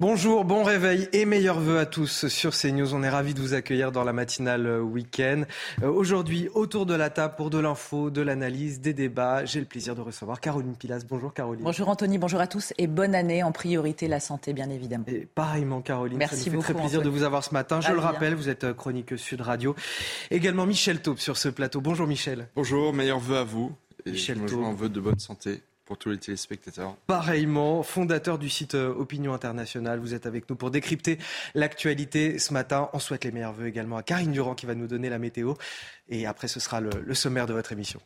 Bonjour, bon réveil et meilleurs voeux à tous sur CNews. On est ravis de vous accueillir dans la matinale week-end. Euh, Aujourd'hui, autour de la table pour de l'info, de l'analyse, des débats, j'ai le plaisir de recevoir Caroline Pilas. Bonjour Caroline. Bonjour Anthony, bonjour à tous et bonne année en priorité la santé bien évidemment. Et pareillement Caroline, Merci ça nous fait beaucoup, très plaisir Anthony. de vous avoir ce matin. Je Ravi, le rappelle, vous êtes euh, chroniqueuse Sud Radio. Également Michel Taube sur ce plateau. Bonjour Michel. Bonjour, meilleurs vœux à vous. Et Michel je me en vœu de bonne santé pour tous les téléspectateurs. Pareillement, fondateur du site euh, Opinion Internationale, vous êtes avec nous pour décrypter l'actualité ce matin. On souhaite les meilleurs voeux également à Karine Durand qui va nous donner la météo. Et après, ce sera le, le sommaire de votre émission.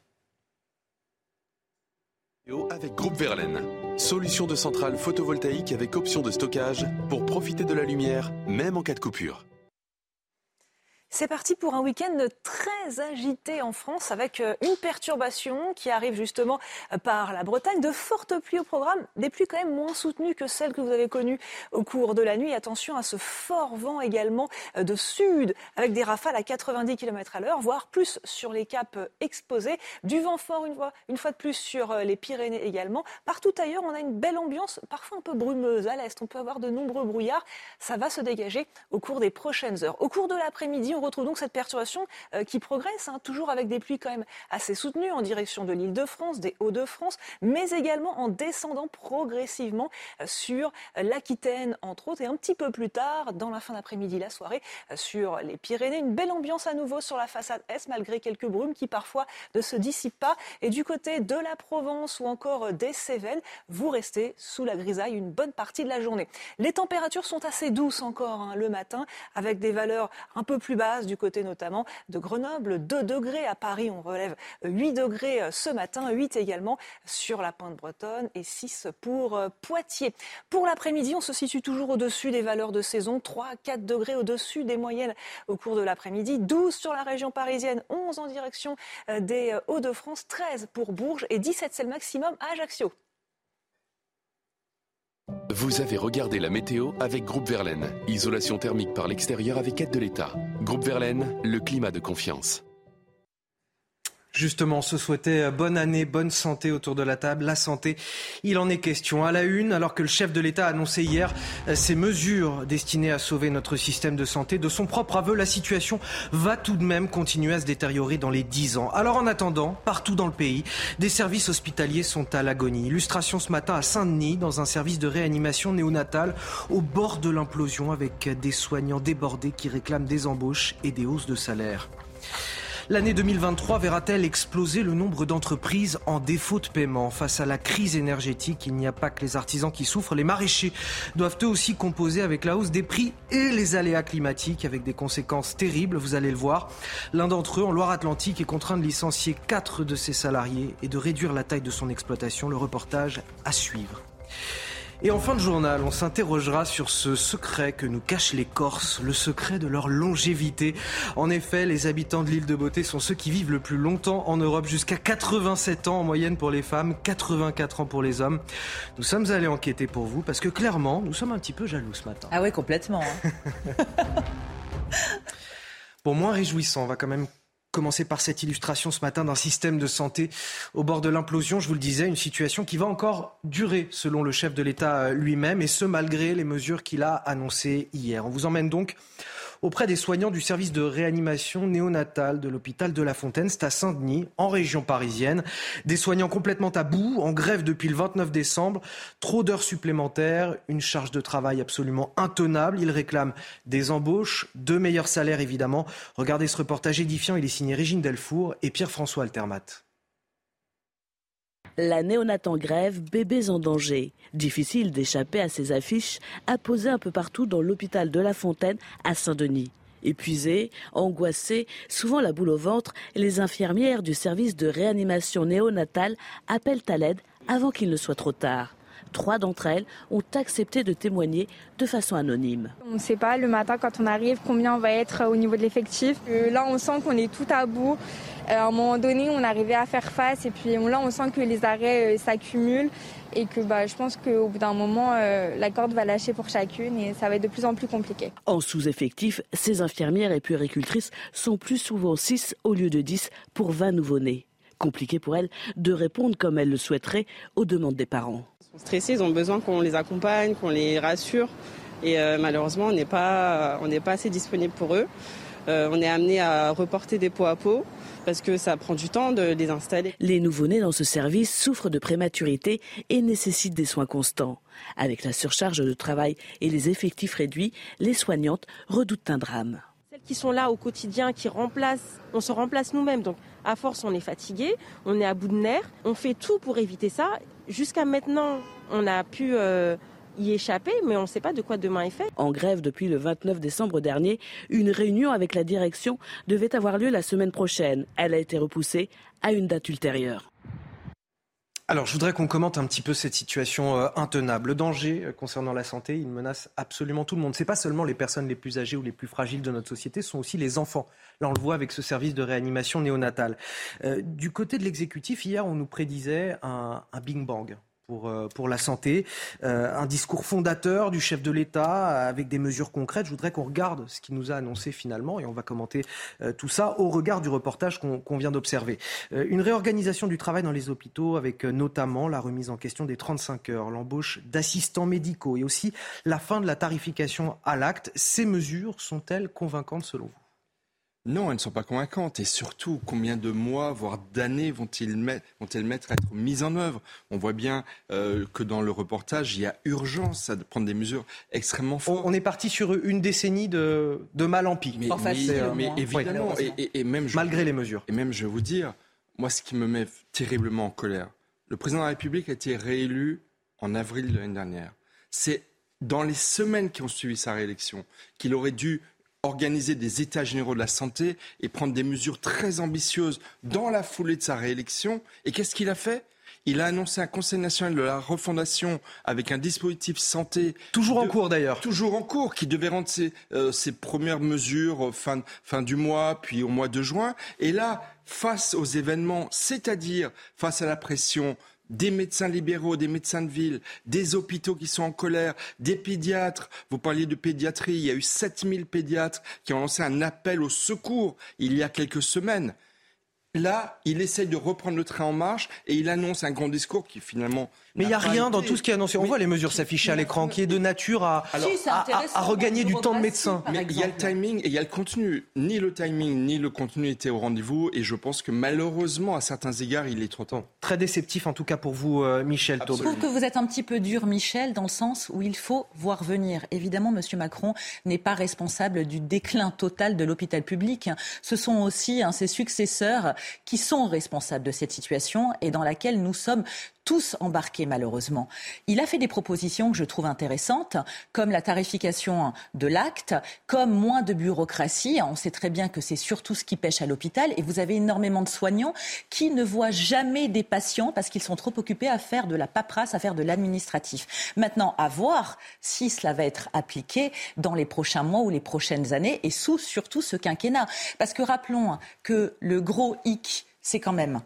Avec Groupe Verlaine, solution de centrale photovoltaïque avec option de stockage pour profiter de la lumière, même en cas de coupure. C'est parti pour un week-end très agité en France avec euh, une perturbation qui arrive justement euh, par la Bretagne, de fortes pluies au programme, des pluies quand même moins soutenues que celles que vous avez connues au cours de la nuit. Attention à ce fort vent également euh, de sud avec des rafales à 90 km à l'heure, voire plus sur les caps exposés. Du vent fort une fois, une fois de plus sur les Pyrénées également. Partout ailleurs, on a une belle ambiance, parfois un peu brumeuse à l'est. On peut avoir de nombreux brouillards. Ça va se dégager au cours des prochaines heures. Au cours de l'après-midi, retrouve donc cette perturbation euh, qui progresse, hein, toujours avec des pluies quand même assez soutenues en direction de l'île de France, des Hauts-de-France, mais également en descendant progressivement euh, sur l'Aquitaine, entre autres, et un petit peu plus tard, dans la fin d'après-midi, la soirée, euh, sur les Pyrénées. Une belle ambiance à nouveau sur la façade Est, malgré quelques brumes qui parfois ne se dissipent pas. Et du côté de la Provence ou encore des Cévennes, vous restez sous la grisaille une bonne partie de la journée. Les températures sont assez douces encore hein, le matin, avec des valeurs un peu plus basses du côté notamment de Grenoble, 2 degrés à Paris, on relève 8 degrés euh, ce matin, 8 également sur la pointe bretonne et 6 pour euh, Poitiers. Pour l'après-midi, on se situe toujours au-dessus des valeurs de saison, 3 à 4 degrés au-dessus des moyennes au cours de l'après-midi, 12 sur la région parisienne, 11 en direction euh, des Hauts-de-France, 13 pour Bourges et 17 c'est le maximum à Ajaccio. Vous avez regardé la météo avec Groupe Verlaine. Isolation thermique par l'extérieur avec aide de l'État. Groupe Verlaine, le climat de confiance. Justement, se souhaitait bonne année, bonne santé autour de la table. La santé, il en est question. À la une, alors que le chef de l'État a annoncé hier euh, ces mesures destinées à sauver notre système de santé, de son propre aveu, la situation va tout de même continuer à se détériorer dans les dix ans. Alors en attendant, partout dans le pays, des services hospitaliers sont à l'agonie. Illustration ce matin à Saint-Denis, dans un service de réanimation néonatale, au bord de l'implosion, avec des soignants débordés qui réclament des embauches et des hausses de salaire. L'année 2023 verra-t-elle exploser le nombre d'entreprises en défaut de paiement Face à la crise énergétique, il n'y a pas que les artisans qui souffrent, les maraîchers doivent eux aussi composer avec la hausse des prix et les aléas climatiques avec des conséquences terribles, vous allez le voir. L'un d'entre eux, en Loire-Atlantique, est contraint de licencier quatre de ses salariés et de réduire la taille de son exploitation. Le reportage à suivre. Et en fin de journal, on s'interrogera sur ce secret que nous cachent les Corses, le secret de leur longévité. En effet, les habitants de l'île de Beauté sont ceux qui vivent le plus longtemps en Europe, jusqu'à 87 ans en moyenne pour les femmes, 84 ans pour les hommes. Nous sommes allés enquêter pour vous parce que clairement, nous sommes un petit peu jaloux ce matin. Ah ouais, complètement. hein. Pour moins réjouissant, on va quand même commencer par cette illustration ce matin d'un système de santé au bord de l'implosion. Je vous le disais, une situation qui va encore durer selon le chef de l'État euh, lui-même et ce malgré les mesures qu'il a annoncées hier. On vous emmène donc auprès des soignants du service de réanimation néonatale de l'hôpital de La Fontaine, c'est à Saint-Denis, en région parisienne. Des soignants complètement à bout, en grève depuis le 29 décembre, trop d'heures supplémentaires, une charge de travail absolument intenable. Ils réclament des embauches, de meilleurs salaires évidemment. Regardez ce reportage édifiant, il est signé Régine Delfour et Pierre-François Altermat. La néonate en grève, bébés en danger. Difficile d'échapper à ces affiches apposées un peu partout dans l'hôpital de La Fontaine à Saint-Denis. Épuisées, angoissées, souvent la boule au ventre, les infirmières du service de réanimation néonatale appellent à l'aide avant qu'il ne soit trop tard. Trois d'entre elles ont accepté de témoigner de façon anonyme. On ne sait pas le matin quand on arrive combien on va être au niveau de l'effectif. Euh, là, on sent qu'on est tout à bout. Euh, à un moment donné, on arrivait à faire face et puis là, on sent que les arrêts euh, s'accumulent et que bah, je pense qu'au bout d'un moment, la corde va lâcher pour chacune et ça va être de plus en plus compliqué. En sous-effectif, ces infirmières et puéricultrices sont plus souvent 6 au lieu de 10 pour 20 nouveau-nés. Compliqué pour elles de répondre comme elles le souhaiteraient aux demandes des parents sont stressés, ils ont besoin qu'on les accompagne, qu'on les rassure. Et euh, malheureusement, on n'est pas, pas assez disponible pour eux. Euh, on est amené à reporter des pots à peau parce que ça prend du temps de les installer. Les nouveau-nés dans ce service souffrent de prématurité et nécessitent des soins constants. Avec la surcharge de travail et les effectifs réduits, les soignantes redoutent un drame. Celles qui sont là au quotidien, qui remplacent, on se remplace nous-mêmes. Donc à force, on est fatigué, on est à bout de nerfs. On fait tout pour éviter ça. Jusqu'à maintenant, on a pu euh, y échapper, mais on ne sait pas de quoi demain est fait. En grève depuis le 29 décembre dernier, une réunion avec la direction devait avoir lieu la semaine prochaine. Elle a été repoussée à une date ultérieure. Alors, je voudrais qu'on commente un petit peu cette situation euh, intenable. Le danger euh, concernant la santé, il menace absolument tout le monde. Ce n'est pas seulement les personnes les plus âgées ou les plus fragiles de notre société, ce sont aussi les enfants. Là, on le voit avec ce service de réanimation néonatale. Euh, du côté de l'exécutif, hier, on nous prédisait un, un Big Bang pour, euh, pour la santé. Euh, un discours fondateur du chef de l'État avec des mesures concrètes. Je voudrais qu'on regarde ce qu'il nous a annoncé finalement et on va commenter euh, tout ça au regard du reportage qu'on vient d'observer. une réorganisation du travail dans les hôpitaux avec notamment la remise en question des 35 heures, l'embauche d'assistants médicaux et aussi la fin de la tarification à l'acte. Ces mesures sont-elles convaincantes selon vous? Non, elles ne sont pas convaincantes. Et surtout, combien de mois, voire d'années vont-elles mettre, vont mettre à être mises en œuvre? On voit bien euh, que dans le reportage, il y a urgence à prendre des mesures extrêmement fortes. On est parti sur une décennie de, mal en pis. Mais, évidemment, et, même malgré les mesures. Et même, je vais vous dire, moi, ce qui me met terriblement en colère, le président de la République a été réélu en avril de l'année dernière. C'est dans les semaines qui ont suivi sa réélection qu'il aurait dû organiser des états généraux de la santé et prendre des mesures très ambitieuses dans la foulée de sa réélection. Et qu'est-ce qu'il a fait? Il a annoncé un Conseil national de la refondation avec un dispositif santé. Toujours en cours d'ailleurs. Toujours en cours, qui devait rendre ses, euh, premières mesures fin, fin du mois, puis au mois de juin. Et là, face aux événements, c'est-à-dire face à la pression des médecins libéraux, des médecins de ville, des hôpitaux qui sont en colère, des pédiatres. Vous parliez de pédiatrie, il y a eu 7000 pédiatres qui ont lancé un appel au secours il y a quelques semaines. Là, il essaye de reprendre le train en marche et il annonce un grand discours qui finalement mais il n'y a rien dans tout ce qui est annoncé. On voit les mesures s'afficher à l'écran, qui est de nature à, à, regagner du temps de médecin. Mais il y a le timing et il y a le contenu. Ni le timing ni le contenu étaient au rendez-vous et je pense que malheureusement, à certains égards, il est trop tôt. Très déceptif en tout cas pour vous, euh, Michel Je trouve que vous êtes un petit peu dur, Michel, dans le sens où il faut voir venir. Évidemment, M. Macron n'est pas responsable du déclin total de l'hôpital public. Ce sont aussi hein, ses successeurs qui sont responsables de cette situation et dans laquelle nous sommes tous embarqués malheureusement. Il a fait des propositions que je trouve intéressantes, comme la tarification de l'acte, comme moins de bureaucratie. On sait très bien que c'est surtout ce qui pêche à l'hôpital et vous avez énormément de soignants qui ne voient jamais des patients parce qu'ils sont trop occupés à faire de la paperasse, à faire de l'administratif. Maintenant, à voir si cela va être appliqué dans les prochains mois ou les prochaines années et sous surtout ce quinquennat. Parce que rappelons que le gros hic, c'est quand même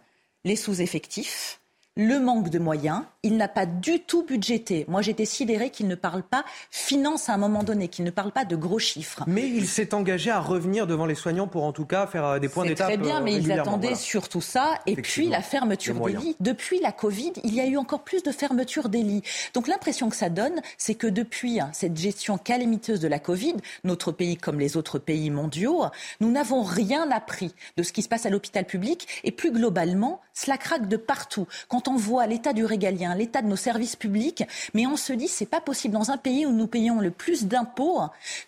les sous-effectifs, le manque de moyens. Il n'a pas du tout budgété. Moi, j'étais sidéré qu'il ne parle pas finance à un moment donné, qu'il ne parle pas de gros chiffres. Mais il s'est engagé à revenir devant les soignants pour en tout cas faire euh, des points d'étape. Très bien, mais ils attendaient surtout ça. Et puis la fermeture des lits. Depuis la Covid, il y a eu encore plus de fermeture des lits. Donc l'impression que ça donne, c'est que depuis cette gestion calamiteuse de la Covid, notre pays comme les autres pays mondiaux, nous n'avons rien appris de ce qui se passe à l'hôpital public. Et plus globalement, cela craque de partout. Quand on voit l'état du régalien, l'état de nos services publics, mais on se dit c'est pas possible dans un pays où nous payons le plus d'impôts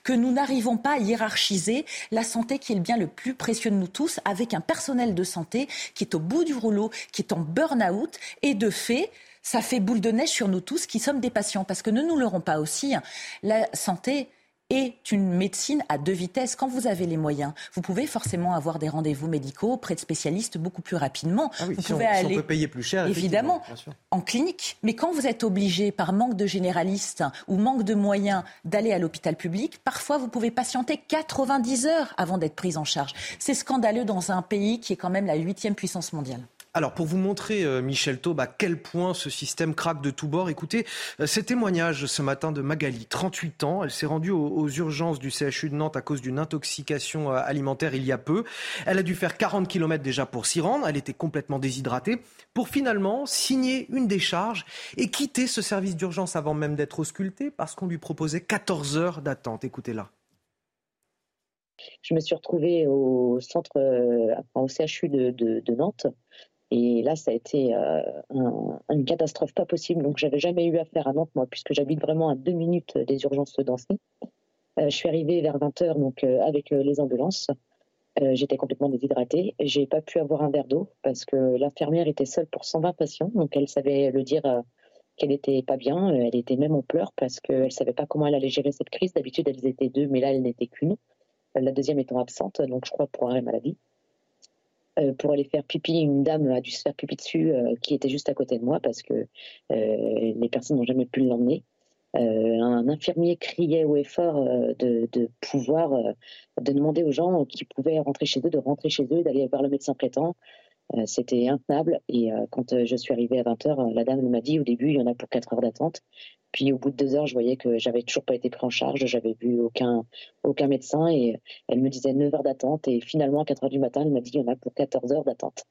que nous n'arrivons pas à hiérarchiser la santé qui est le bien le plus précieux de nous tous, avec un personnel de santé qui est au bout du rouleau, qui est en burn-out et de fait ça fait boule de neige sur nous tous qui sommes des patients. Parce que ne nous l'aurons pas aussi, la santé est une médecine à deux vitesses. Quand vous avez les moyens, vous pouvez forcément avoir des rendez-vous médicaux auprès de spécialistes beaucoup plus rapidement. Ah oui, vous si pouvez on, si aller on peut payer plus cher, évidemment en clinique. Mais quand vous êtes obligé, par manque de généralistes ou manque de moyens, d'aller à l'hôpital public, parfois vous pouvez patienter 90 heures avant d'être prise en charge. C'est scandaleux dans un pays qui est quand même la huitième puissance mondiale. Alors, pour vous montrer, euh, Michel Taube, à quel point ce système craque de tous bords, écoutez euh, ces témoignages ce matin de Magali, 38 ans. Elle s'est rendue aux, urgences du CHU de Nantes à cause d'une intoxication euh, alimentaire il y a peu. Elle a dû faire 40 km déjà pour s'y rendre. Elle était complètement déshydratée pour finalement signer une décharge et quitter ce service d'urgence avant même d'être auscultée parce qu'on lui proposait 14 heures d'attente. Écoutez-la. Je me suis retrouvée au centre, au CHU de Nantes. Et là, ça a été euh, un, une catastrophe pas possible. Donc, j'avais jamais eu affaire à Nantes, moi, puisque j'habite vraiment à deux minutes des urgences de Dancy. Euh, je suis arrivée vers 20h, donc, euh, avec les ambulances. J'étais complètement déshydratée. J'ai pas pu avoir un verre d'eau parce que l'infirmière était seule pour 120 patients. Donc, elle savait le dire qu'elle était pas bien. Elle était même en pleurs parce qu'elle savait pas comment elle allait gérer cette crise. D'habitude, elles étaient deux, mais là, elle n'était qu'une. La deuxième étant absente, donc je crois pour arrêt maladie euh, pour aller faire pipi. Une dame a dû se faire pipi dessus euh, qui était juste à côté de moi parce que euh, les personnes n'ont jamais pu l'emmener. un infirmier criait haut et fort de, pouvoir, de demander aux gens qui pouvaient rentrer chez eux, de rentrer chez eux, d'aller voir le médecin traitant. C'était intenable. Et quand je suis arrivée à 20h, la dame m'a dit au début, il y en a pour 4 heures d'attente. Puis au bout de deux heures, je voyais que j'avais toujours pas été pris en charge, j'avais vu aucun, aucun médecin et elle me disait 9 heures d'attente et finalement à 4 heures du matin, elle m'a dit il y en a pour 14 heures d'attente.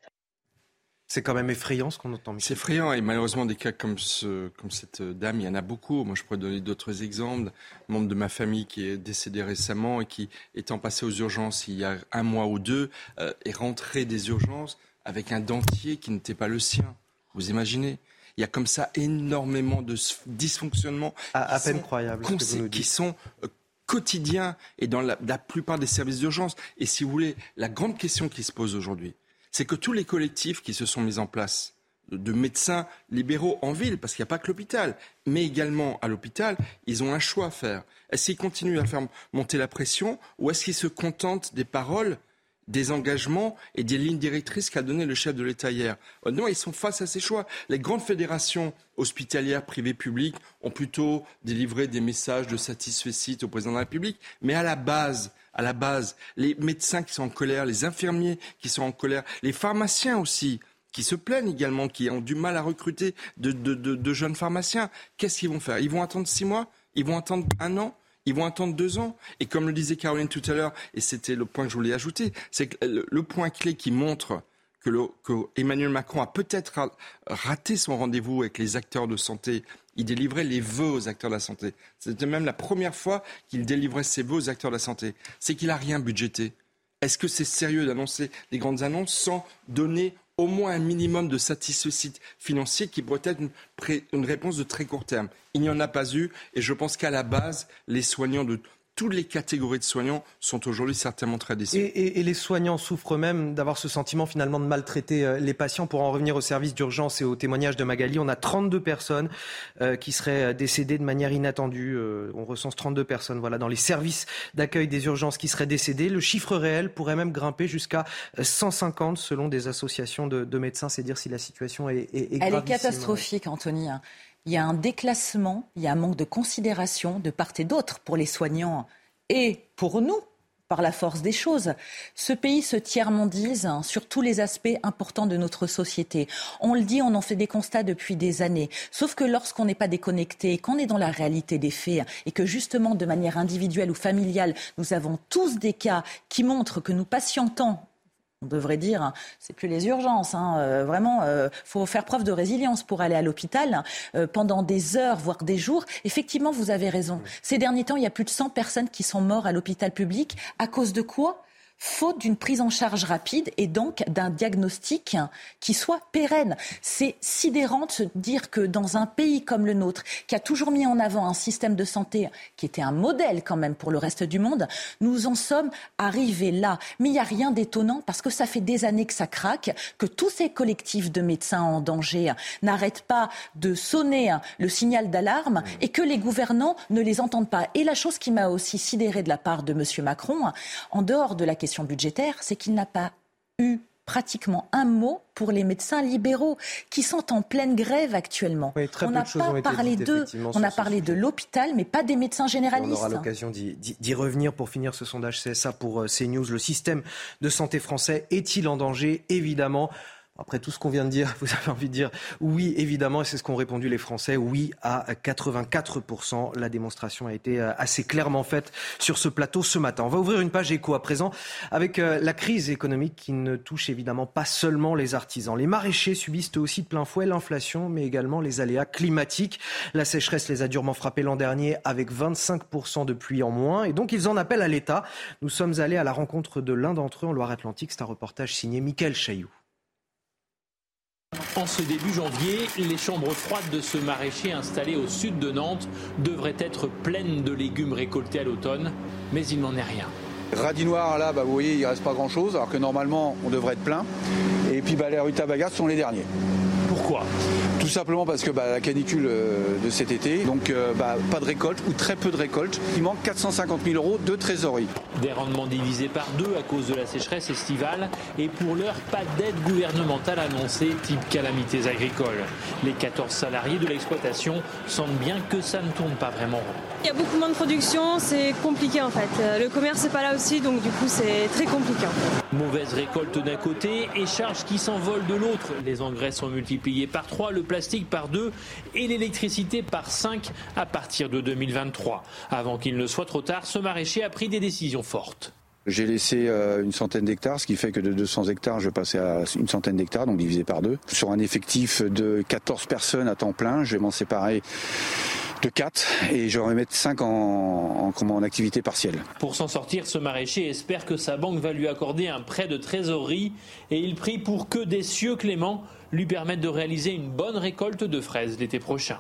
C'est quand même effrayant ce qu'on entend. C'est effrayant et malheureusement des cas comme, ce, comme cette dame, il y en a beaucoup. Moi je pourrais donner d'autres exemples. Un membre de ma famille qui est décédé récemment et qui, étant passé aux urgences il y a un mois ou deux, euh, est rentré des urgences avec un dentier qui n'était pas le sien. Vous imaginez il y a comme ça énormément de dysfonctionnements à, à peine croyables qui sont euh, quotidiens et dans la, la plupart des services d'urgence. Et si vous voulez, la grande question qui se pose aujourd'hui, c'est que tous les collectifs qui se sont mis en place, de médecins libéraux en ville, parce qu'il n'y a pas que l'hôpital, mais également à l'hôpital, ils ont un choix à faire. Est-ce qu'ils continuent à faire monter la pression ou est-ce qu'ils se contentent des paroles des engagements et des lignes directrices qu'a donné le chef de l'État hier. Non, ils sont face à ces choix. Les grandes fédérations hospitalières, privées, publiques ont plutôt délivré des messages de satisfecit au président de la République, mais à la base, à la base, les médecins qui sont en colère, les infirmiers qui sont en colère, les pharmaciens aussi, qui se plaignent également, qui ont du mal à recruter de jeunes pharmaciens. Qu'est-ce qu'ils vont faire? Ils vont attendre six mois? Ils vont attendre un an? Ils vont attendre deux ans. Et comme le disait Caroline tout à l'heure, et c'était le point que je voulais ajouter, c'est que le, point clé qui montre que Emmanuel Macron a peut-être raté son rendez-vous avec les acteurs de santé. Il délivrait les vœux aux acteurs de la santé. C'était même la première fois qu'il délivrait ses vœux aux acteurs de la santé. C'est qu'il n'a rien budgété. Est-ce que c'est sérieux d'annoncer des grandes annonces sans donner au moins un minimum de satisfecit financier qui pourrait être une, une, réponse de très court terme. Il n'y en a pas eu et je pense qu'à la base, les soignants de toutes les catégories de soignants sont aujourd'hui certainement très déçus. Et, et, et, les soignants souffrent même d'avoir ce sentiment finalement de maltraiter euh, les patients. Pour en revenir au service d'urgence et au témoignage de Magali, on a 32 personnes euh, qui seraient décédées de manière inattendue. Euh, on recense 32 personnes voilà, dans les services d'accueil des urgences qui seraient décédées. Le chiffre réel pourrait même grimper jusqu'à 150 selon des associations de, de médecins. C'est dire si la situation est, est, est Elle est catastrophique, Anthony il y a un déclassement, il y a un manque de considération de part et d'autre pour les soignants et pour nous, par la force des choses. Ce pays se tiers-mondise sur tous les aspects importants de notre société. On le dit, on en fait des constats depuis des années. Sauf que lorsqu'on n'est pas déconnecté, qu'on est dans la réalité des faits et que justement de manière individuelle ou familiale, nous avons tous des cas qui montrent que nous patientons on devrait dire, c'est plus les urgences. Hein. Euh, vraiment, euh, faut faire preuve de résilience pour aller à l'hôpital euh, pendant des heures, voire des jours. Effectivement, vous avez raison. Ces derniers temps, il y a plus de 100 personnes qui sont mortes à l'hôpital public. À cause de quoi? Faute d'une prise en charge rapide et donc d'un diagnostic qui soit pérenne. C'est sidérant de se dire que dans un pays comme le nôtre, qui a toujours mis en avant un système de santé qui était un modèle quand même pour le reste du monde, nous en sommes arrivés là. Mais il n'y a rien d'étonnant parce que ça fait des années que ça craque, que tous ces collectifs de médecins en danger n'arrêtent pas de sonner le signal d'alarme et que les gouvernants ne les entendent pas. Et la chose qui m'a aussi sidéré de la part de M. Macron, en dehors de la question budgétaire, c'est qu'il n'a pas eu pratiquement un mot pour les médecins libéraux qui sont en pleine grève actuellement. on n'a pas parlé d'eux, on a parlé de l'hôpital, mais pas des médecins généralistes. On aura l'occasion d'y revenir pour finir ce sondage CSA pour euh, CNews. Le système de santé français est-il en danger? Évidemment. Après tout ce qu'on vient de dire, vous avez envie de dire oui, évidemment, et c'est ce qu'ont répondu les Français, oui à 84%. La démonstration a été euh, assez clairement faite sur ce plateau ce matin. On va ouvrir une page écho à présent avec euh, la crise économique qui ne touche évidemment pas seulement les artisans. Les maraîchers subissent aussi de plein fouet l'inflation, mais également les aléas climatiques. La sécheresse les a durement frappés l'an dernier avec 25% de pluie en moins, et donc ils en appellent à l'État. Nous sommes allés à la rencontre de l'un d'entre eux en Loire-Atlantique. C'est un reportage signé Mickaël Chailloux. En ce début janvier, les chambres froides de ce maraîcher installé au sud de Nantes devraient être pleines de légumes récoltés à l'automne, mais il n'en est rien. Radis noir, là, bah, vous voyez, il ne reste pas grand-chose, alors que normalement, on devrait être plein. Et puis, bah, les rutabagas sont les derniers. Pourquoi? Tout simplement parce que bah, la canicule euh, de cet été, donc euh, bah, pas de récolte ou très peu de récolte. Il manque 450 000 euros de trésorerie. Des rendements divisés par deux à cause de la sécheresse estivale et pour l'heure, pas d'aide gouvernementale annoncée type calamités agricoles. Les 14 salariés de l'exploitation sentent bien que ça ne tourne pas vraiment. Il y a beaucoup moins de production, c'est compliqué en fait. Euh, le commerce n'est pas là aussi, donc du coup c'est très compliqué. Mauvaise récolte d'un côté et charges qui s'envolent de l'autre. Les engrais sont multipliés par 3, le plastique par 2 et l'électricité par 5 à partir de 2023. Avant qu'il ne soit trop tard, ce maraîcher a pris des décisions fortes. J'ai laissé euh, une centaine d'hectares, ce qui fait que de 200 hectares, je passais à une centaine d'hectares, donc divisé par deux. Sur un effectif de 14 personnes à temps plein, je vais m'en séparer de 4 et je vais mettre 5 en, en, en activité partielle. Pour s'en sortir, ce maraîcher espère que sa banque va lui accorder un prêt de trésorerie et il prie pour que des cieux cléments lui permettent de réaliser une bonne récolte de fraises l'été prochain.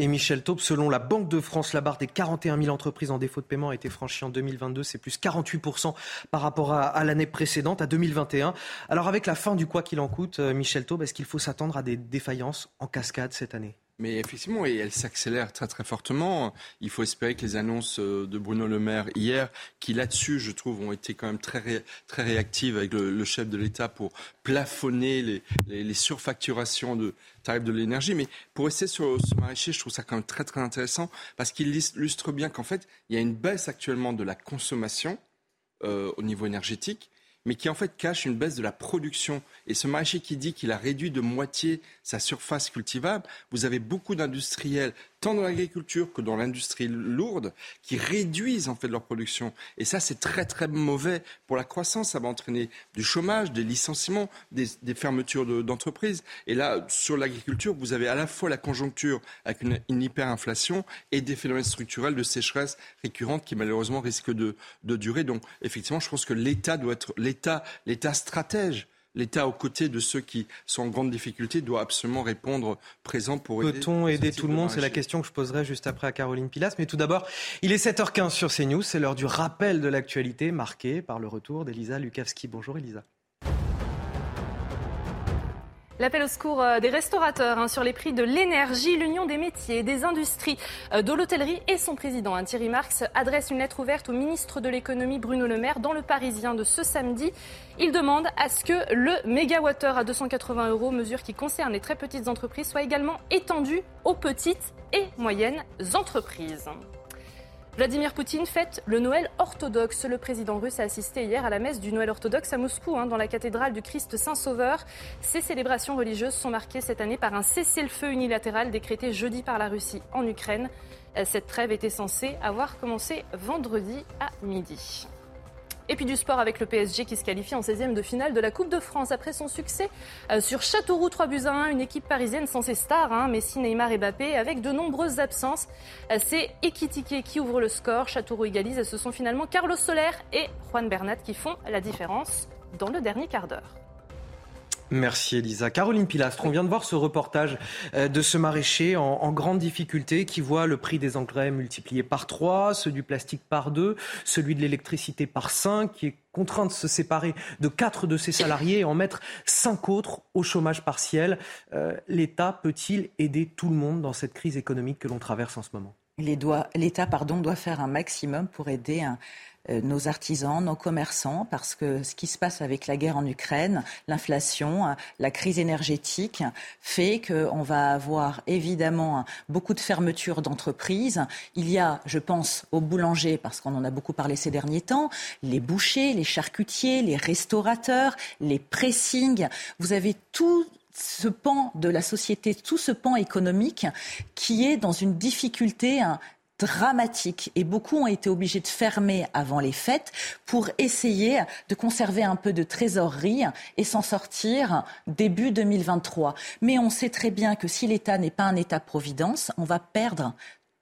Et Michel Taube, selon la Banque de France, la barre des 41 000 entreprises en défaut de paiement a été franchie en 2022. C'est plus 48% par rapport à, à l'année précédente, à 2021. Alors avec la fin du quoi qu'il en coûte, euh, Michel Taube, est-ce qu'il faut s'attendre à des défaillances en cascade cette année? Mais effectivement, et elle s'accélère très très fortement. Il faut espérer que les annonces euh, de Bruno Le Maire hier, qui là-dessus, je trouve, ont été quand même très, très réactives avec le, chef de l'État pour plafonner les, surfacturations de tarifs de l'énergie. Mais pour rester sur ce maraîcher, je trouve ça quand même très très intéressant parce qu'il illustre bien qu'en fait, il y a une baisse actuellement de la consommation euh, au niveau énergétique mais qui en fait cache une baisse de la production. Et ce maraîcher qui dit qu'il a réduit de moitié sa surface cultivable, vous avez beaucoup d'industriels tant dans l'agriculture que dans l'industrie lourde, qui réduisent en fait leur production. Et ça, c'est très très mauvais pour la croissance. Ça va entraîner du chômage, des licenciements, des, fermetures d'entreprises. et là, sur l'agriculture, vous avez à la fois la conjoncture avec une, hyperinflation et des phénomènes structurels de sécheresse récurrente qui malheureusement risquent de, de durer. Donc, effectivement, je pense que l'État doit être l'État, l'État stratège l'État aux côtés de ceux qui sont en grande difficulté doit absolument répondre présent pour aider. Peut-on aider tout le monde? C'est la question que je poserai juste après à Caroline Pilas. Mais tout d'abord, il est 7h15 sur CNews. C'est l'heure du rappel de l'actualité marqué par le retour d'Elisa Lukavski. Bonjour Elisa. L'appel au secours euh, des restaurateurs hein, sur les prix de l'énergie, l'Union des métiers, des industries, euh, de l'hôtellerie et son président, hein, Thierry Marx, adresse une lettre ouverte au ministre de l'économie Bruno Le Maire dans le Parisien de ce samedi. Il demande à ce que le mégawattheure à 280 euros, mesure qui concerne les très petites entreprises, soit également étendu aux petites et moyennes entreprises. Vladimir Poutine fête le Noël orthodoxe. Le président russe a assisté hier à la messe du Noël orthodoxe à Moscou, hein, dans la cathédrale du Christ Saint-Sauveur. Ces célébrations religieuses sont marquées cette année par un cessez-le-feu unilatéral décrété jeudi par la Russie en Ukraine. Cette trêve était censée avoir commencé vendredi à midi. Et puis du sport avec le PSG qui se qualifie en 16e de finale de la Coupe de France après son succès euh, sur Châteauroux 3 buts à 1, une équipe parisienne sans ses stars, hein, Messi, Neymar et Mbappé, avec de nombreuses absences. Euh, c'est Ekitike qui ouvre le score, Châteauroux égalise et ce sont finalement Carlos Soler et Juan Bernat qui font la différence dans le dernier quart d'heure. Merci Elisa. Caroline Pilastre, on vient de voir ce reportage euh, de ce maraîcher en, grande difficulté qui voit le prix des engrais multiplié par 3, ceux du plastique par 2, celui de l'électricité par 5, qui est contraint de se séparer de 4 de ses salariés et en mettre 5 autres au chômage partiel. Euh, L'État peut-il aider tout le monde dans cette crise économique que l'on traverse en ce moment? L'État doit faire un maximum pour aider un nos artisans, nos commerçants, parce que ce qui se passe avec la guerre en Ukraine, l'inflation, euh, la crise énergétique, fait qu'on va avoir évidemment beaucoup de fermetures d'entreprises. Il y a, je pense, aux boulangers, parce qu'on en a beaucoup parlé ces derniers temps, les bouchers, les charcutiers, les restaurateurs, les pressings. Vous avez tout ce pan de la société, tout ce pan économique qui est dans une difficulté dramatique et beaucoup ont été obligés de fermer avant les fêtes pour essayer de conserver un peu de trésorerie et s'en sortir début 2023. Mais on sait très bien que si l'État n'est pas un État-providence, on va perdre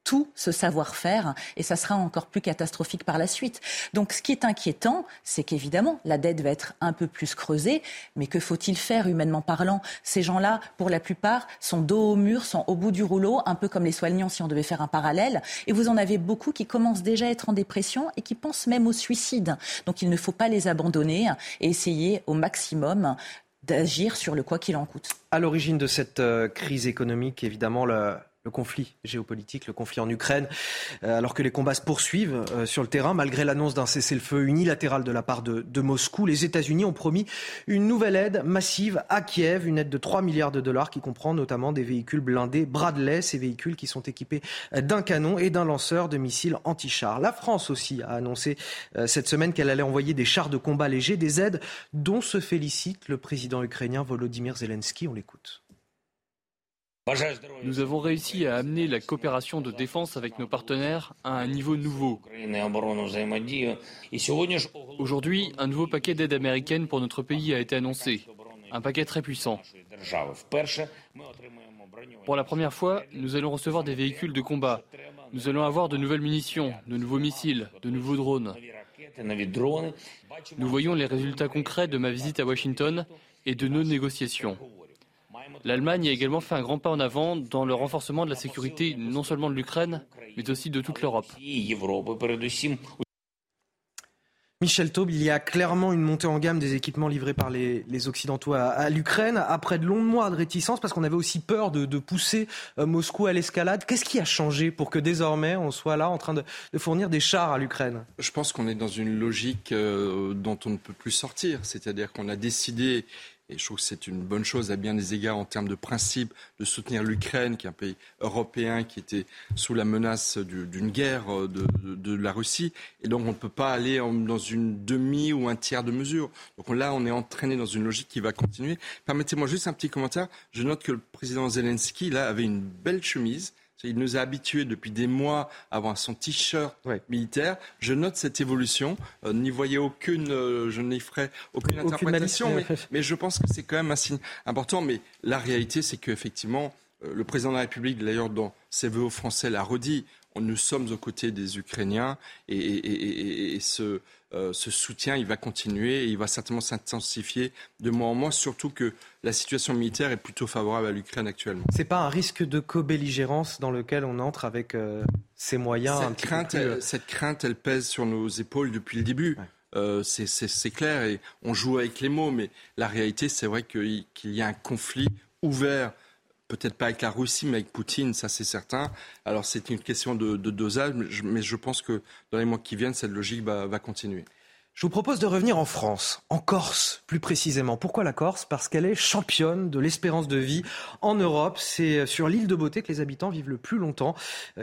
tout ce savoir-faire et ça sera encore plus catastrophique par la suite. Donc ce qui est inquiétant, c'est qu'évidemment, la dette va être un peu plus creusée, mais que faut-il faire humainement parlant? Ces gens-là, pour la plupart, sont dos au mur, sont au bout du rouleau, un peu comme les soignants si on devait faire un parallèle. Et vous en avez beaucoup qui commencent déjà à être en dépression et qui pensent même au suicide. Donc il ne faut pas les abandonner et essayer au maximum d'agir sur le quoi qu'il en coûte. À l'origine de cette euh, crise économique, évidemment, le, le conflit géopolitique, le conflit en Ukraine, euh, alors que les combats se poursuivent euh, sur le terrain, malgré l'annonce d'un cessez-le-feu unilatéral de la part de, Moscou, les États-Unis ont promis une nouvelle aide massive à Kiev, une aide de 3 milliards de dollars qui comprend notamment des véhicules blindés Bradley, ces véhicules qui sont équipés euh, d'un canon et d'un lanceur de missiles anti-chars. La France aussi a annoncé cette semaine qu'elle allait envoyer des chars de combat légers, des aides dont se félicite le président ukrainien Volodymyr Zelensky. On l'écoute. Nous avons réussi à amener la coopération de défense avec nos partenaires à un niveau nouveau. Aujourd'hui, un nouveau paquet d'aide américaine pour notre pays a été annoncé. Un paquet très puissant. Pour la première fois, nous allons recevoir des véhicules de combat. Nous allons avoir de nouvelles munitions, de nouveaux missiles, de nouveaux drones. Nous voyons les résultats concrets de ma visite à Washington et de nos négociations. L'Allemagne a également fait un grand pas en avant dans le renforcement de la sécurité non seulement de l'Ukraine, mais aussi de toute l'Europe. Michel Taube, il y a clairement une montée en gamme des équipements livrés par les, Occidentaux à, l'Ukraine, après de longs mois de réticence, parce qu'on avait aussi peur de, pousser euh, Moscou à l'escalade. Qu'est-ce qui a changé pour que désormais on soit là en train de, fournir des chars à l'Ukraine? Je pense qu'on est dans une logique euh, dont on ne peut plus sortir. C'est-à-dire qu'on a décidé je trouve que c'est une bonne chose à bien des égards en termes de principe de soutenir l'Ukraine, qui est un pays européen qui était sous la menace d'une guerre euh, de, la Russie. Et donc on ne peut pas aller dans une demi ou un tiers de mesure. Donc là, on est entraîné dans une logique qui va continuer. Permettez-moi juste un petit commentaire. Je note que le président Zelensky, avait une belle chemise il nous a habitués depuis des mois à avoir son t-shirt militaire. Je note cette évolution. Euh, n'y voyez aucune, euh, je n'y ferai aucune, interprétation, mais, je pense que c'est quand même un signe important. Mais la réalité, c'est qu'effectivement, euh, le président de la République, d'ailleurs, dans ses vœux aux Français, l'a redit. Nous sommes aux côtés des Ukrainiens et, et ce, euh, ce soutien, il va continuer et il va certainement s'intensifier de mois en mois, surtout que la situation militaire est plutôt favorable à l'Ukraine actuellement. C'est pas un risque de co-belligérance dans lequel on entre avec euh, ces moyens cette crainte, elle, cette crainte, elle pèse sur nos épaules depuis le début. Euh, c'est clair et on joue avec les mots, mais la réalité, c'est vrai qu'il y a un conflit ouvert peut-être pas avec la Russie, mais avec Poutine, ça c'est certain. Alors c'est une question de, dosage, mais je, pense que dans les mois qui viennent, cette logique va continuer. Je vous propose de revenir en France, en Corse plus précisément. Pourquoi la Corse? Parce qu'elle est championne de l'espérance de vie en Europe. C'est sur l'île de Beauté que les habitants vivent le plus longtemps.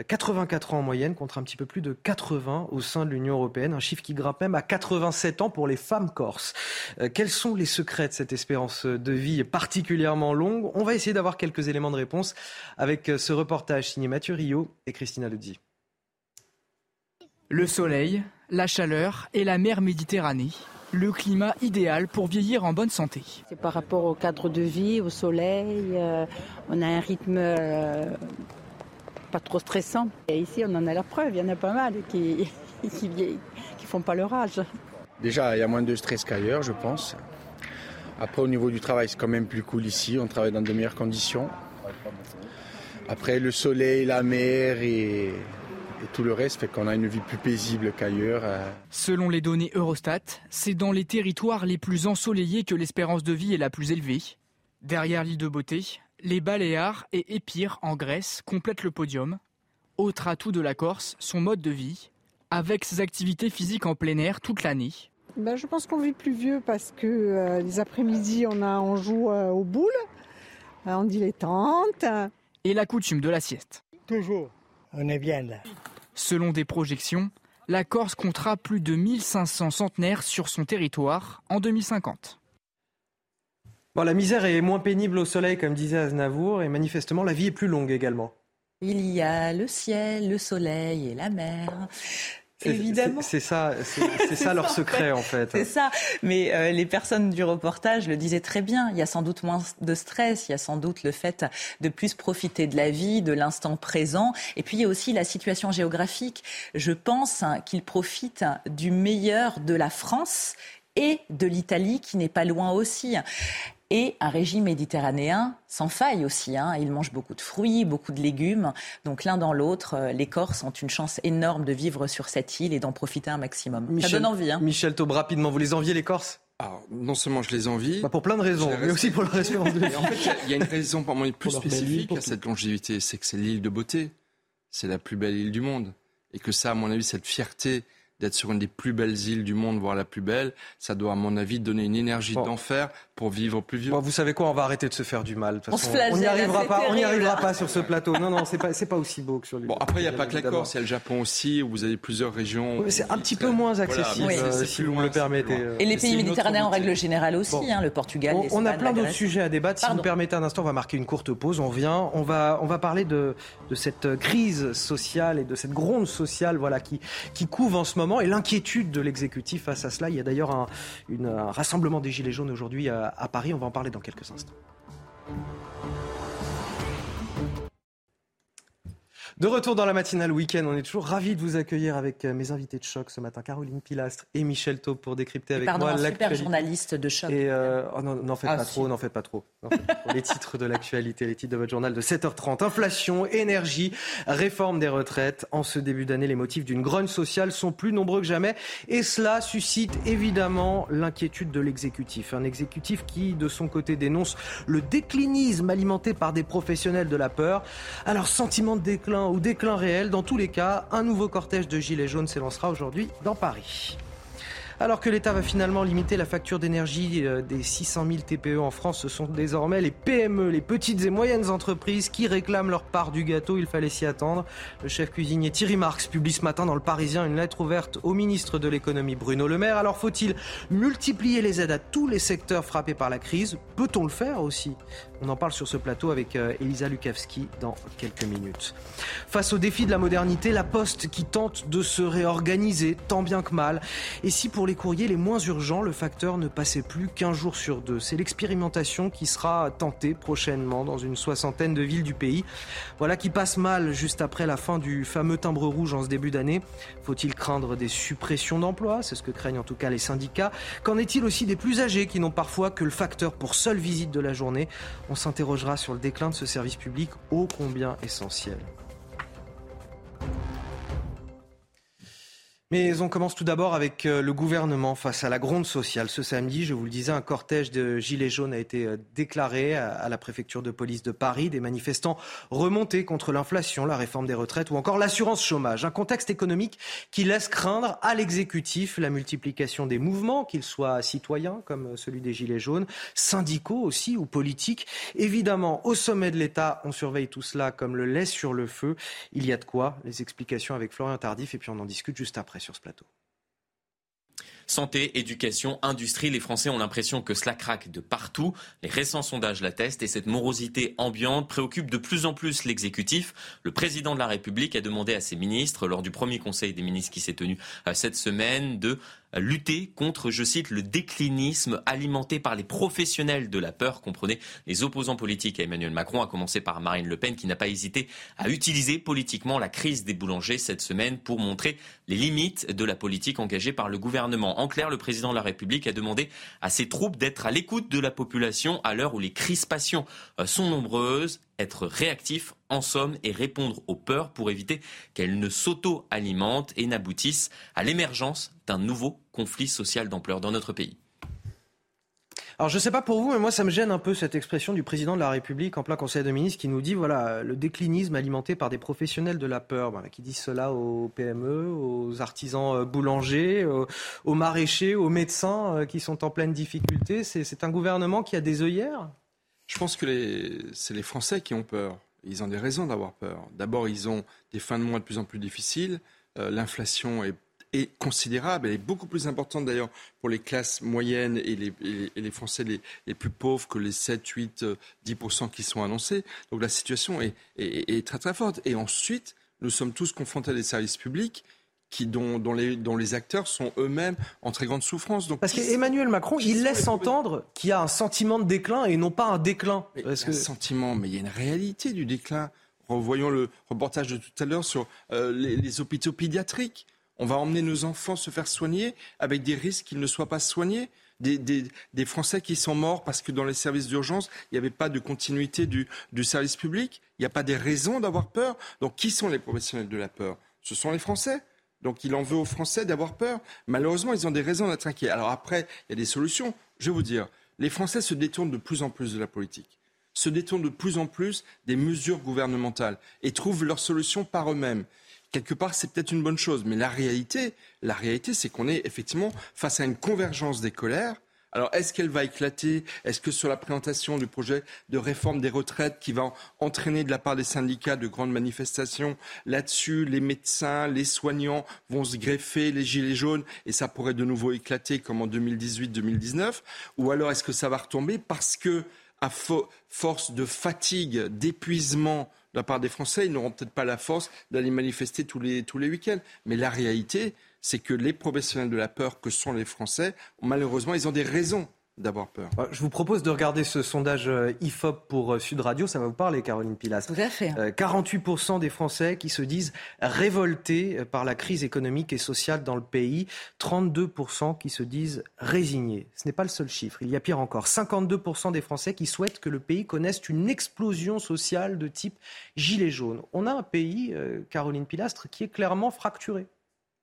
84 euh, ans en moyenne contre un petit peu plus de 80 au sein de l'Union européenne. Un chiffre qui grimpe même à 87 ans pour les femmes corses. Euh, quels sont les secrets de cette espérance de vie particulièrement longue? On va essayer d'avoir quelques éléments de réponse avec euh, ce reportage signé Mathieu Rio et Christina Luzzi. Le soleil, la chaleur et la mer Méditerranée. Le climat idéal pour vieillir en bonne santé. C'est par rapport au cadre de vie, au soleil. euh, on a un rythme euh, pas trop stressant. Et ici, on en a la preuve. Il y en a pas mal qui qui, qui font pas leur âge. Déjà, il y a moins de stress qu'ailleurs, je pense. Après, au niveau du travail, c'est quand même plus cool ici. On travaille dans de meilleures conditions. Après, le soleil, la mer et, et tout le reste fait qu'on a une vie plus paisible qu'ailleurs. euh. Selon les données Eurostat, c'est dans les territoires les plus ensoleillés que l'espérance de vie est la plus élevée. Derrière l'île de Beauté, les Baléares et Épire en Grèce complètent le podium. Autre atout de la Corse, son mode de vie, avec ses activités physiques en plein air toute l'année. Ben, je pense qu'on vit plus vieux parce que euh, les après-midi, on, a, on joue euh, aux boules, euh, on dilettante. Et la coutume de la sieste. Toujours, on est bien là. Selon des projections, la Corse comptera plus de 1500 centenaires sur son territoire en 2050. Bon, la misère est moins pénible au soleil, comme disait Aznavour, et manifestement, la vie est plus longue également. Il y a le ciel, le soleil et la mer. C'est- Évidemment. C'est ça, c'est ça leur secret, en fait. C'est ça. Mais euh, les personnes du reportage le disaient très bien. Il y a sans doute moins de stress. Il y a sans doute le fait de plus profiter de la vie, de l'instant présent. Et puis il y a aussi la situation géographique. Je pense qu'ils profitent du meilleur de la France et de l'Italie qui n'est pas loin aussi. Et un régime méditerranéen sans faille aussi. Hein. Ils mangent beaucoup de fruits, beaucoup de légumes. Donc l'un dans l'autre, euh, les Corses ont une chance énorme de vivre sur cette île et d'en profiter un maximum. Ça donne envie. Hein. Michel Taube, rapidement, vous les enviez, les Corses? Alors, non seulement je les envie. Bah, Pour plein de raisons, mais aussi pour vie. Et en fait, il y a- une raison pour moi plus Pour spécifique à cette longévité, c'est que c'est l'île de beauté. C'est la plus belle île du monde. Et que ça, à mon avis, cette fierté d'être sur une des plus belles îles du monde, voire la plus belle, ça doit, à mon avis, donner une énergie Bon. d'enfer pour vivre plus vieux. Bon, vous savez quoi On va arrêter de se faire du mal. De toute On façon, se flagelle, n'y arrivera pas. On n'y arrivera pas sur ce plateau. Non, non, c'est pas, c'est pas aussi beau que sur l'île. Bon, après, il n'y a pas que la. Corse, il y a le Japon aussi, où vous avez plusieurs régions. Oui, c'est un petit peu moins accessible, Voilà, euh, c'est si vous me le permettez. euh. Et les pays méditerranéens en règle générale aussi, Bon. hein, le Portugal, On, on a plein d'autres sujets à débattre. Si vous me permettez un instant, on va marquer une courte pause. On revient. On va, on va parler de, de cette crise sociale et de cette gronde sociale voilà, qui, qui couve en ce moment et l'inquiétude de l'exécutif face à cela. Il y a d'ailleurs un, rassemblement des Gilets jaunes aujourd'hui à Paris. On va en parler dans quelques instants. De retour dans la matinale week-end, on est toujours ravis de vous accueillir avec euh, mes invités de choc ce matin, Caroline Pilastre et Michel Taube pour décrypter Et avec pardon, moi un super l'actualité. journaliste de choc. Et euh, oh non, n'en faites Ah, pas si. trop, n'en faites pas trop. N'en faites pas trop. Les titres de l'actualité, les titres de votre journal de 7h30. Inflation, énergie, réforme des retraites. En ce début d'année, les motifs d'une grogne sociale sont plus nombreux que jamais. Et cela suscite évidemment l'inquiétude de l'exécutif. Un exécutif qui, de son côté, dénonce le déclinisme alimenté par des professionnels de la peur. Alors, sentiment de déclin ou déclin réel, dans tous les cas, un nouveau cortège de gilets jaunes s'élancera aujourd'hui dans Paris. Alors que l'État va finalement limiter la facture d'énergie euh, des 600 000 TPE en France, ce sont désormais les PME, les petites et moyennes entreprises qui réclament leur part du gâteau. Il fallait s'y attendre. Le chef cuisinier Thierry Marx publie ce matin dans le Parisien une lettre ouverte au ministre de l'économie Bruno Le Maire. Alors faut-il multiplier les aides à tous les secteurs frappés par la crise? Peut-on le faire aussi? On en parle sur ce plateau avec euh, Elisa Lukavski dans quelques minutes. Face au défi de la modernité, la Poste qui tente de se réorganiser tant bien que mal. Et si pour les courriers les moins urgents, le facteur ne passait plus qu'un jour sur deux? C'est l'expérimentation qui sera tentée prochainement dans une soixantaine de villes du pays. Voilà qui passe mal juste après la fin du fameux timbre rouge en ce début d'année. Faut-il craindre des suppressions d'emplois? C'est ce que craignent en tout cas les syndicats. Qu'en est-il aussi des plus âgés qui n'ont parfois que le facteur pour seule visite de la journée? On s'interrogera sur le déclin de ce service public ô combien essentiel. Mais on commence tout d'abord avec euh, le gouvernement face à la gronde sociale. Ce samedi, je vous le disais, un cortège de gilets jaunes a été euh, déclaré à à la préfecture de police de Paris. Des manifestants remontés contre l'inflation, la réforme des retraites ou encore l'assurance chômage. Un contexte économique qui laisse craindre à l'exécutif la multiplication des mouvements, qu'ils soient citoyens comme celui des gilets jaunes, syndicaux aussi ou politiques. Évidemment, au sommet de l'État, on surveille tout cela comme le lait sur le feu. Il y a de quoi. Les explications avec Florian Tardif et puis on en discute juste après sur ce plateau. Santé, éducation, industrie, les Français ont l'impression que cela craque de partout. Les récents sondages l'attestent et cette morosité ambiante préoccupe de plus en plus l'exécutif. Le président de la République a demandé à ses ministres, lors du premier conseil des ministres qui s'est tenu euh, cette semaine, de lutter contre, je cite, le déclinisme alimenté par les professionnels de la peur, comprenez les opposants politiques à Emmanuel Macron, à commencer par Marine Le Pen, qui n'a pas hésité à utiliser politiquement la crise des boulangers cette semaine pour montrer les limites de la politique engagée par le gouvernement. En clair, le président de la République a demandé à ses troupes d'être à l'écoute de la population à l'heure où les crispations euh, sont nombreuses être réactif en somme et répondre aux peurs pour éviter qu'elles ne s'auto-alimentent et n'aboutissent à l'émergence d'un nouveau conflit social d'ampleur dans notre pays. Alors je ne sais pas pour vous, mais moi ça me gêne un peu cette expression du président de la République en plein Conseil de ministres qui nous dit voilà le déclinisme alimenté par des professionnels de la peur, qui disent cela aux PME, aux artisans euh, boulangers, aux maraîchers, aux médecins euh, qui sont en pleine difficulté. C'est un gouvernement qui a des œillères? Je pense que c'est les Français qui ont peur. Ils ont des raisons d'avoir peur. D'abord, ils ont des fins de mois de plus en plus difficiles. Euh, l'inflation est, considérable. Elle est beaucoup plus importante d'ailleurs pour les classes moyennes et les, Français les, plus pauvres que les 7, 8, 10% qui sont annoncés. Donc la situation est, est très très forte. Et ensuite, nous sommes tous confrontés à des services publics qui, dont, dont, les, dont, les, acteurs sont eux-mêmes en très grande souffrance. Donc, Parce qu'Emmanuel Macron, il laisse entendre qu'il y a un sentiment de déclin et non pas un déclin. Mais Parce que... Un sentiment, mais il y a une réalité du déclin. Revoyons le reportage de tout à l'heure sur euh, les, les, hôpitaux pédiatriques. On va emmener nos enfants se faire soigner avec des risques qu'ils ne soient pas soignés. Des, des, des, Français qui sont morts parce que dans les services d'urgence, il n'y avait pas de continuité du, du service public. Il n'y a pas des raisons d'avoir peur. Donc qui sont les professionnels de la peur? Ce sont les Français. Donc il en veut aux Français d'avoir peur. Malheureusement, ils ont des raisons d'être inquiets. Alors après, il y a des solutions. Je vais vous dire, les Français se détournent de plus en plus de la politique, se détournent de plus en plus des mesures gouvernementales et trouvent leurs solutions par eux-mêmes. Quelque part, c'est peut-être une bonne chose, mais la réalité, la réalité, c'est qu'on est effectivement face à une convergence des colères alors, est-ce qu'elle va éclater? Est-ce que sur la présentation du projet de réforme des retraites qui va entraîner de la part des syndicats de grandes manifestations? Là-dessus, les médecins, les soignants vont se greffer, les gilets jaunes, et ça pourrait de nouveau éclater comme en 2018-2019 Ou alors est-ce que ça va retomber parce que, à force de fatigue, d'épuisement, de la part des Français, ils n'auront peut-être pas la force d'aller manifester tous les, tous les week-ends? Mais la réalité, c'est que les professionnels de la peur que sont les Français, malheureusement, ils ont des raisons d'avoir peur. Euh, je vous propose de regarder ce sondage euh, IFOP pour euh, Sud Radio. Ça va vous parler, Caroline Pilas. Tout à fait. 48% des Français qui se disent révoltés par la crise économique et sociale dans le pays. 32% qui se disent résignés. Ce n'est pas le seul chiffre. Il y a pire encore. 52% des Français qui souhaitent que le pays connaisse une explosion sociale de type gilet jaune. On a un pays, Caroline Pilastre, qui est clairement fracturé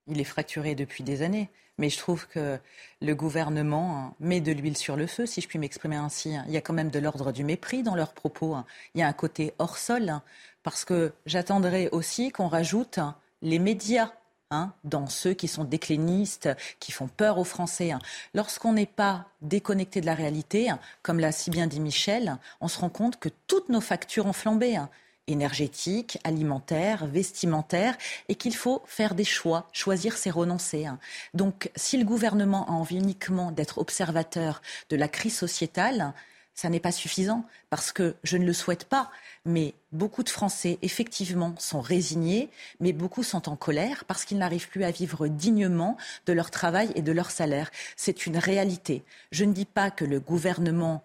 il est fracturé depuis des années. Mais je trouve que le gouvernement met de l'huile sur le feu, si je puis m'exprimer ainsi. Il y a quand même de l'ordre du mépris dans leurs propos. Il y a un côté hors sol, parce que j'attendrai aussi qu'on rajoute les médias Hein, dans ceux qui sont déclinistes, qui font peur aux Français. Lorsqu'on n'est pas déconnecté de la réalité, comme l'a si bien dit Michel, on se rend compte que toutes nos factures ont flambé énergétique, alimentaire, vestimentaire, et qu'il faut faire des choix. Choisir, c'est renoncer. Hein. Donc, si le gouvernement a envie uniquement d'être observateur de la crise sociétale, ça n'est pas suffisant, parce que je ne le souhaite pas. Mais beaucoup de Français, effectivement, sont résignés, mais beaucoup sont en colère parce qu'ils n'arrivent plus à vivre dignement de leur travail et de leur salaire. C'est une réalité. Je ne dis pas que le gouvernement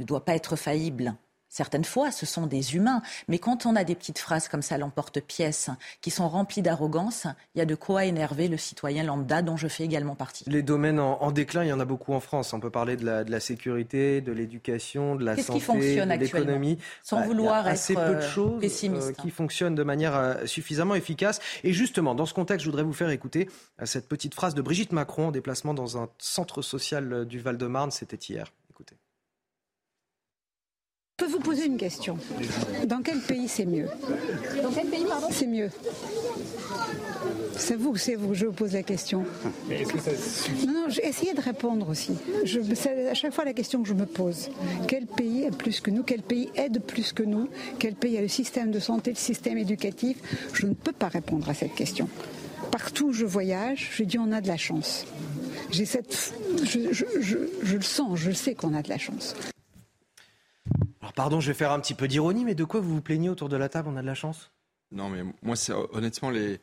ne doit pas être faillible Certaines fois, ce sont des humains. Mais quand on a des petites phrases comme ça, l'emporte-pièce, qui sont remplies d'arrogance, il y a de quoi énerver le citoyen lambda dont je fais également partie. Les domaines en, déclin, il y en a beaucoup en France. On peut parler de la, sécurité, de l'éducation, de la santé, de l'économie. Sans bah, vouloir y assez peu de choses euh, pessimiste. qui fonctionnent de manière euh, suffisamment efficace. Et justement, dans ce contexte, je voudrais vous faire écouter euh, cette petite phrase de Brigitte Macron en déplacement dans un centre social du Val-de-Marne. C'était hier. Je peux vous poser une question. Dans quel pays c'est mieux Dans quel pays, pardon C'est mieux. C'est vous, c'est vous, je vous pose la question. Mais est-ce que ça suffit Non, non, j'ai essayé de répondre aussi. c'est à chaque fois la question que je me pose. Quel pays est plus que nous? Quel pays aide plus que nous? Quel pays a le système de santé, le système éducatif? Je ne peux pas répondre à cette question. Partout où je voyage, je dis on a de la chance. J'ai cette, je, je- je- je le sens, je le sais qu'on a de la chance. Pardon, je vais faire un petit peu d'ironie, mais de quoi vous vous plaignez autour de la table? On a de la chance? Non, mais moi, honnêtement les,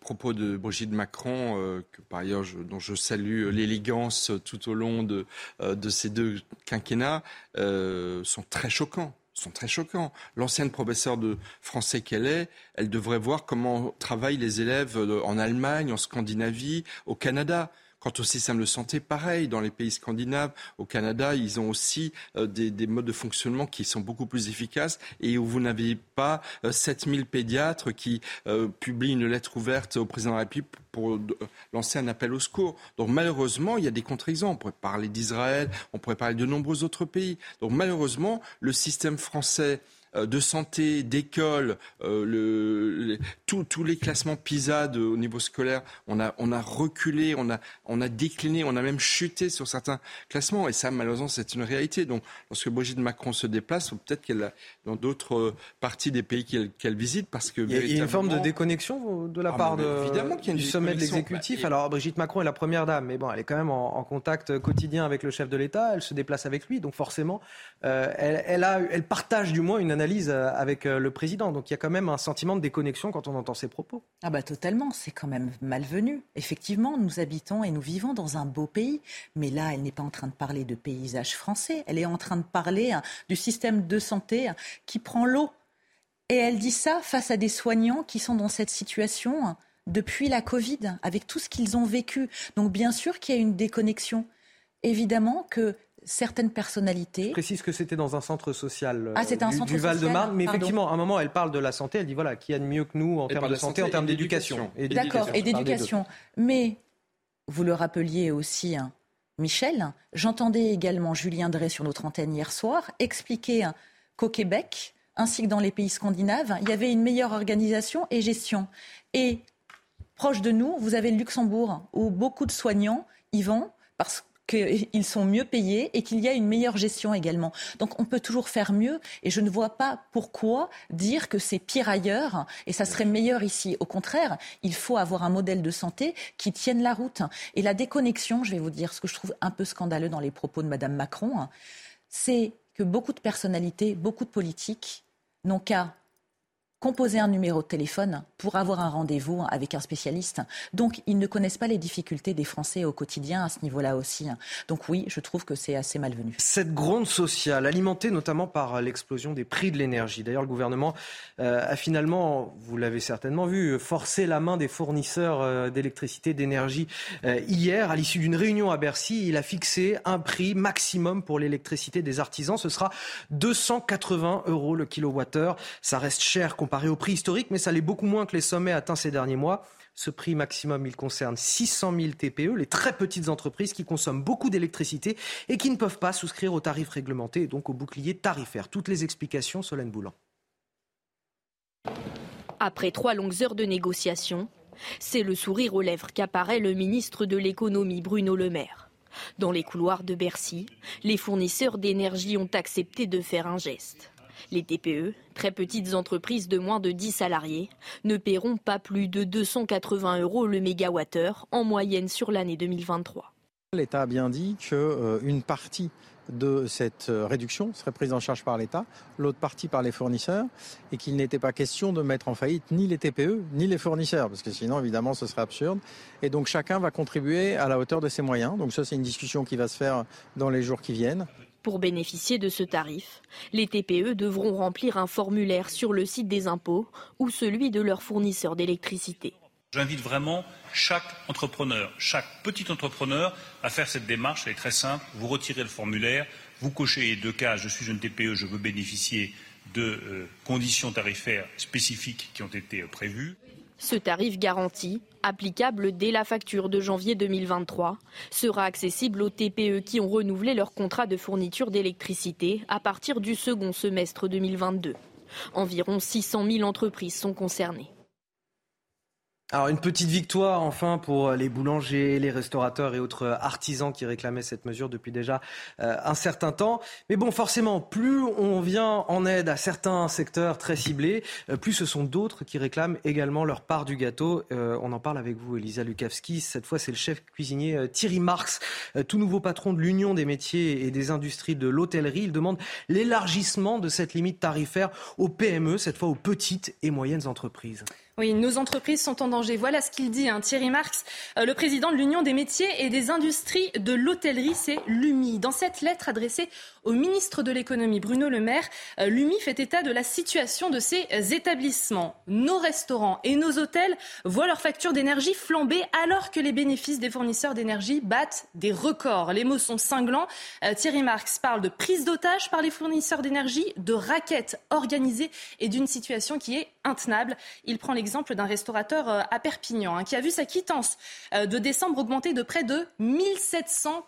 propos de Brigitte Macron, euh, que par ailleurs, dont je salue l'élégance tout au long de, euh, ces deux quinquennats, euh, sont très choquants sont très choquants. L'ancienne professeure de français qu'elle est, elle devrait voir comment travaillent les élèves euh, en Allemagne, en Scandinavie, au Canada. Quant au système de santé, pareil, dans les pays scandinaves, au Canada, ils ont aussi euh, des, des modes de fonctionnement qui sont beaucoup plus efficaces et où vous n'avez pas euh, 7000 pédiatres qui euh, publient une lettre ouverte au président de la République pour euh, lancer un appel au secours. Donc malheureusement, il y a des contre-exemples. On pourrait parler d'Israël, on pourrait parler de nombreux autres pays. Donc malheureusement, le système français euh, de santé, d'école, euh, le, tous- les classements PISA de- au niveau scolaire, on a, on a reculé, on a, on a décliné, on a même chuté sur certains classements. Et ça, malheureusement, c'est une réalité. Donc, lorsque Brigitte Macron se déplace, peut-être qu'elle dans d'autres euh, parties des pays qu'elle visite, parce que Il y a, une forme de déconnexion de la Ah, part de, évidemment y a une du sommet de l'exécutif. Bah, et- Alors Brigitte Macron est la première dame, mais bon, elle est quand même en, en contact quotidien avec le chef de l'État. Elle se déplace avec lui, donc forcément, euh, elle, elle a, elle partage du moins une analyse euh, avec euh, le président. Donc il y a quand même un sentiment de déconnexion quand on entend ses propos. Ah bah totalement, c'est quand même malvenu. Effectivement, nous habitons et nous vivons dans un beau pays, mais là, elle n'est pas en train de parler de paysage français, elle est en train de parler hein, du système de santé hein, qui prend l'eau. Et elle dit ça face à des soignants qui sont dans cette situation hein, depuis la Covid, avec tout ce qu'ils ont vécu. Donc bien sûr qu'il y a une déconnexion. Évidemment que certaines personnalités Je précise que c'était dans un centre social euh, Ah, un du, centre du Val-de-Marne. Mais pardon. effectivement, à un moment, elle parle de la santé. Elle dit voilà, qui a de mieux que nous en termes de de santé, santé en termes d'éducation. D'accord, et d'éducation. Mais vous le rappeliez aussi, hein, Michel, j'entendais également Julien Drey sur notre antenne hier soir expliquer hein, qu'au Québec, ainsi que dans les pays scandinaves, il y avait une meilleure organisation et gestion. Et proche de nous, vous avez le Luxembourg, où beaucoup de soignants y vont parce qu'ils sont mieux payés et qu'il y a une meilleure gestion également. Donc on peut toujours faire mieux et je ne vois pas pourquoi dire que c'est pire ailleurs et ça serait meilleur ici. Au contraire, il faut avoir un modèle de santé qui tienne la route. Et la déconnexion, je vais vous dire ce que je trouve un peu scandaleux dans les propos de Madame Macron, hein, c'est que beaucoup de personnalités, beaucoup de politiques n'ont qu'à composer un numéro de téléphone pour avoir un rendez-vous avec un spécialiste. Donc, ils ne connaissent pas les difficultés des Français au quotidien à ce niveau-là aussi. Donc oui, je trouve que c'est assez malvenu. Cette gronde sociale, alimentée notamment par l'explosion des prix de l'énergie. D'ailleurs, le gouvernement euh, a finalement, vous l'avez certainement vu, forcé la main des fournisseurs euh, d'électricité, d'énergie euh, hier. À l'issue d'une réunion à Bercy, il a fixé un prix maximum pour l'électricité des artisans. Ce sera 280 euros le kilowattheure. Ça reste cher comparé au prix historique, mais ça l'est beaucoup moins que les sommets atteints ces derniers mois. Ce prix maximum, il concerne 600 000 TPE, les très petites entreprises qui consomment beaucoup d'électricité et qui ne peuvent pas souscrire aux tarifs réglementés et donc au bouclier tarifaire. Toutes les explications, Solène Boulan. Après trois longues heures de négociations, c'est le sourire aux lèvres qu'apparaît le ministre de l'économie Bruno Le Maire. Dans les couloirs de Bercy, les fournisseurs d'énergie ont accepté de faire un geste. Les TPE, très petites entreprises de moins de 10 salariés, ne paieront pas plus de 280 euros le mégawattheure en moyenne sur l'année 2023. L'État a bien dit qu'une partie de cette euh, réduction serait prise en charge par l'État, l'autre partie par les fournisseurs, et qu'il n'était pas question de mettre en faillite ni les TPE ni les fournisseurs, parce que sinon évidemment ce serait absurde. Et donc chacun va contribuer à la hauteur de ses moyens. Donc ça c'est une discussion qui va se faire dans les jours qui viennent. Pour bénéficier de ce tarif, les TPE devront remplir un formulaire sur le site des impôts ou celui de leur fournisseur d'électricité. J'invite vraiment chaque entrepreneur, chaque petit entrepreneur à faire cette démarche. Elle est très simple. Vous retirez le formulaire, vous cochez les deux cas. Je suis une TPE, je veux bénéficier de euh, conditions tarifaires spécifiques qui ont été euh, prévues. Ce tarif garanti, applicable dès la facture de janvier 2023, sera accessible aux TPE qui ont renouvelé leur contrat de fourniture d'électricité à partir du second semestre 2022. Environ 600 000 entreprises sont concernées. Alors une petite victoire enfin pour les boulangers, les restaurateurs et autres artisans qui réclamaient cette mesure depuis déjà euh, un certain temps. Mais bon, forcément, plus on vient en aide à certains secteurs très ciblés, euh, plus ce sont d'autres qui réclament également leur part du gâteau. Euh, on en parle avec vous, Elisa Lukavski. Cette fois, c'est le chef cuisinier Thierry Marx, tout nouveau patron de l'Union des métiers et des industries de l'hôtellerie. Il demande l'élargissement de cette limite tarifaire aux PME, cette fois aux petites et moyennes entreprises. Oui, nos entreprises sont en danger. Voilà ce qu'il dit, hein, Thierry Marx, euh, le président de l'Union des métiers et des industries de l'hôtellerie, c'est l'UMI. Dans cette lettre adressée au ministre de l'économie, Bruno Le Maire, euh, l'UMI fait état de la situation de ces établissements. Nos restaurants et nos hôtels voient leur facture d'énergie flamber alors que les bénéfices des fournisseurs d'énergie battent des records. Les mots sont cinglants. Euh, Thierry Marx parle de prise d'otage par les fournisseurs d'énergie, de raquettes organisées et d'une situation qui est intenable. Il prend l'exemple d'un restaurateur euh, à Perpignan hein, qui a vu sa quittance euh, de décembre augmenter de près de 1700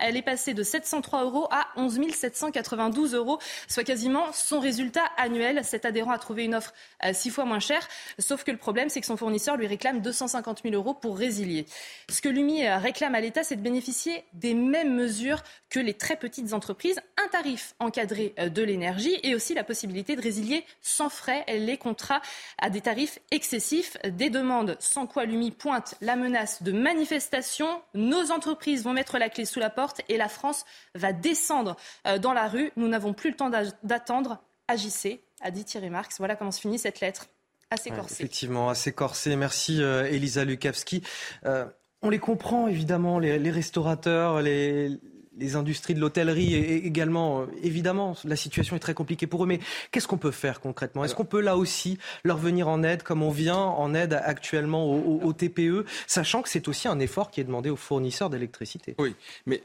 Elle est passée de 703 euros à 11 792 euros, soit quasiment son résultat annuel. Cet adhérent a trouvé une offre euh, six fois moins chère, sauf que le problème, c'est que son fournisseur lui réclame 250 000 euros pour résilier. Ce que l'UMI réclame à l'État, c'est de bénéficier des mêmes mesures que les très petites entreprises, un tarif encadré de l'énergie et aussi la possibilité de résilier sans frais les contrats à des tarifs excessifs. Des demandes sans quoi l'UMI pointe la menace de manifestation. Nos entreprises vont mettre la clé sous la porte et la France va descendre euh, dans la rue. Nous n'avons plus le temps d'attendre. Agissez, a dit Thierry Marx. Voilà comment se finit cette lettre. Assez corsée. effectivement, assez corsée. Merci euh, Elisa Lukavski. Euh, on les comprend évidemment, les restaurateurs, les, les industries de l'hôtellerie également, euh, évidemment, la situation est très compliquée pour eux. Mais qu'est-ce qu'on peut faire concrètement? Est-ce qu'on peut là aussi leur venir en aide comme on vient en aide actuellement aux, TPE, sachant que c'est aussi un effort qui est demandé aux fournisseurs d'électricité? Oui, mais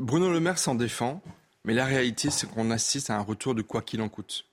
Bruno Le Maire s'en défend, mais la réalité, c'est qu'on assiste à un retour de quoi qu'il en coûte.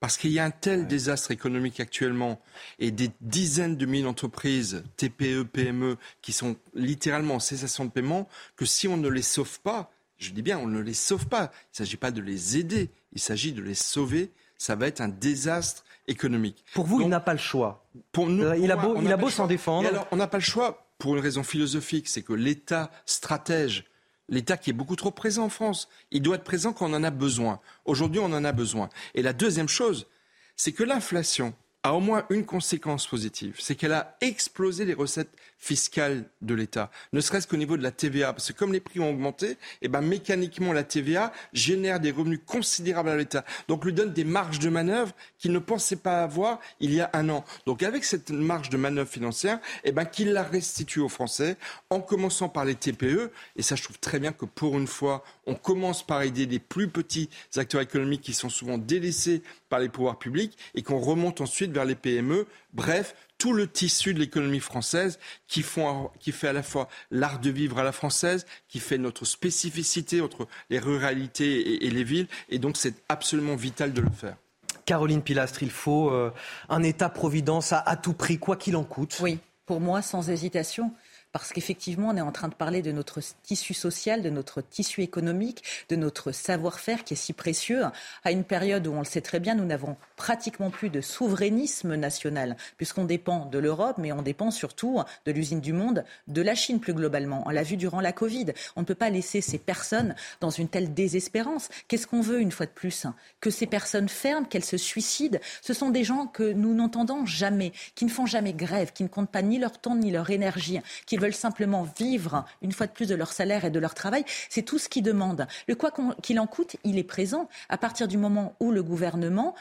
Parce qu'il y a un tel désastre économique actuellement et des dizaines de mille entreprises, TPE, PME, qui sont littéralement en cessation de paiement, que si on ne les sauve pas, je dis bien, on ne les sauve pas, il ne s'agit pas de les aider, il s'agit de les sauver, ça va être un désastre économique. Pour vous, il n'a pas le choix. Pour nous, euh, il, a beau, il a beau s'en défendre. alors, on n'a pas le choix pour une raison philosophique, c'est que l'État stratège l'État qui est beaucoup trop présent en France. Il doit être présent quand on en a besoin. Aujourd'hui, on en a besoin. Et la deuxième chose, c'est que l'inflation a au moins une conséquence positive, c'est qu'elle a explosé les recettes fiscale de l'État, ne serait-ce qu'au niveau de la TVA, parce que comme les prix ont augmenté, eh ben, mécaniquement la TVA génère des revenus considérables à l'État, donc lui donne des marges de manœuvre qu'il ne pensait pas avoir il y a un an. Donc avec cette marge de manœuvre financière, eh ben, qu'il la restitue aux Français, en commençant par les TPE, et ça je trouve très bien que pour une fois, on commence par aider les plus petits acteurs économiques qui sont souvent délaissés par les pouvoirs publics, et qu'on remonte ensuite vers les PME. Bref, tout le tissu de l'économie française qui, font, qui fait à la fois l'art de vivre à la française, qui fait notre spécificité entre les ruralités et, les villes. Et donc, c'est absolument vital de le faire. Caroline Pilastre, il faut euh, un État-providence à tout prix, quoi qu'il en coûte. Oui, pour moi, sans hésitation parce qu'effectivement, on est en train de parler de notre tissu social, de notre tissu économique, de notre savoir-faire qui est si précieux, à une période où on le sait très bien, nous n'avons pratiquement plus de souverainisme national, puisqu'on dépend de l'Europe, mais on dépend surtout de l'usine du monde, de la Chine plus globalement. On l'a vu durant la Covid. On ne peut pas laisser ces personnes dans une telle désespérance. Qu'est-ce qu'on veut une fois de plus? Que ces personnes ferment, qu'elles se suicident? Ce sont des gens que nous n'entendons jamais, qui ne font jamais grève, qui ne comptent pas ni leur temps ni leur énergie, qui veulent simplement vivre une fois de plus de leur salaire et de leur travail. C'est tout ce qu'ils demandent. Le quoi qu'il en coûte, il est présent à partir du moment où le gouvernement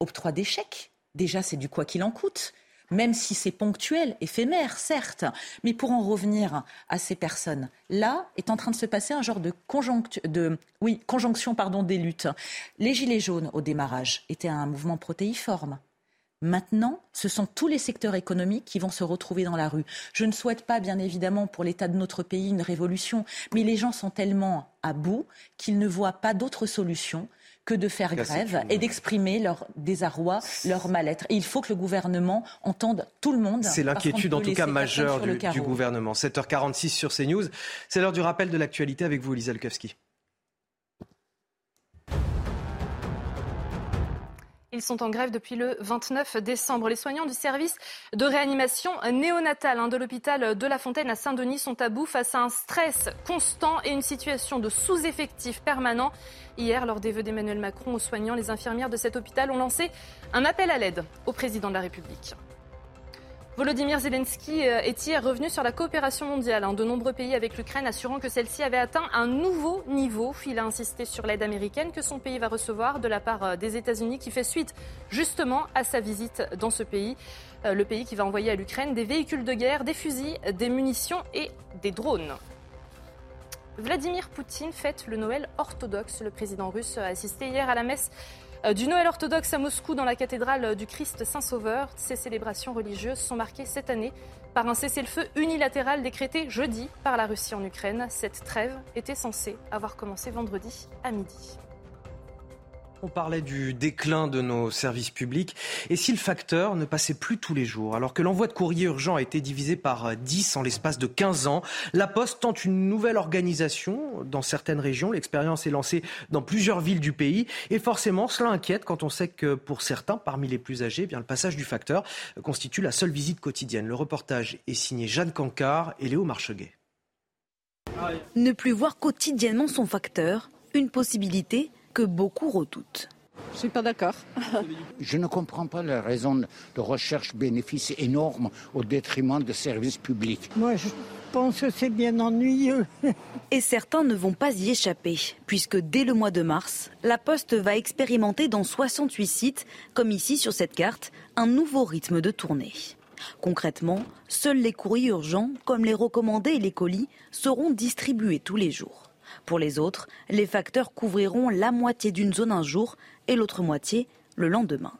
octroie des chèques. Déjà, c'est du quoi qu'il en coûte même si c'est ponctuel, éphémère, certes. Mais pour en revenir à ces personnes, là est en train de se passer un genre de, de oui, conjonction pardon, des luttes. Les Gilets jaunes, au démarrage, étaient un mouvement protéiforme. Maintenant, ce sont tous les secteurs économiques qui vont se retrouver dans la rue. Je ne souhaite pas, bien évidemment, pour l'état de notre pays, une révolution, mais les gens sont tellement à bout qu'ils ne voient pas d'autre solution que de faire grève et d'exprimer leur désarroi, leur mal-être. il faut que le gouvernement entende tout le monde. C'est l'inquiétude en tout cas majeure du, du, gouvernement. 7h46 sur CNews. C'est l'heure du rappel de l'actualité avec vous, Elisa Lukowski. Ils sont en grève depuis le 29 décembre. Les soignants du service de réanimation néonatale hein, de l'hôpital de La Fontaine à Saint-Denis sont à bout face à un stress constant et une situation de sous-effectif permanent. Hier, lors des vœux d'Emmanuel Macron aux soignants, les infirmières de cet hôpital ont lancé un appel à l'aide au président de la République. Volodymyr Zelensky euh, est hier revenu sur la coopération mondiale. Hein? De nombreux pays avec l'Ukraine assurant que celle-ci avait atteint un nouveau niveau. Il a insisté sur l'aide américaine que son pays va recevoir de la part euh, des États-Unis qui fait suite justement à sa visite dans ce pays. Euh, le pays qui va envoyer à l'Ukraine des véhicules de guerre, des fusils, des munitions et des drones. Vladimir Poutine fête le Noël orthodoxe. Le président russe a assisté hier à la messe du Noël orthodoxe à Moscou dans la cathédrale du Christ Saint-Sauveur. Ces célébrations religieuses sont marquées cette année par un cessez-le-feu unilatéral décrété jeudi par la Russie en Ukraine. Cette trêve était censée avoir commencé vendredi à midi. On parlait du déclin de nos services publics. Et si le facteur ne passait plus tous les jours, alors que l'envoi de courrier urgent a été divisé par 10 en l'espace de 15 ans, la Poste tente une nouvelle organisation dans certaines régions. L'expérience est lancée dans plusieurs villes du pays. Et forcément, cela inquiète quand on sait que pour certains, parmi les plus âgés, eh bien, le passage du facteur constitue la seule visite quotidienne. Le reportage est signé Jeanne Cancard et Léo Marcheguet. Ne plus voir quotidiennement son facteur, une possibilité que beaucoup redoutent. Je ne suis pas d'accord. Je ne comprends pas la raison de recherche bénéfice énorme au détriment des services publics. Moi, je pense que c'est bien ennuyeux. Et certains ne vont pas y échapper, puisque dès le mois de mars, la Poste va expérimenter dans 68 sites, comme ici sur cette carte, un nouveau rythme de tournée. Concrètement, seuls les courriers urgents, comme les recommandés et les colis, seront distribués tous les jours. Pour les autres, les facteurs couvriront la moitié d'une zone un jour et l'autre moitié le lendemain.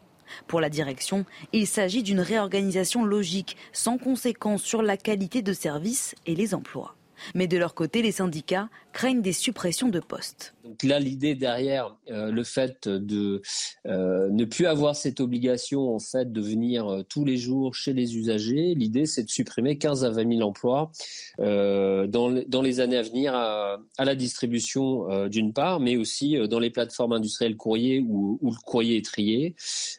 Pour la direction, il s'agit d'une réorganisation logique, sans conséquence sur la qualité de service et les emplois. Mais de leur côté, les syndicats craignent des suppressions de postes. Donc là, l'idée derrière euh, le fait de euh, ne plus avoir cette obligation en fait de venir euh, tous les jours chez les usagers, l'idée c'est de supprimer 15 à 20 000 emplois dans, dans, les années à venir à, la distribution d'une part, mais aussi dans les plateformes industrielles courrier où, où, le courrier est trié,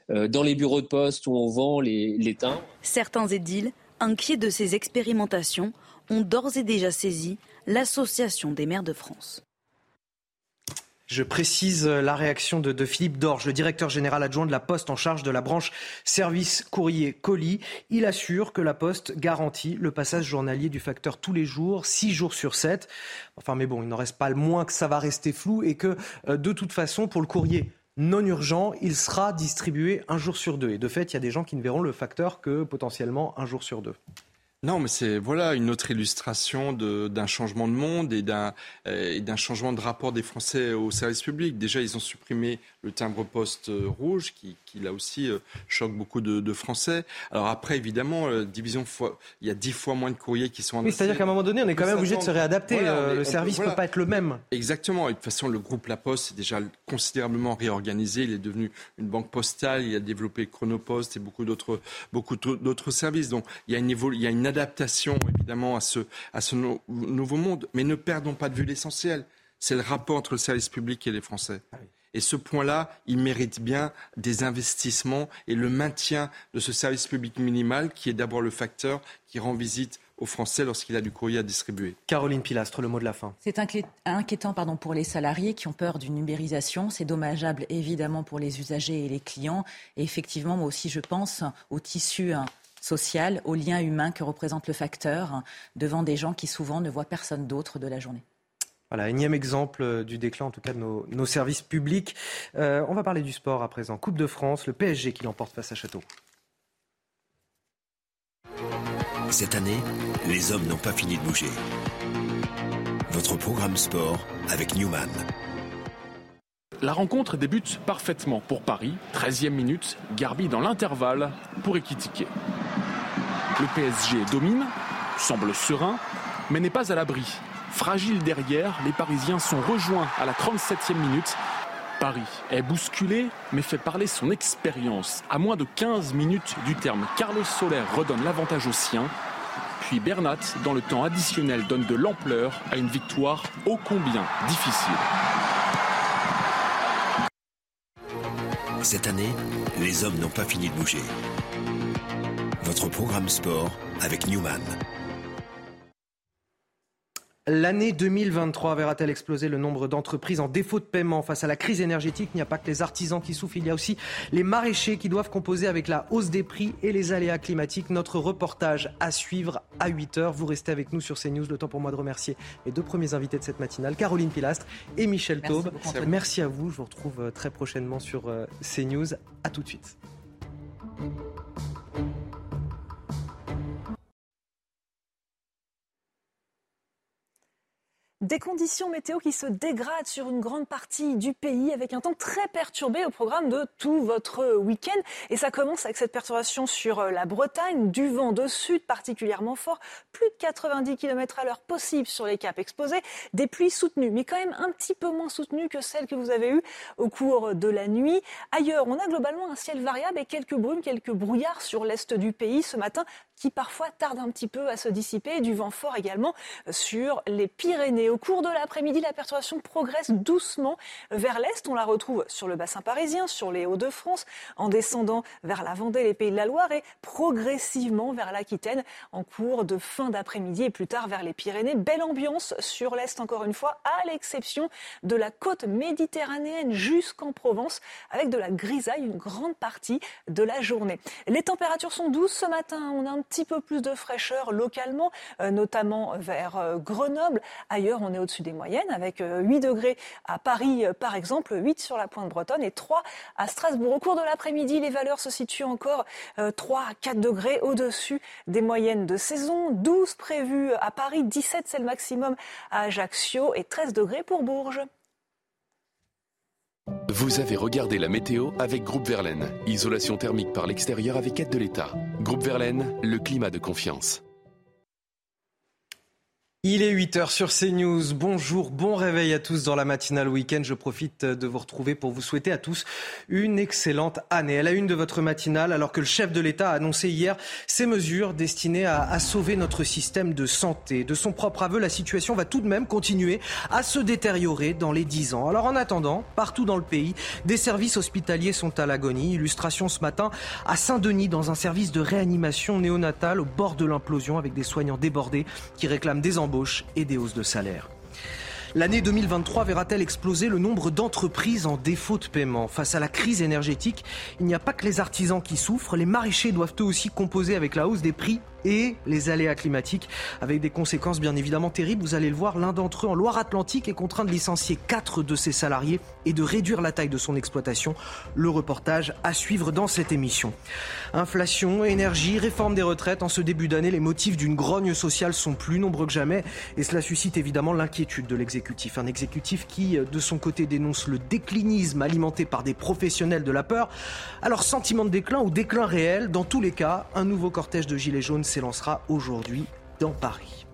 dans les bureaux de poste où on vend les, les. Certains édiles, inquiets de ces expérimentations, ont d'ores et déjà saisi l'Association des maires de France. Je précise la réaction de, Philippe Dorge, le directeur général adjoint de la Poste en charge de la branche service courrier colis. Il assure que la Poste garantit le passage journalier du facteur tous les jours, six jours sur sept. Enfin, mais bon, il n'en reste pas le moins que ça va rester flou et que euh, de toute façon, pour le courrier non urgent, il sera distribué un jour sur deux. Et de fait, il y a des gens qui ne verront le facteur que potentiellement un jour sur deux. Non, mais c'est voilà une autre illustration d'un changement de monde et d'un euh, changement de rapport des Français au service public. Déjà, ils ont supprimé le timbre-poste euh, rouge, qui, là aussi euh, choque beaucoup de, Français. Alors après, évidemment, division fois, il y a dix fois moins de courriers qui sont. Oui, c'est-à-dire qu'à un moment donné, on est quand même obligé de se réadapter. le service ne peut, pas être le même. Exactement. Et de toute façon, le groupe La Poste est déjà considérablement réorganisé. Il est devenu une banque postale. Il a développé Chronopost et beaucoup d'autres beaucoup d'autres services. Donc, il y a une, il y a une adaptation évidemment à ce, à ce nouveau monde. Mais ne perdons pas de vue l'essentiel. C'est le rapport entre le service public et les Français. Ah et ce point-là, il mérite bien des investissements et le maintien de ce service public minimal qui est d'abord le facteur qui rend visite aux Français lorsqu'il a du courrier à distribuer. Caroline Pilastre, le mot de la fin. C'est inquiétant pardon, pour les salariés qui ont peur d'une numérisation. C'est dommageable évidemment pour les usagers et les clients. Et effectivement, moi aussi, je pense au tissu hein, social, au lien humain que représente le facteur devant des gens qui souvent ne voient personne d'autre de la journée. Voilà, énième exemple euh, du déclin en tout cas de nos, services publics. Euh, on va parler du sport à présent. Coupe de France, le PSG qui l'emporte face à Château. Cette année, les hommes n'ont pas fini de bouger. Votre programme sport avec Newman. La rencontre débute parfaitement pour Paris. 13e minute, Garbi dans l'intervalle pour équitiquer. Le PSG domine, semble serein, mais n'est pas à l'abri. Fragile derrière, les Parisiens sont rejoints à la 37e minute. Paris est bousculé, mais fait parler son expérience. À moins de 15 minutes du terme, Carlos Soler redonne l'avantage aux siens. Puis Bernat, dans le temps additionnel, donne de l'ampleur à une victoire ô combien difficile. Cette année, les hommes n'ont pas fini de bouger. Votre programme sport avec Newman. L'année 2023 verra-t-elle exploser le nombre d'entreprises en défaut de paiement face à la crise énergétique? Il n'y a pas que les artisans qui souffrent, il y a aussi les maraîchers qui doivent composer avec la hausse des prix et les aléas climatiques. Notre reportage à suivre à 8h. Vous restez avec nous sur CNews. Le temps pour moi de remercier les deux premiers invités de cette matinale, Caroline Pilastre et Michel Taube. Merci à vous. Je vous retrouve euh, très prochainement sur euh, CNews. À tout de suite. Des conditions météo qui se dégradent sur une grande partie du pays avec un temps très perturbé au programme de tout votre week-end. Et ça commence avec cette perturbation sur euh, la Bretagne, du vent de sud particulièrement fort, plus de 90 km à l'heure possible sur les caps exposés, des pluies soutenues, mais quand même un petit peu moins soutenues que celles que vous avez eues au cours de la nuit. Ailleurs, on a globalement un ciel variable et quelques brumes, quelques brouillards sur l'est du pays ce matin qui parfois tardent un petit peu à se dissiper, du vent fort également sur les Pyrénées. Au cours de l'après-midi, la perturbation progresse doucement vers l'est. On la retrouve sur le bassin parisien, sur les Hauts-de-France, en descendant vers la Vendée, les Pays de la Loire et progressivement vers l'Aquitaine en cours de fin d'après-midi et plus tard vers les Pyrénées. Belle ambiance sur l'est encore une fois, à l'exception de la côte méditerranéenne jusqu'en Provence avec de la grisaille une grande partie de la journée. Les températures sont douces ce matin. On a petit peu plus de fraîcheur localement, euh, notamment vers euh, Grenoble. Ailleurs, on est au-dessus des moyennes, avec 8 euh, degrés à Paris, par exemple, 8 sur la pointe bretonne et 3 à Strasbourg. Au cours de l'après-midi, les valeurs se situent encore 3 à 4 degrés au-dessus des moyennes de saison. 12 prévues à Paris, 17 c'est le maximum à Ajaccio et 13 degrés pour Bourges. Vous avez regardé la météo avec Groupe Verlaine. Isolation thermique par l'extérieur avec aide de l'État. Groupe Verlaine, le climat de confiance. Il est 8h sur CNews. Bonjour, bon réveil à tous dans la matinale week-end. Je profite de vous retrouver pour vous souhaiter à tous une excellente année. À la une de votre matinale, alors que le chef de l'État a annoncé hier ces mesures destinées à, à, sauver notre système de santé. De son propre aveu, la situation va tout de même continuer à se détériorer dans les 10 ans. Alors en attendant, partout dans le pays, des services hospitaliers sont à l'agonie. Illustration ce matin à Saint-Denis dans un service de réanimation néonatale au bord de l'implosion avec des soignants débordés qui réclament des embauches et des hausses de salaire. L'année 2023 verra-t-elle exploser le nombre d'entreprises en défaut de paiement? Face à la crise énergétique, il n'y a pas que les artisans qui souffrent, les maraîchers doivent eux aussi composer avec la hausse des prix et les aléas climatiques, avec des conséquences bien évidemment terribles. Vous allez le voir, l'un d'entre eux en Loire-Atlantique est contraint de licencier quatre de ses salariés et de réduire la taille de son exploitation. Le reportage à suivre dans cette émission. Inflation, énergie, réforme des retraites. En ce début d'année, les motifs d'une grogne sociale sont plus nombreux que jamais et cela suscite évidemment l'inquiétude de l'exécutif. Un exécutif qui, de son côté, dénonce le déclinisme alimenté par des professionnels de la peur. Alors, sentiment de déclin ou déclin réel, dans tous les cas, un nouveau cortège de gilets jaunes s'élancera aujourd'hui dans Paris.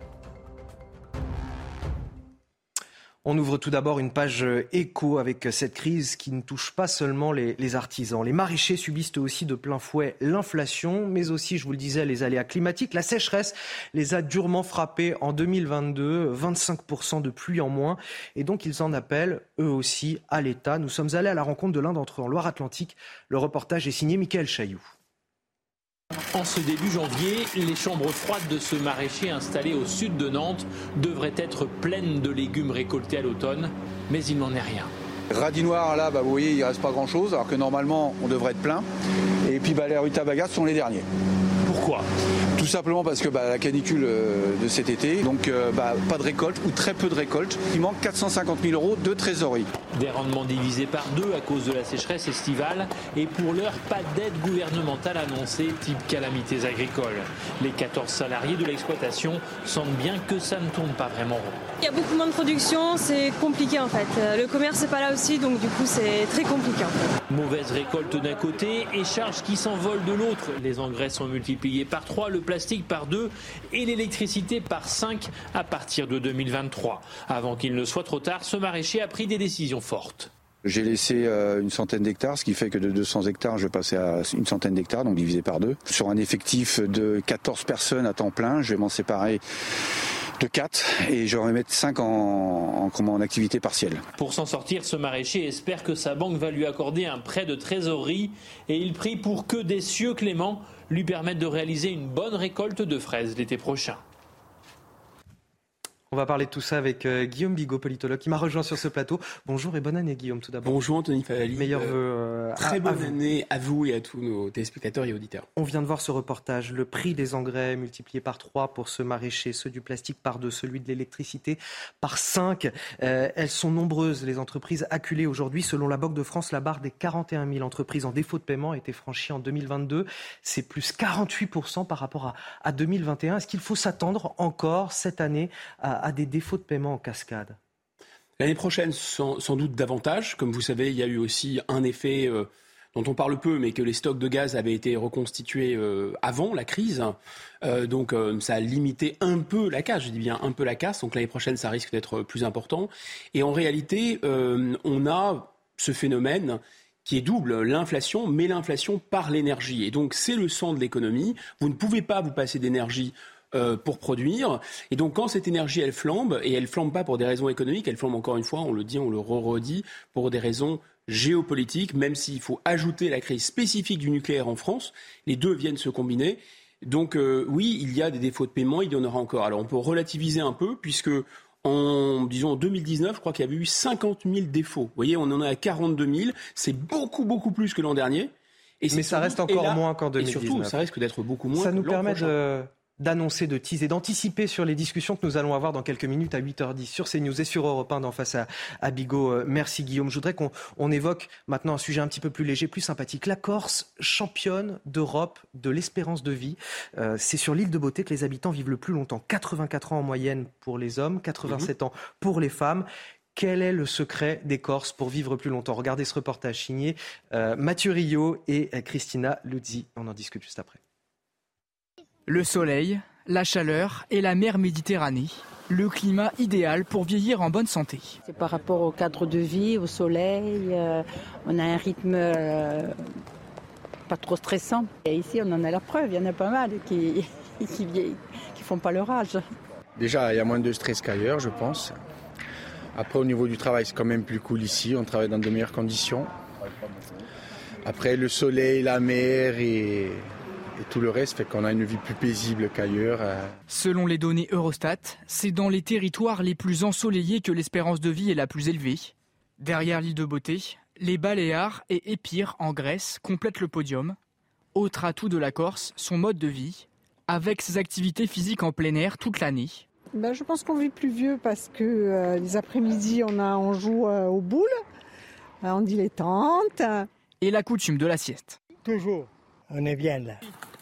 On ouvre tout d'abord une page écho avec cette crise qui ne touche pas seulement les, artisans. Les maraîchers subissent aussi de plein fouet l'inflation, mais aussi, je vous le disais, les aléas climatiques. La sécheresse les a durement frappés en 2022, 25% de pluie en moins, et donc ils en appellent eux aussi à l'État. Nous sommes allés à la rencontre de l'un d'entre eux en Loire-Atlantique. Le reportage est signé Michael Chailloux. En ce début janvier, les chambres froides de ce maraîcher installé au sud de Nantes devraient être pleines de légumes récoltés à l'automne, mais il n'en est rien. Radis noir, là, bah, vous voyez, il reste pas grand-chose, alors que normalement, on devrait être plein. Et puis, bah, les rutabagas sont les derniers. Pourquoi? Tout simplement parce que bah, la canicule euh, de cet été, donc euh, bah, pas de récolte ou très peu de récolte. Il manque 450 000 euros de trésorerie. Des rendements divisés par deux à cause de la sécheresse estivale et pour l'heure, pas d'aide gouvernementale annoncée type calamités agricoles. Les 14 salariés de l'exploitation sentent bien que ça ne tourne pas vraiment rond. Il y a beaucoup moins de production, c'est compliqué en fait. Le commerce n'est pas là aussi, donc du coup c'est très compliqué. En fait. Mauvaise récolte d'un côté et charges qui s'envolent de l'autre. Les engrais sont multipliés par 3, le plastique par 2 et l'électricité par 5 à partir de 2023. Avant qu'il ne soit trop tard, ce maraîcher a pris des décisions fortes. J'ai laissé euh, une centaine d'hectares, ce qui fait que de 200 hectares, je vais passer à une centaine d'hectares, donc divisé par deux. Sur un effectif de 14 personnes à temps plein, je vais m'en séparer de 4 et je vais mettre 5 en, en, en activité partielle. Pour s'en sortir, ce maraîcher espère que sa banque va lui accorder un prêt de trésorerie et il prie pour que des cieux cléments lui permettent de réaliser une bonne récolte de fraises l'été prochain. On va parler de tout ça avec euh, Guillaume Bigot, politologue, qui m'a rejoint sur ce plateau. Bonjour et bonne année, Guillaume, tout d'abord. Bonjour, Anthony Favali. Meilleurs vœux. Euh, très à, bonne à année à vous et à tous nos téléspectateurs et auditeurs. On vient de voir ce reportage. Le prix des engrais multiplié par 3 pour ce maraîcher, ceux du plastique par 2, celui de l'électricité par 5. Euh, elles sont nombreuses, les entreprises acculées aujourd'hui. Selon la Banque de France, la barre des 41 000 entreprises en défaut de paiement a été franchie en 2022. C'est plus 48% par rapport à, à 2021. Est-ce qu'il faut s'attendre encore cette année à, à des défauts de paiement en cascade L'année prochaine, sans, doute davantage. Comme vous savez, il y a eu aussi un effet euh, dont on parle peu, mais que les stocks de gaz avaient été reconstitués euh, avant la crise. Euh, donc ça a limité un peu la casse, je dis bien un peu la casse. Donc l'année prochaine, ça risque d'être plus important. Et en réalité, on a ce phénomène qui est double, l'inflation, mais l'inflation par l'énergie. Et donc c'est le sang de l'économie. Vous ne pouvez pas vous passer d'énergie euh, pour produire. Et donc quand cette énergie, elle flambe, et elle flambe pas pour des raisons économiques, elle flambe encore une fois, on le dit, on le redit, pour des raisons géopolitiques, même s'il faut ajouter la crise spécifique du nucléaire en France, les deux viennent se combiner. Donc euh, oui, il y a des défauts de paiement, il y en aura encore. Alors on peut relativiser un peu, puisque en, disons, en 2019, je crois qu'il y avait eu 50 000 défauts. Vous voyez, on en est à 42 000. C'est beaucoup, beaucoup plus que l'an dernier. Et Mais ça reste encore là, moins qu'en 2019. Et surtout, ça risque d'être beaucoup moins. Ça nous permet prochain. de d'annoncer, de teaser, d'anticiper sur les discussions que nous allons avoir dans quelques minutes à 8h10 sur CNews et sur Europe 1 d'en face à, à Bigot. Merci Guillaume. Je voudrais qu'on on évoque maintenant un sujet un petit peu plus léger, plus sympathique. La Corse, championne d'Europe de l'espérance de vie. Euh, c'est sur l'île de Beauté que les habitants vivent le plus longtemps. 84 ans en moyenne pour les hommes, 87 mmh. ans pour les femmes. Quel est le secret des Corses pour vivre plus longtemps? Regardez ce reportage signé euh, Mathieu Rio et Christina Luzzi. On en discute juste après. Le soleil, la chaleur et la mer Méditerranée. Le climat idéal pour vieillir en bonne santé. C'est par rapport au cadre de vie, au soleil. Euh, on a un rythme euh, pas trop stressant. Et ici, on en a la preuve. Il y en a pas mal qui, qui, qui font pas leur âge. Déjà, il y a moins de stress qu'ailleurs, je pense. Après, au niveau du travail, c'est quand même plus cool ici. On travaille dans de meilleures conditions. Après, le soleil, la mer et et tout le reste fait qu'on a une vie plus paisible qu'ailleurs. euh. Selon les données Eurostat, c'est dans les territoires les plus ensoleillés que l'espérance de vie est la plus élevée. Derrière l'île de Beauté, les Baléares et Épire en Grèce complètent le podium. Autre atout de la Corse, son mode de vie, avec ses activités physiques en plein air toute l'année. Ben, je pense qu'on vit plus vieux parce que euh, les après-midi, on, a, on joue euh, aux boules, euh, on dilettante. Et la coutume de la sieste. Toujours, on est bien là.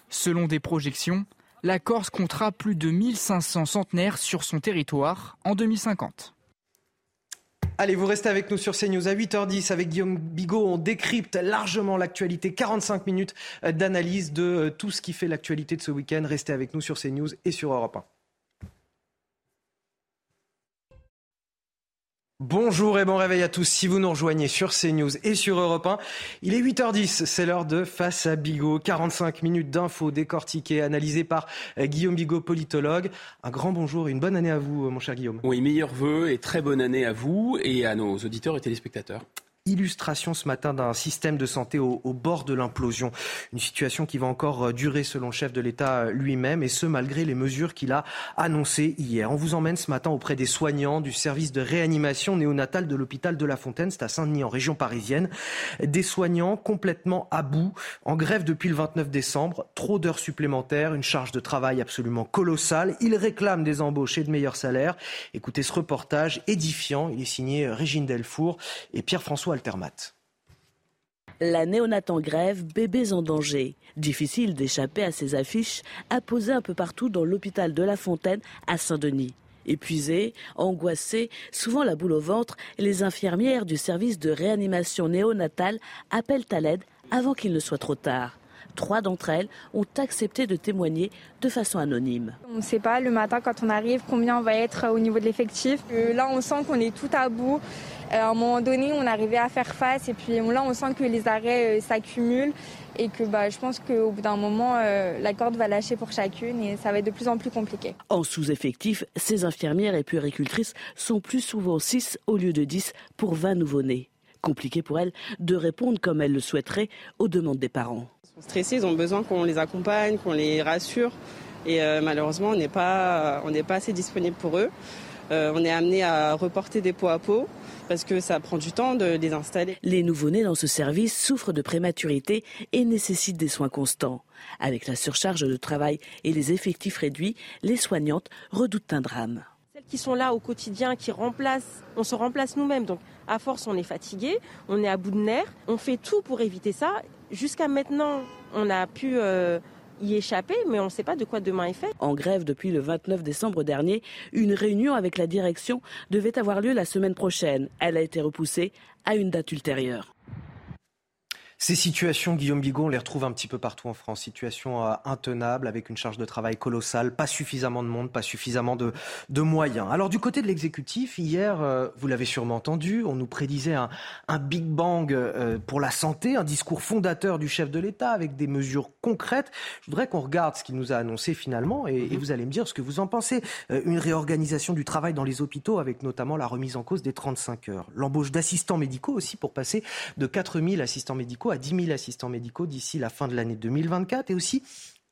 Selon des projections, la Corse comptera plus de 1500 centenaires sur son territoire en 2050. Allez, vous restez avec nous sur CNews à 8h10 avec Guillaume Bigot. On décrypte largement l'actualité. 45 minutes d'analyse de tout ce qui fait l'actualité de ce week-end. Restez avec nous sur CNews et sur Europe 1. Bonjour et bon réveil à tous. Si vous nous rejoignez sur CNews et sur Europe 1, il est 8h10. C'est l'heure de Face à Bigot. 45 minutes d'infos décortiquées, analysées par Guillaume Bigot, politologue. Un grand bonjour et une bonne année à vous, mon cher Guillaume. Oui, meilleurs vœux et très bonne année à vous et à nos auditeurs et téléspectateurs illustration ce matin d'un système de santé au, bord de l'implosion. Une situation qui va encore durer selon le chef de l'État lui-même et ce malgré les mesures qu'il a annoncées hier. On vous emmène ce matin auprès des soignants du service de réanimation néonatale de l'hôpital de La Fontaine, c'est à Saint-Denis en région parisienne. Des soignants complètement à bout, en grève depuis le 29 décembre, trop d'heures supplémentaires, une charge de travail absolument colossale. Ils réclament des embauches et de meilleurs salaires. Écoutez ce reportage édifiant, il est signé Régine Delfour et Pierre-François La néonate en grève, bébés en danger. Difficile d'échapper à ces affiches apposées un peu partout dans l'hôpital de La Fontaine à Saint-Denis. Épuisés, angoissés, souvent la boule au ventre, les infirmières du service de réanimation néonatale appellent à l'aide avant qu'il ne soit trop tard. Trois d'entre elles ont accepté de témoigner de façon anonyme. On ne sait pas le matin quand on arrive combien on va être au niveau de l'effectif. Euh, là, on sent qu'on est tout à bout. Euh, à un moment donné, on arrivait à faire face et puis là, on sent que les arrêts euh, s'accumulent et que bah, je pense qu'au bout d'un moment, la corde va lâcher pour chacune et ça va être de plus en plus compliqué. En sous-effectif, ces infirmières et puéricultrices sont plus souvent 6 au lieu de 10 pour 20 nouveau-nés. Compliqué pour elles de répondre comme elles le souhaiteraient aux demandes des parents. Ils sont stressés, ils ont besoin qu'on les accompagne, qu'on les rassure. Et malheureusement, on n'est pas, on pas assez disponible pour eux. Euh, on est amené à reporter des pots à peau parce que ça prend du temps de les installer. Les nouveau-nés dans ce service souffrent de prématurité et nécessitent des soins constants. Avec la surcharge de travail et les effectifs réduits, les soignantes redoutent un drame. Celles qui sont là au quotidien, qui remplacent, on se remplace nous-mêmes. Donc à force, on est fatigué, on est à bout de nerfs. On fait tout pour éviter ça. Jusqu'à maintenant, on a pu euh, y échapper, mais on ne sait pas de quoi demain est fait. En grève depuis le 29 décembre dernier, une réunion avec la direction devait avoir lieu la semaine prochaine. Elle a été repoussée à une date ultérieure. Ces situations, Guillaume Bigot, on les retrouve un petit peu partout en France. Situations euh, intenables avec une charge de travail colossale, pas suffisamment de monde, pas suffisamment de, de moyens. Alors du côté de l'exécutif, hier, euh, vous l'avez sûrement entendu, on nous prédisait un, un Big Bang euh, pour la santé, un discours fondateur du chef de l'État avec des mesures concrètes. Je voudrais qu'on regarde ce qu'il nous a annoncé finalement et, et, vous allez me dire ce que vous en pensez. une réorganisation du travail dans les hôpitaux avec notamment la remise en cause des 35 heures. L'embauche d'assistants médicaux aussi pour passer de 4000 assistants médicaux à 10 000 assistants médicaux d'ici la fin de l'année 2024 et aussi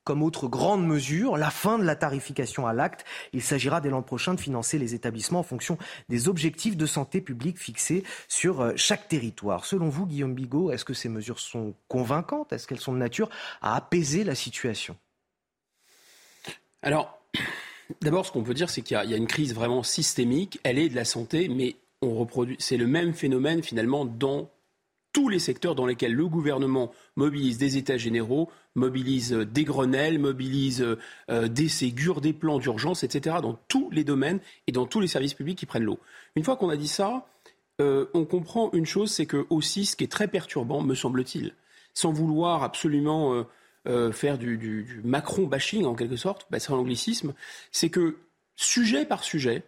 comme autre grande mesure, la fin de la tarification à l'acte. Il s'agira dès l'an prochain de financer les établissements en fonction des objectifs de santé publique fixés sur euh, chaque territoire. Selon vous, Guillaume Bigot, est-ce que ces mesures sont convaincantes? Est-ce qu'elles sont de nature à apaiser la situation? Alors, d'abord, ce qu'on peut dire, c'est qu'il y, a une crise vraiment systémique. Elle est de la santé, mais on reproduit. C'est le même phénomène finalement dans tous les secteurs dans lesquels le gouvernement mobilise des états généraux, mobilise euh, des Grenelles, mobilise euh, des Ségures, des plans d'urgence, etc., dans tous les domaines et dans tous les services publics qui prennent l'eau. Une fois qu'on a dit ça, euh, on comprend une chose, c'est que aussi, ce qui est très perturbant, me semble-t-il, sans vouloir absolument faire du, Macron bashing en quelque sorte, bah, c'est un anglicisme, c'est que sujet par sujet,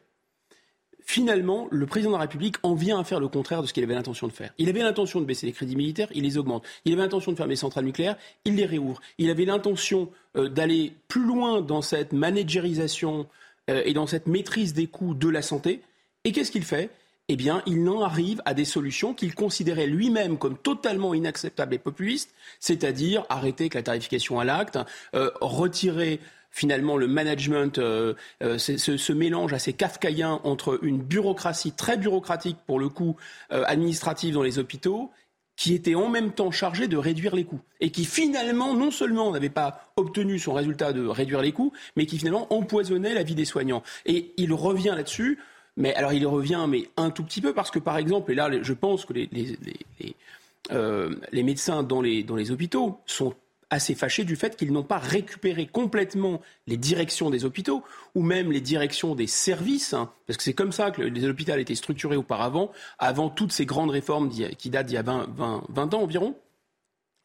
finalement, le président de la République en vient à faire le contraire de ce qu'il avait l'intention de faire. Il avait l'intention de baisser les crédits militaires, il les augmente. Il avait l'intention de fermer les centrales nucléaires, il les réouvre. Il avait l'intention euh, d'aller plus loin dans cette managérisation euh, et dans cette maîtrise des coûts de la santé. Et qu'est-ce qu'il fait? Eh bien, il en arrive à des solutions qu'il considérait lui-même comme totalement inacceptables et populistes, c'est-à-dire arrêter la tarification à l'acte, euh, retirer finalement le management, euh, euh, ce, mélange assez kafkaïen entre une bureaucratie très bureaucratique pour le coup euh, administrative dans les hôpitaux qui était en même temps chargé de réduire les coûts et qui finalement non seulement n'avait pas obtenu son résultat de réduire les coûts, mais qui finalement empoisonnait la vie des soignants. Et il revient là-dessus, mais alors il revient mais un tout petit peu parce que par exemple, et là je pense que les, les médecins dans les hôpitaux sont assez fâchés du fait qu'ils n'ont pas récupéré complètement les directions des hôpitaux ou même les directions des services, hein, parce que c'est comme ça que les hôpitaux étaient structurés auparavant, avant toutes ces grandes réformes qui datent d'il y a 20, 20 ans environ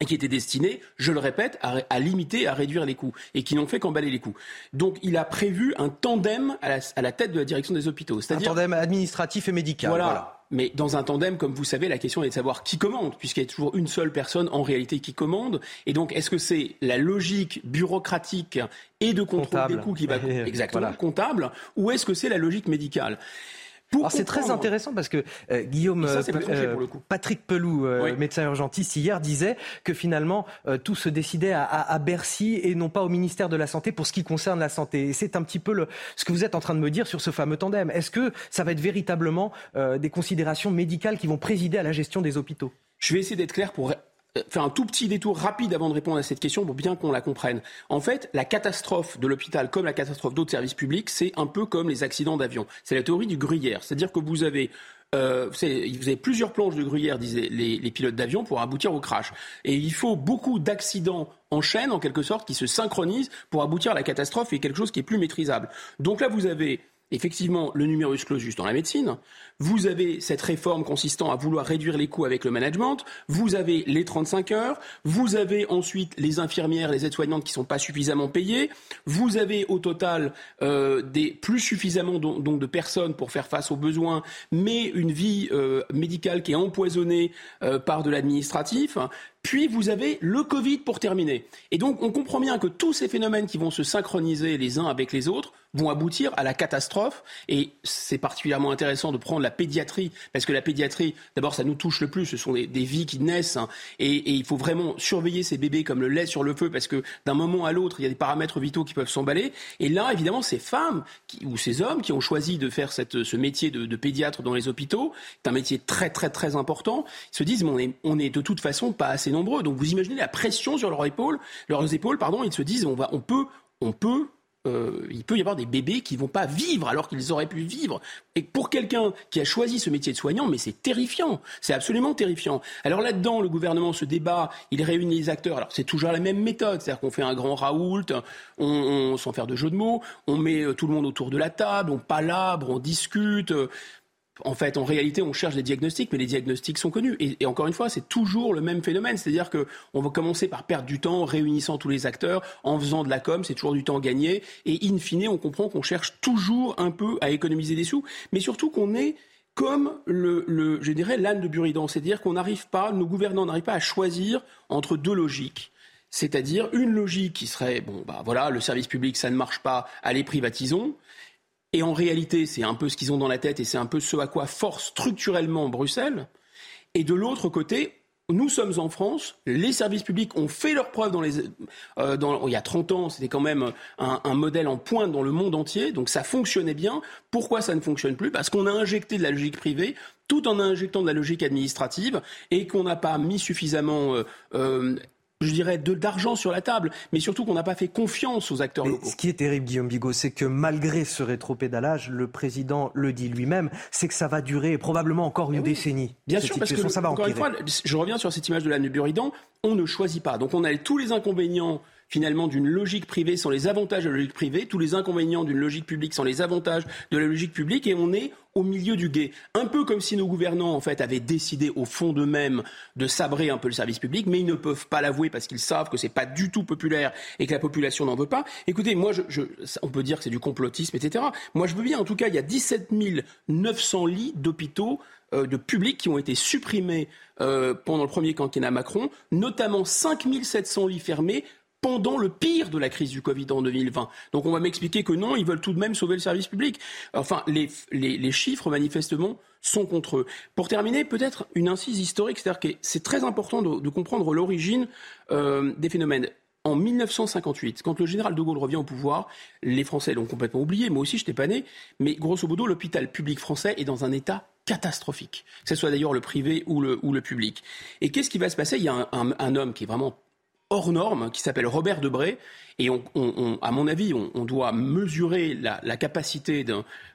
et qui étaient destinées, je le répète, à, limiter, à réduire les coûts, et qui n'ont fait qu'emballer les coûts. Donc il a prévu un tandem à la, tête de la direction des hôpitaux. Un tandem administratif et médical. voilà. Mais dans un tandem, comme vous savez, la question est de savoir qui commande, puisqu'il y a toujours une seule personne en réalité qui commande. Et donc, est-ce que c'est la logique bureaucratique et de contrôle des coûts qui va exactement comptable, ou est-ce que c'est la logique médicale? C'est très intéressant parce que euh, Guillaume euh, euh, Patrick Pelou, médecin urgentiste hier, disait que finalement tout se décidait à, Bercy et non pas au ministère de la Santé pour ce qui concerne la santé. Et c'est un petit peu le, ce que vous êtes en train de me dire sur ce fameux tandem. Est-ce que ça va être véritablement des considérations médicales qui vont présider à la gestion des hôpitaux? Je vais essayer d'être clair pour faire un tout petit détour rapide avant de répondre à cette question pour bien qu'on la comprenne. En fait, la catastrophe de l'hôpital, comme la catastrophe d'autres services publics, c'est un peu comme les accidents d'avion. C'est la théorie du gruyère. C'est-à-dire que vous avez euh, vous, avez, plusieurs planches de gruyère, disaient les, les pilotes d'avion, pour aboutir au crash. Et il faut beaucoup d'accidents en chaîne, en quelque sorte, qui se synchronisent pour aboutir à la catastrophe et quelque chose qui est plus maîtrisable. Donc là, vous avez effectivement le numerus clausus dans la médecine, vous avez cette réforme consistant à vouloir réduire les coûts avec le management, vous avez les 35 heures, vous avez ensuite les infirmières, les aides-soignantes qui ne sont pas suffisamment payées, vous avez au total euh, des, plus suffisamment de personnes pour faire face aux besoins, mais une vie euh, médicale qui est empoisonnée euh, par de l'administratif. Puis vous avez le Covid pour terminer. Et donc on comprend bien que tous ces phénomènes qui vont se synchroniser les uns avec les autres vont aboutir à la catastrophe. Et c'est particulièrement intéressant de prendre la pédiatrie, parce que la pédiatrie, d'abord, ça nous touche le plus. Ce sont des, vies qui naissent, hein. et, il faut vraiment surveiller ces bébés comme le lait sur le feu, parce que d'un moment à l'autre, il y a des paramètres vitaux qui peuvent s'emballer. Et là, évidemment, ces femmes ou ces hommes qui ont choisi de faire ce métier de, pédiatre dans les hôpitaux, c'est un métier très, très, très important, se disent, mais on est, on est de toute façon pas assez Donc vous imaginez la pression sur leurs épaules, leurs épaules, pardon, ils se disent, on va, on peut, on peut euh, il peut y avoir des bébés qui vont pas vivre alors qu'ils auraient pu vivre. Et pour quelqu'un qui a choisi ce métier de soignant, mais c'est terrifiant. C'est absolument terrifiant. Alors là-dedans, le gouvernement se débat, il réunit les acteurs. Alors c'est toujours la même méthode, c'est-à-dire qu'on fait un grand raoult, on, on, sans faire de jeu de mots, on met euh, tout le monde autour de la table, on palabre, on discute en fait, en réalité, on cherche des diagnostics, mais les diagnostics sont connus. Et, encore une fois, c'est toujours le même phénomène. C'est-à-dire qu'on va commencer par perdre du temps en réunissant tous les acteurs, en faisant de la com, c'est toujours du temps gagné. Et in fine, on comprend qu'on cherche toujours un peu à économiser des sous, mais surtout qu'on est comme le, le, je dirais, l'âne de Buridan. C'est-à-dire qu'on n'arrive pas, nos gouvernants n'arrivent pas à choisir entre deux logiques. C'est-à-dire une logique qui serait, bon, bah voilà, le service public, ça ne marche pas, allez, privatisons. Et en réalité, c'est un peu ce qu'ils ont dans la tête et c'est un peu ce à quoi force structurellement Bruxelles. Et de l'autre côté, nous sommes en France, les services publics ont fait leurs preuves dans les, euh, il y a 30 ans, c'était quand même un, un, modèle en pointe dans le monde entier, donc ça fonctionnait bien. Pourquoi ça ne fonctionne plus? Parce qu'on a injecté de la logique privée tout en injectant de la logique administrative et qu'on n'a pas mis suffisamment euh, euh, je dirais, de d'argent sur la table, mais surtout qu'on n'a pas fait confiance aux acteurs locaux. Ce qui est terrible, Guillaume Bigot, c'est que malgré ce rétropédalage, le président le dit lui-même, c'est que ça va durer probablement encore une eh décennie. Bien sûr, parce que, ça va encore une fois, je reviens sur cette image de l'âne Buridan, on ne choisit pas. Donc on a tous les inconvénients finalement d'une logique privée sans les avantages de la logique privée, tous les inconvénients d'une logique publique sans les avantages de la logique publique, et on est au milieu du guet. Un peu comme si nos gouvernants, en fait, avaient décidé au fond d'eux-mêmes de sabrer un peu le service public, mais ils ne peuvent pas l'avouer parce qu'ils savent que c'est pas du tout populaire et que la population n'en veut pas. Écoutez, moi, je, on peut dire que c'est du complotisme, etc. Moi, je veux bien, en tout cas, il y a 17 900 lits d'hôpitaux euh, de publics qui ont été supprimés euh, pendant le premier quinquennat Macron, notamment 5 700 lits fermés pendant le pire de la crise du Covid en 2020. Donc on va m'expliquer que non, ils veulent tout de même sauver le service public. Enfin, les, les, chiffres, manifestement, sont contre eux. Pour terminer, peut-être une incise historique, c'est-à-dire que c'est très important de, comprendre l'origine euh, des phénomènes. En 1958, quand le général de Gaulle revient au pouvoir, les Français l'ont complètement oublié, moi aussi je n'étais pas né, mais grosso modo, l'hôpital public français est dans un état catastrophique, que ce soit d'ailleurs le privé ou le, ou le public. Et qu'est-ce qui va se passer? Il y a un homme qui est vraiment hors norme qui s'appelle Robert Debré. Et à mon avis, on, doit mesurer la, capacité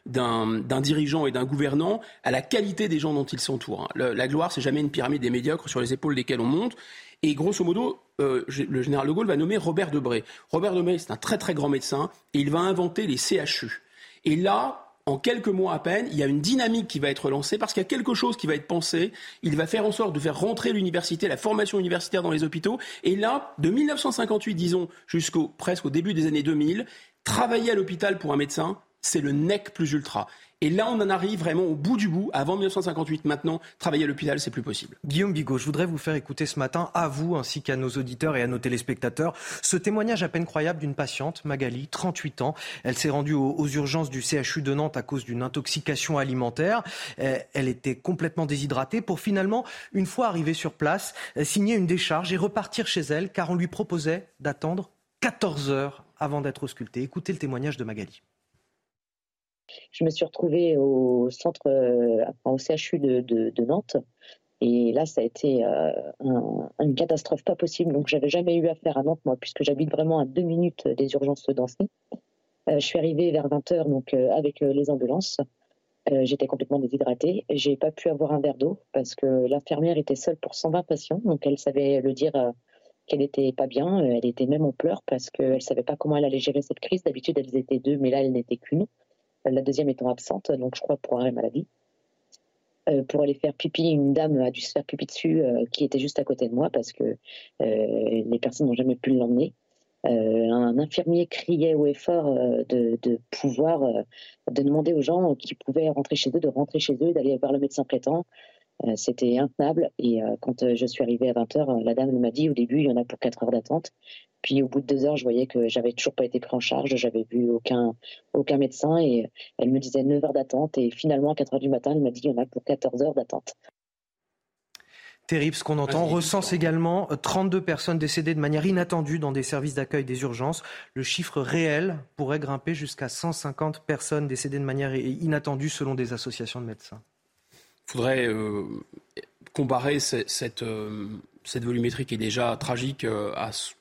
d'un dirigeant et d'un gouvernant à la qualité des gens dont il s'entoure. La gloire, c'est jamais une pyramide des médiocres sur les épaules desquelles on monte. Et grosso modo, euh, le général de Gaulle va nommer Robert Debré. Robert Debré, c'est un très très grand médecin et il va inventer les CHU. Et là, en quelques mois à peine, il y a une dynamique qui va être lancée parce qu'il y a quelque chose qui va être pensé. Il va faire en sorte de faire rentrer l'université, la formation universitaire dans les hôpitaux. Et là, de 1958, disons, jusqu'au presque au début des années 2000, travailler à l'hôpital pour un médecin, c'est le nec plus ultra. Et là, on en arrive vraiment au bout du bout. Avant 1958, maintenant, travailler à l'hôpital, c'est plus possible. Guillaume Bigot, je voudrais vous faire écouter ce matin, à vous ainsi qu'à nos auditeurs et à nos téléspectateurs, ce témoignage à peine croyable d'une patiente, Magali, 38 ans. Elle s'est rendue aux, urgences du CHU de Nantes à cause d'une intoxication alimentaire. Elle était complètement déshydratée pour finalement, une fois arrivée sur place, euh, signer une décharge et repartir chez elle car on lui proposait d'attendre 14 heures avant d'être auscultée. Écoutez le témoignage de Magali. Je me suis retrouvée au centre, euh, au CHU de, Nantes. Et là, ça a été euh, une catastrophe pas possible. Donc, j'avais jamais eu affaire à Nantes, moi, puisque j'habite vraiment à deux minutes des urgences d'Ancenis. Euh, je suis arrivée vers 20h, donc, avec les ambulances. J'étais complètement déshydratée. J'ai pas pu avoir un verre d'eau parce que l'infirmière était seule pour 120 patients. Donc, elle savait le dire qu'elle était pas bien. Elle était même en pleurs parce qu'elle savait pas comment elle allait gérer cette crise. D'habitude, elles étaient deux, mais là, elle n'était qu'une. La deuxième étant absente, donc je crois pour arrêt maladie. pour aller faire pipi, une dame a dû se faire pipi dessus qui était juste à côté de moi parce que les personnes n'ont jamais pu l'emmener. un infirmier criait au effort de, pouvoir, de demander aux gens qui pouvaient rentrer chez eux, de rentrer chez eux, d'aller voir le médecin traitant. C'était intenable. Et quand je suis arrivée à 20h, la dame m'a dit au début, il y en a pour 4 heures d'attente. Puis au bout de deux heures, je voyais que j'avais toujours pas été pris en charge, j'avais vu aucun, aucun médecin et elle me disait 9 heures d'attente et finalement à 4 heures du matin, elle m'a dit il y en a pour 14 heures d'attente. Terrible ce qu'on entend. On recense également 32 personnes décédées de manière inattendue dans des services d'accueil des urgences. Le chiffre réel pourrait grimper jusqu'à 150 personnes décédées de manière inattendue selon des associations de médecins. Il faudrait euh, comparer cette, euh, cette, volumétrie qui est déjà tragique euh, à ce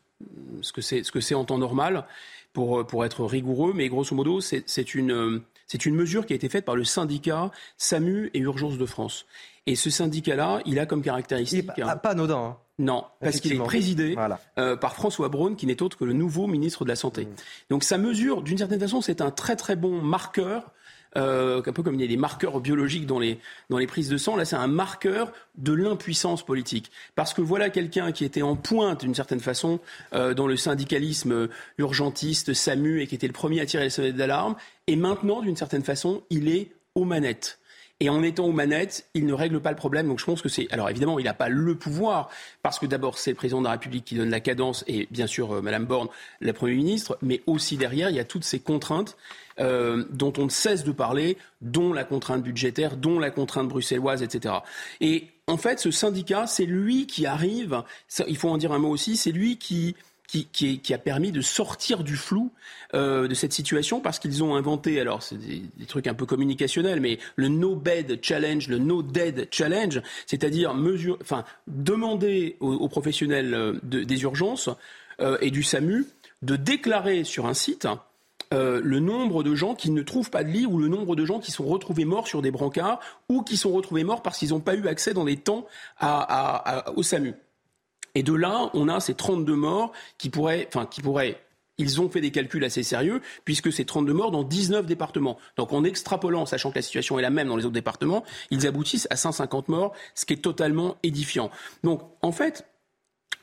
que c'est ce que c'est en temps normal pour pour être rigoureux, mais grosso modo c'est une c'est une mesure qui a été faite par le syndicat SAMU et Urgences de France. Et ce syndicat-là, il a comme caractéristique. Il pas, pas anodin. Hein. Non, parce qu'il est présidé euh, par François Braun, qui n'est autre que le nouveau ministre de la Santé. Mmh. Donc sa mesure, d'une certaine façon, c'est un très très bon marqueur euh, un peu comme il y a des marqueurs biologiques dans les, prises de sang, là c'est un marqueur de l'impuissance politique. Parce que voilà quelqu'un qui était en pointe d'une certaine façon euh, dans le syndicalisme urgentiste, SAMU, et qui était le premier à tirer les sonnettes d'alarme, et maintenant d'une certaine façon il est aux manettes. Et en étant aux manettes, il ne règle pas le problème. Donc je pense que c'est. Alors évidemment, il n'a pas le pouvoir, parce que d'abord, c'est le président de la République qui donne la cadence, et bien sûr, euh, Madame Borne, la Première ministre, mais aussi derrière, il y a toutes ces contraintes euh, dont on ne cesse de parler, dont la contrainte budgétaire, dont la contrainte bruxelloise, etc. Et en fait, ce syndicat, c'est lui qui arrive, il faut en dire un mot aussi, c'est lui qui, qui, a permis de sortir du flou euh, de cette situation parce qu'ils ont inventé, alors c'est des, trucs un peu communicationnels, mais le no bed challenge, le no dead challenge, c'est-à-dire mesure, enfin demander aux, professionnels euh, des urgences et du SAMU de déclarer sur un site euh, le nombre de gens qui ne trouvent pas de lit ou le nombre de gens qui sont retrouvés morts sur des brancards ou qui sont retrouvés morts parce qu'ils n'ont pas eu accès dans les temps au SAMU. Et de là, on a ces 32 morts qui pourraient, enfin, qui pourraient ils ont fait des calculs assez sérieux, puisque c'est 32 morts dans 19 départements. Donc en extrapolant, sachant que la situation est la même dans les autres départements, ils aboutissent à 150 morts, ce qui est totalement édifiant. Donc en fait,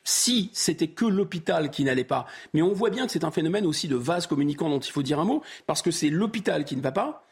si c'était que l'hôpital qui n'allait pas. Mais on voit bien que c'est un phénomène aussi de vase communicant dont il faut dire un mot, parce que c'est l'hôpital qui ne va pas,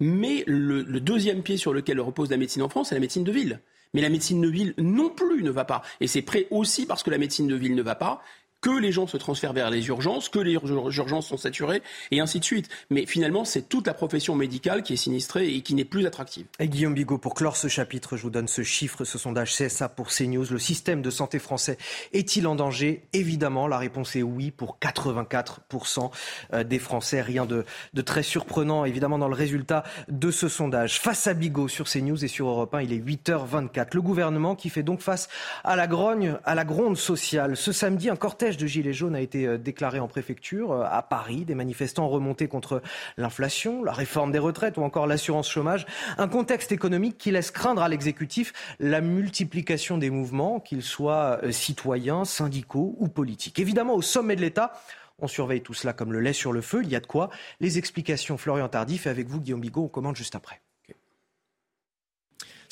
mais le, deuxième pied sur lequel repose la médecine en France, c'est la médecine de ville. Mais la médecine de ville non plus ne va pas. Et c'est prêt aussi parce que la médecine de ville ne va pas que les gens se transfèrent vers les urgences, que les urgences sont saturées, et ainsi de suite. Mais finalement, c'est toute la profession médicale qui est sinistrée et qui n'est plus attractive. Et Guillaume Bigot, pour clore ce chapitre, je vous donne ce chiffre, ce sondage CSA pour CNews. Le système de santé français est-il en danger? Évidemment, la réponse est oui pour 84% euh, des Français. Rien de, de, très surprenant, évidemment, dans le résultat de ce sondage. Face à Bigot sur CNews et sur Europe 1, il est 8h24. Le gouvernement qui fait donc face à la grogne, à la gronde sociale. Ce samedi, un cortège de Gilets jaunes a été euh, déclaré en préfecture euh, à Paris. Des manifestants remontés contre l'inflation, la réforme des retraites ou encore l'assurance chômage. Un contexte économique qui laisse craindre à l'exécutif la multiplication des mouvements, qu'ils soient euh, citoyens, syndicaux ou politiques. Évidemment, au sommet de l'État, on surveille tout cela comme le lait sur le feu. Il y a de quoi. Les explications, Florian Tardif, et avec vous, Guillaume Bigot, on commande juste après.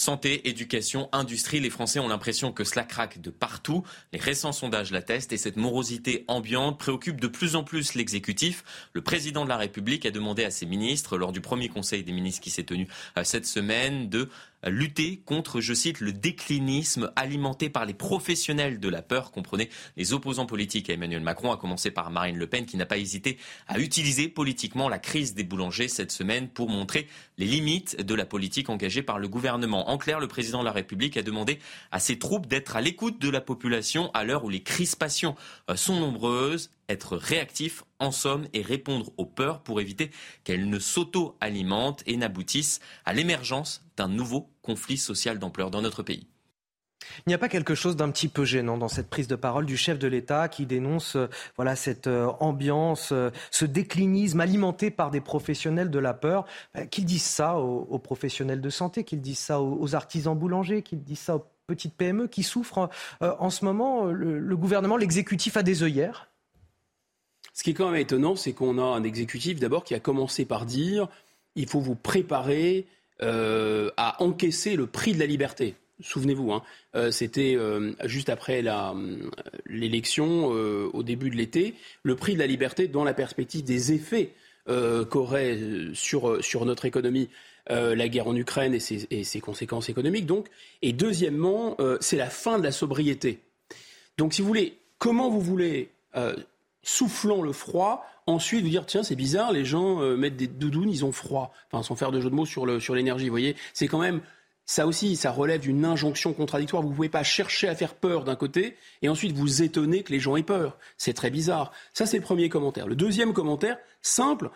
Santé, éducation, industrie, les Français ont l'impression que cela craque de partout. Les récents sondages l'attestent et cette morosité ambiante préoccupe de plus en plus l'exécutif. Le président de la République a demandé à ses ministres, lors du premier conseil des ministres qui s'est tenu euh, cette semaine, de lutter contre, je cite, le déclinisme alimenté par les professionnels de la peur, comprenez les opposants politiques à Emmanuel Macron, à commencer par Marine Le Pen, qui n'a pas hésité à utiliser politiquement la crise des boulangers cette semaine pour montrer les limites de la politique engagée par le gouvernement. En clair, le président de la République a demandé à ses troupes d'être à l'écoute de la population à l'heure où les crispations euh, sont nombreuses être réactif en somme et répondre aux peurs pour éviter qu'elles ne s'auto-alimentent et n'aboutissent à l'émergence d'un nouveau conflit social d'ampleur dans notre pays. Il n'y a pas quelque chose d'un petit peu gênant dans cette prise de parole du chef de l'État qui dénonce euh, voilà cette euh, ambiance, euh, ce déclinisme alimenté par des professionnels de la peur, qu'ils disent ça aux, professionnels de santé, qu'ils disent ça aux, artisans boulangers, qu'ils disent ça aux petites PME qui souffrent en ce moment. le gouvernement, l'exécutif a des œillères ce qui est quand même étonnant, c'est qu'on a un exécutif d'abord qui a commencé par dire il faut vous préparer à encaisser le prix de la liberté. Souvenez-vous, hein, c'était juste après l'élection, au début de l'été, le prix de la liberté dans la perspective des effets qu'aurait sur, notre économie euh, la guerre en Ukraine et ses, conséquences économiques, donc. Et deuxièmement, euh, c'est la fin de la sobriété. Donc, si vous voulez, comment vous voulez, euh, soufflant le froid, ensuite vous dire tiens, c'est bizarre, les gens mettent des doudounes, ils ont froid. Enfin, sans faire de jeu de mots sur l'énergie, sur vous voyez. C'est quand même. Ça aussi, ça relève d'une injonction contradictoire. Vous ne pouvez pas chercher à faire peur d'un côté et ensuite vous étonner que les gens aient peur. C'est très bizarre. Ça, c'est le premier commentaire. Le deuxième commentaire, simple,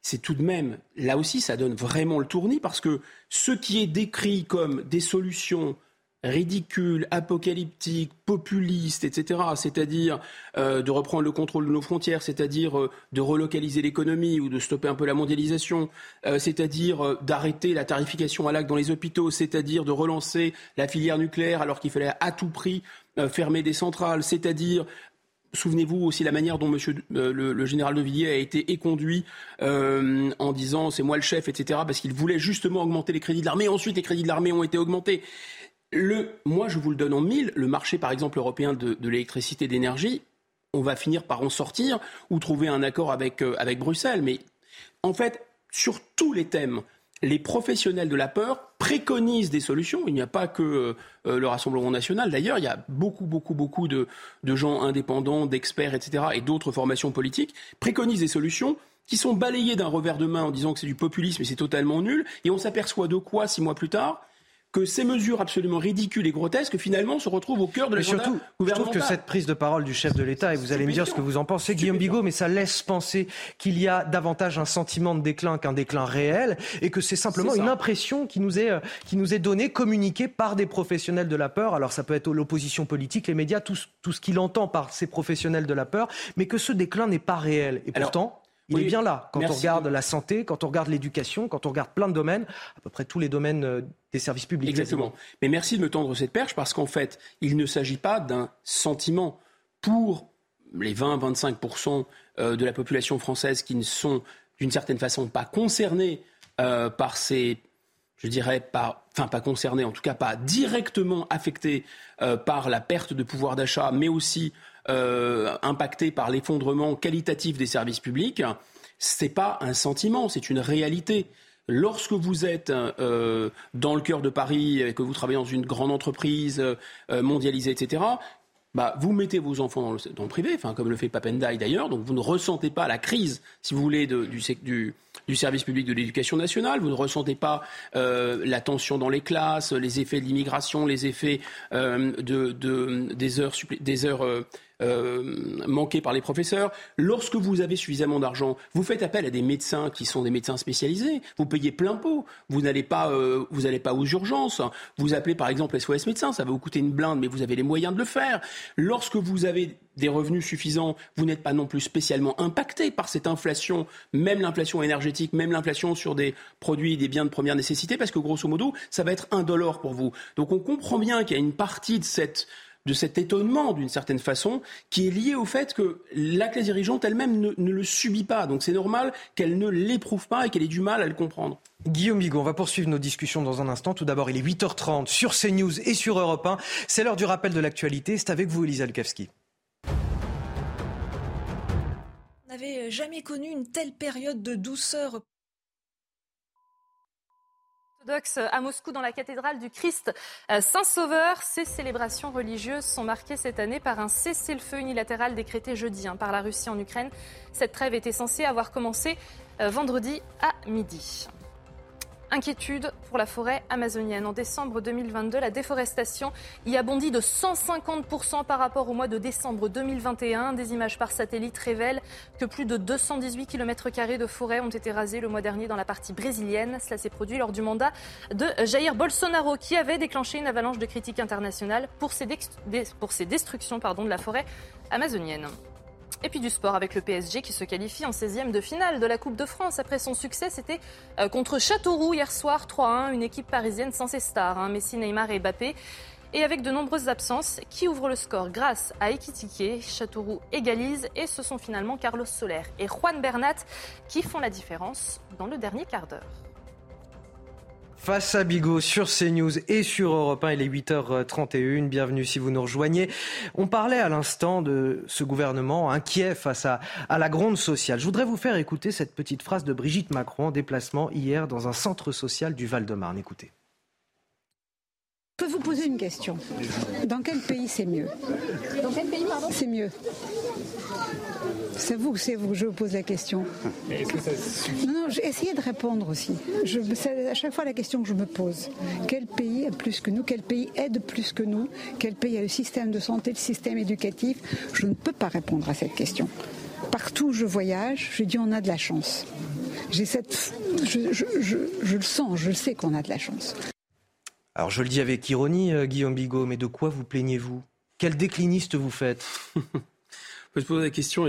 c'est tout de même, là aussi, ça donne vraiment le tournis parce que ce qui est décrit comme des solutions ridicules, apocalyptiques, populistes, etc., c'est-à-dire euh, de reprendre le contrôle de nos frontières, c'est-à-dire euh, de relocaliser l'économie ou de stopper un peu la mondialisation, euh, c'est-à-dire d'arrêter la tarification à l'acte dans les hôpitaux, c'est-à-dire de relancer la filière nucléaire alors qu'il fallait à tout prix fermer des centrales, c'est-à-dire Souvenez-vous aussi la manière dont monsieur, le, général de Villiers a été éconduit en disant c'est moi le chef, etc. parce qu'il voulait justement augmenter les crédits de l'armée. Ensuite, les crédits de l'armée ont été augmentés. Le, moi, je vous le donne en mille. Le marché, par exemple, européen de, de l'électricité d'énergie, on va finir par en sortir ou trouver un accord avec, euh, avec Bruxelles. Mais en fait, sur tous les thèmes, les professionnels de la peur préconisent des solutions. Il n'y a pas que euh, euh, le Rassemblement national. D'ailleurs, il y a beaucoup, beaucoup, beaucoup de, gens indépendants, d'experts, etc., et d'autres formations politiques préconisent des solutions qui sont balayées d'un revers de main en disant que c'est du populisme et c'est totalement nul. Et on s'aperçoit de quoi six mois plus tard? Que ces mesures absolument ridicules et grotesques finalement se retrouvent au cœur de la surtout, je trouve que cette prise de parole du chef de l'État, et vous allez me dire ce que vous en pensez, Guillaume Bigot, mais ça laisse penser qu'il y a davantage un sentiment de déclin qu'un déclin réel, et que c'est simplement une impression qui nous est euh, qui nous est donnée, communiquée par des professionnels de la peur. Alors ça peut être l'opposition politique, les médias, tout, tout ce qu'il entend par ces professionnels de la peur, mais que ce déclin n'est pas réel. Et pourtant. Il est bien là. Quand on regarde la santé, quand on regarde l'éducation, quand on regarde plein de domaines, à peu près tous les domaines euh, des services publics. Exactement. Mais merci de me tendre cette perche parce qu'en fait, il ne s'agit pas d'un sentiment pour les 20-25% euh, de la population française qui ne sont d'une certaine façon pas concernés euh, par ces, je dirais pas, enfin pas concernés, en tout cas pas directement affectés par la perte de pouvoir d'achat, mais aussi euh, impacté par l'effondrement qualitatif des services publics, ce n'est pas un sentiment, c'est une réalité. Lorsque vous êtes euh, dans le cœur de Paris, et que vous travaillez dans une grande entreprise euh, mondialisée, etc., bah, vous mettez vos enfants dans le, privé, enfin, comme le fait Papendai d'ailleurs, donc vous ne ressentez pas la crise, si vous voulez, du, service public de l'éducation nationale, vous ne ressentez pas la tension dans les classes, les effets de l'immigration, les effets de, des heures, des heures euh, manqué par les professeurs. Lorsque vous avez suffisamment d'argent, vous faites appel à des médecins qui sont des médecins spécialisés. Vous payez plein pot. Vous n'allez pas, euh, vous n'allez pas aux urgences. Vous appelez par exemple SOS médecins. Ça va vous coûter une blinde, mais vous avez les moyens de le faire. Lorsque vous avez des revenus suffisants, vous n'êtes pas non plus spécialement impacté par cette inflation, même l'inflation énergétique, même l'inflation sur des produits, des biens de première nécessité, parce que grosso modo, ça va être indolore pour vous. Donc on comprend bien qu'il y a une partie de cette de cet étonnement, d'une certaine façon, qui est lié au fait que la classe dirigeante elle-même ne, le subit pas. Donc c'est normal qu'elle ne l'éprouve pas et qu'elle ait du mal à le comprendre. Guillaume Bigot, on va poursuivre nos discussions dans un instant. Tout d'abord, il est 8h30 sur CNews et sur Europe 1. C'est l'heure du rappel de l'actualité. C'est avec vous, Elisa Lukavski. On n'avait jamais connu une telle période de douceur à Moscou dans la cathédrale du Christ euh, Saint-Sauveur. Ces célébrations religieuses sont marquées cette année par un cessez-le-feu unilatéral décrété jeudi hein, par la Russie en Ukraine. Cette trêve était censée avoir commencé euh, vendredi à midi. Inquiétude pour la forêt amazonienne. En décembre 2022, la déforestation y a bondi de 150% par rapport au mois de décembre 2021. Des images par satellite révèlent que plus de 218 km de forêt ont été rasés le mois dernier dans la partie brésilienne. Cela s'est produit lors du mandat de Jair Bolsonaro qui avait déclenché une avalanche de critiques internationales pour ses, destructions de la forêt amazonienne. Et puis du sport avec le PSG qui se qualifie en 16e de finale de la Coupe de France. Après son succès, c'était euh, contre Châteauroux hier soir 3-1, une équipe parisienne sans ses stars, hein. Messi, Neymar et Mbappé. Et avec de nombreuses absences, qui ouvre le score grâce à Ekitike, Châteauroux égalise et ce sont finalement Carlos Soler et Juan Bernat qui font la différence dans le dernier quart d'heure. Face à Bigot sur CNews et sur Europe 1, il est 8h31. Bienvenue si vous nous rejoignez. On parlait à l'instant de ce gouvernement inquiet face à, à la gronde sociale. Je voudrais vous faire écouter cette petite phrase de Brigitte Macron en déplacement hier dans un centre social du Val-de-Marne. Écoutez. Je peux vous poser une question. Dans quel pays c'est mieux? Dans quel pays, pardon? C'est mieux. C'est vous, c'est vous que je vous pose la question. Est-ce que ça suffit Non, non, j'ai essayé de répondre aussi. Je, c'est à chaque fois la question que je me pose. Quel pays a plus que nous? Quel pays aide plus que nous? Quel pays a le système de santé, le système éducatif? Je ne peux pas répondre à cette question. Partout où je voyage, je dis on a de la chance. J'ai cette, je, je, je, je le sens, je le sais qu'on a de la chance. Alors je le dis avec ironie, euh, Guillaume Bigot, mais de quoi vous plaignez-vous? Quel décliniste vous faites? On peut se poser la question.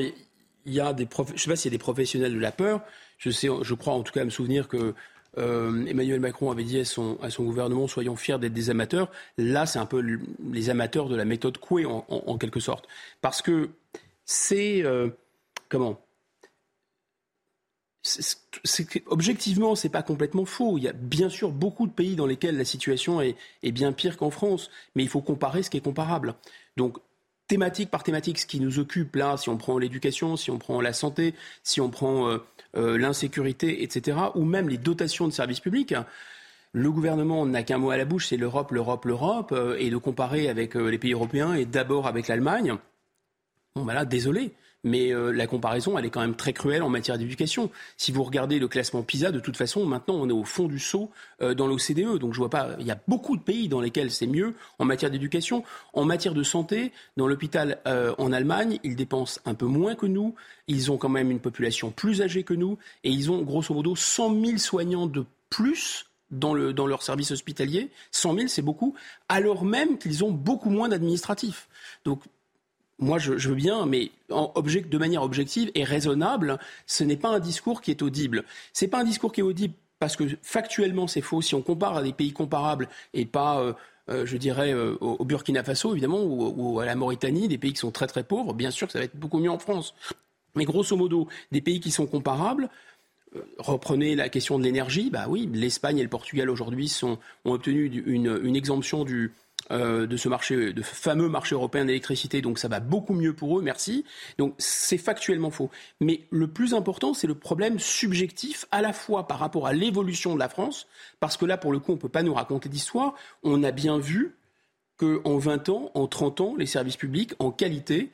Il y a des. Je ne sais pas s'il y a des professionnels de la peur. Je, sais, je crois en tout cas me souvenir que euh, Emmanuel Macron avait dit à son, à son gouvernement soyons fiers d'être des amateurs. Là, c'est un peu les amateurs de la méthode Coué en quelque sorte. Parce que c'est. Euh, comment? C'est, objectivement, c'est pas complètement faux. Il y a bien sûr beaucoup de pays dans lesquels la situation est, est, bien pire qu'en France, mais il faut comparer ce qui est comparable. Donc, thématique par thématique, ce qui nous occupe là, si on prend l'éducation, si on prend la santé, si on prend euh, euh, l'insécurité, etc., ou même les dotations de services publics. Le gouvernement n'a qu'un mot à la bouche, c'est l'Europe, l'Europe, l'Europe, euh, et de comparer avec les pays européens et d'abord avec l'Allemagne. Bon, ben là, désolé mais euh, la comparaison, elle est quand même très cruelle en matière d'éducation. Si vous regardez le classement PISA, de toute façon, maintenant, on est au fond du saut euh, dans l'OCDE. Donc, je vois pas. Il y a beaucoup de pays dans lesquels c'est mieux en matière d'éducation. En matière de santé, dans l'hôpital euh, en Allemagne, ils dépensent un peu moins que nous. Ils ont quand même une population plus âgée que nous. Et ils ont, grosso modo, 100 000 soignants de plus dans, le, dans leur service hospitalier. 100 000, c'est beaucoup. Alors même qu'ils ont beaucoup moins d'administratifs. Donc, moi, je, je, veux bien, mais de manière objective et raisonnable, ce n'est pas un discours qui est audible. Ce n'est pas un discours qui est audible parce que factuellement, c'est faux. Si on compare à des pays comparables et pas, euh, euh, je dirais, euh, au Burkina Faso, évidemment, ou, à la Mauritanie, des pays qui sont très très pauvres, bien sûr que ça va être beaucoup mieux en France. Mais grosso modo, des pays qui sont comparables, reprenez la question de l'énergie, bah oui, l'Espagne et le Portugal aujourd'hui ont obtenu une exemption du, euh, de ce marché, de fameux marché européen d'électricité. Donc ça va beaucoup mieux pour eux, merci. Donc c'est factuellement faux. Mais le plus important, c'est le problème subjectif, à la fois par rapport à l'évolution de la France, parce que là, pour le coup, on ne peut pas nous raconter d'histoire. On a bien vu qu'en 20 ans, en 30 ans, les services publics, en qualité,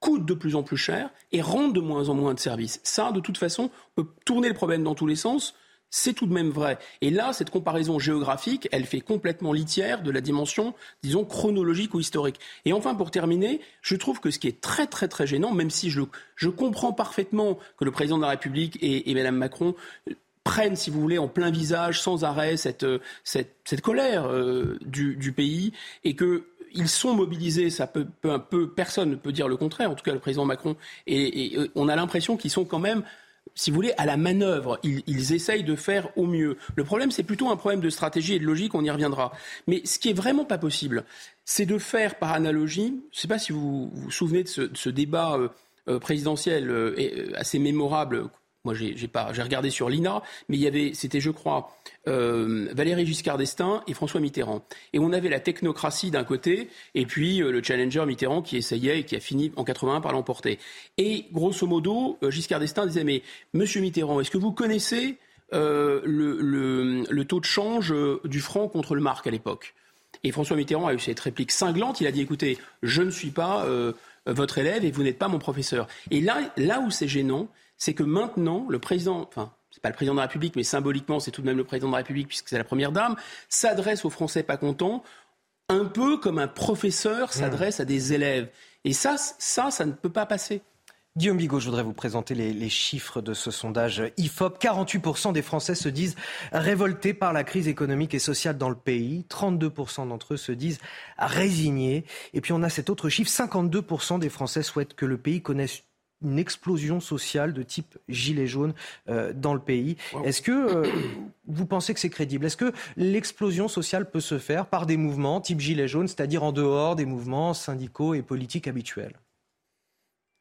coûtent de plus en plus cher et rendent de moins en moins de services. Ça, de toute façon, on peut tourner le problème dans tous les sens c'est tout de même vrai. Et là, cette comparaison géographique, elle fait complètement litière de la dimension, disons, chronologique ou historique. Et enfin, pour terminer, je trouve que ce qui est très très très gênant, même si je, je comprends parfaitement que le président de la République et, Mme Macron euh, prennent, si vous voulez, en plein visage, sans arrêt, cette, euh, cette, cette colère euh, du, du, pays, et que ils sont mobilisés, ça peut, peu peu, personne ne peut dire le contraire, en tout cas le président Macron, et, et on a l'impression qu'ils sont quand même si vous voulez, à la manœuvre. Ils, essayent de faire au mieux. Le problème, c'est plutôt un problème de stratégie et de logique, on y reviendra. Mais ce qui est vraiment pas possible, c'est de faire par analogie, je ne sais pas si vous vous souvenez de ce, de ce débat euh, euh, présidentiel euh, assez mémorable moi, j'ai regardé sur l'INA, mais c'était, je crois, euh, Valéry Giscard d'Estaing et François Mitterrand. Et on avait la technocratie d'un côté, et puis euh, le challenger Mitterrand qui essayait et qui a fini en 81 par l'emporter. Et grosso modo, euh, Giscard d'Estaing disait mais Monsieur Mitterrand, est-ce que vous connaissez euh, le, taux de change du franc contre le marque à l'époque? Et François Mitterrand a eu cette réplique cinglante. Il a dit écoutez, je ne suis pas votre élève et vous n'êtes pas mon professeur. Et là, là où c'est gênant, c'est que maintenant, le président, enfin, c'est pas le président de la République, mais symboliquement, c'est tout de même le président de la République, puisque c'est la première dame, s'adresse aux Français pas contents, un peu comme un professeur s'adresse à des élèves. Et ça, ça, ça ne peut pas passer. Guillaume Bigot, je voudrais vous présenter les, les, chiffres de ce sondage IFOP. 48% des Français se disent révoltés par la crise économique et sociale dans le pays. 32% d'entre eux se disent résignés. Et puis on a cet autre chiffre, 52% des Français souhaitent que le pays connaisse une explosion sociale de type gilet jaune euh, dans le pays. Est-ce que euh, vous pensez que c'est crédible? Est-ce que l'explosion sociale peut se faire par des mouvements type gilet jaune, c'est-à-dire en dehors des mouvements syndicaux et politiques habituels?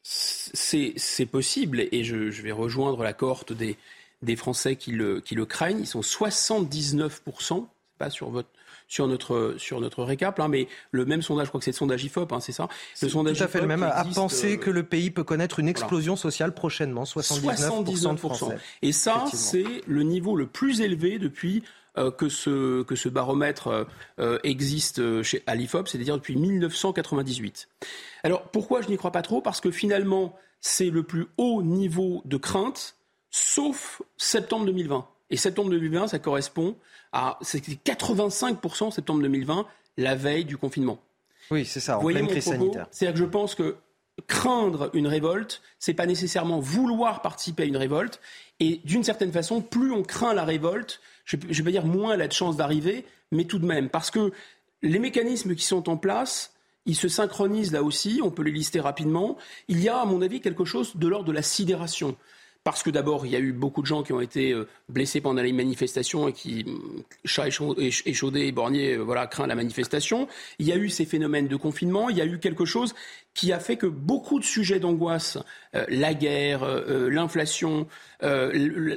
C'est possible et je, vais rejoindre la cohorte des, des Français qui le, qui le craignent. Ils sont 79%, pas sur votre sur notre, sur notre récap. Hein, mais le même sondage, je crois que c'est le sondage IFOP, hein, c'est ça? Le sondage tout à fait le même, à penser euh, que le pays peut connaître une explosion sociale prochainement, 79%, de Français. Et ça, c'est le niveau le plus élevé depuis euh, que, ce, que ce baromètre euh, existe chez, à l'IFOP, c'est-à-dire depuis 1998. Alors pourquoi je n'y crois pas trop? Parce que finalement, c'est le plus haut niveau de crainte, sauf septembre 2020. Et septembre 2020, ça correspond à 85% septembre 2020, la veille du confinement. Oui, c'est ça, en pleine crise sanitaire. C'est-à-dire que je pense que craindre une révolte, c'est pas nécessairement vouloir participer à une révolte. Et d'une certaine façon, plus on craint la révolte, je ne vais pas dire moins elle a de chances d'arriver, mais tout de même. Parce que les mécanismes qui sont en place, ils se synchronisent là aussi, on peut les lister rapidement. Il y a, à mon avis, quelque chose de l'ordre de la sidération parce que d'abord, il y a eu beaucoup de gens qui ont été euh, blessés pendant les manifestations et qui, mm, chat échaudé bornier, euh, voilà, craint la manifestation. Il y a eu ces phénomènes de confinement. Il y a eu quelque chose qui a fait que beaucoup de sujets d'angoisse, euh, la guerre, l'inflation,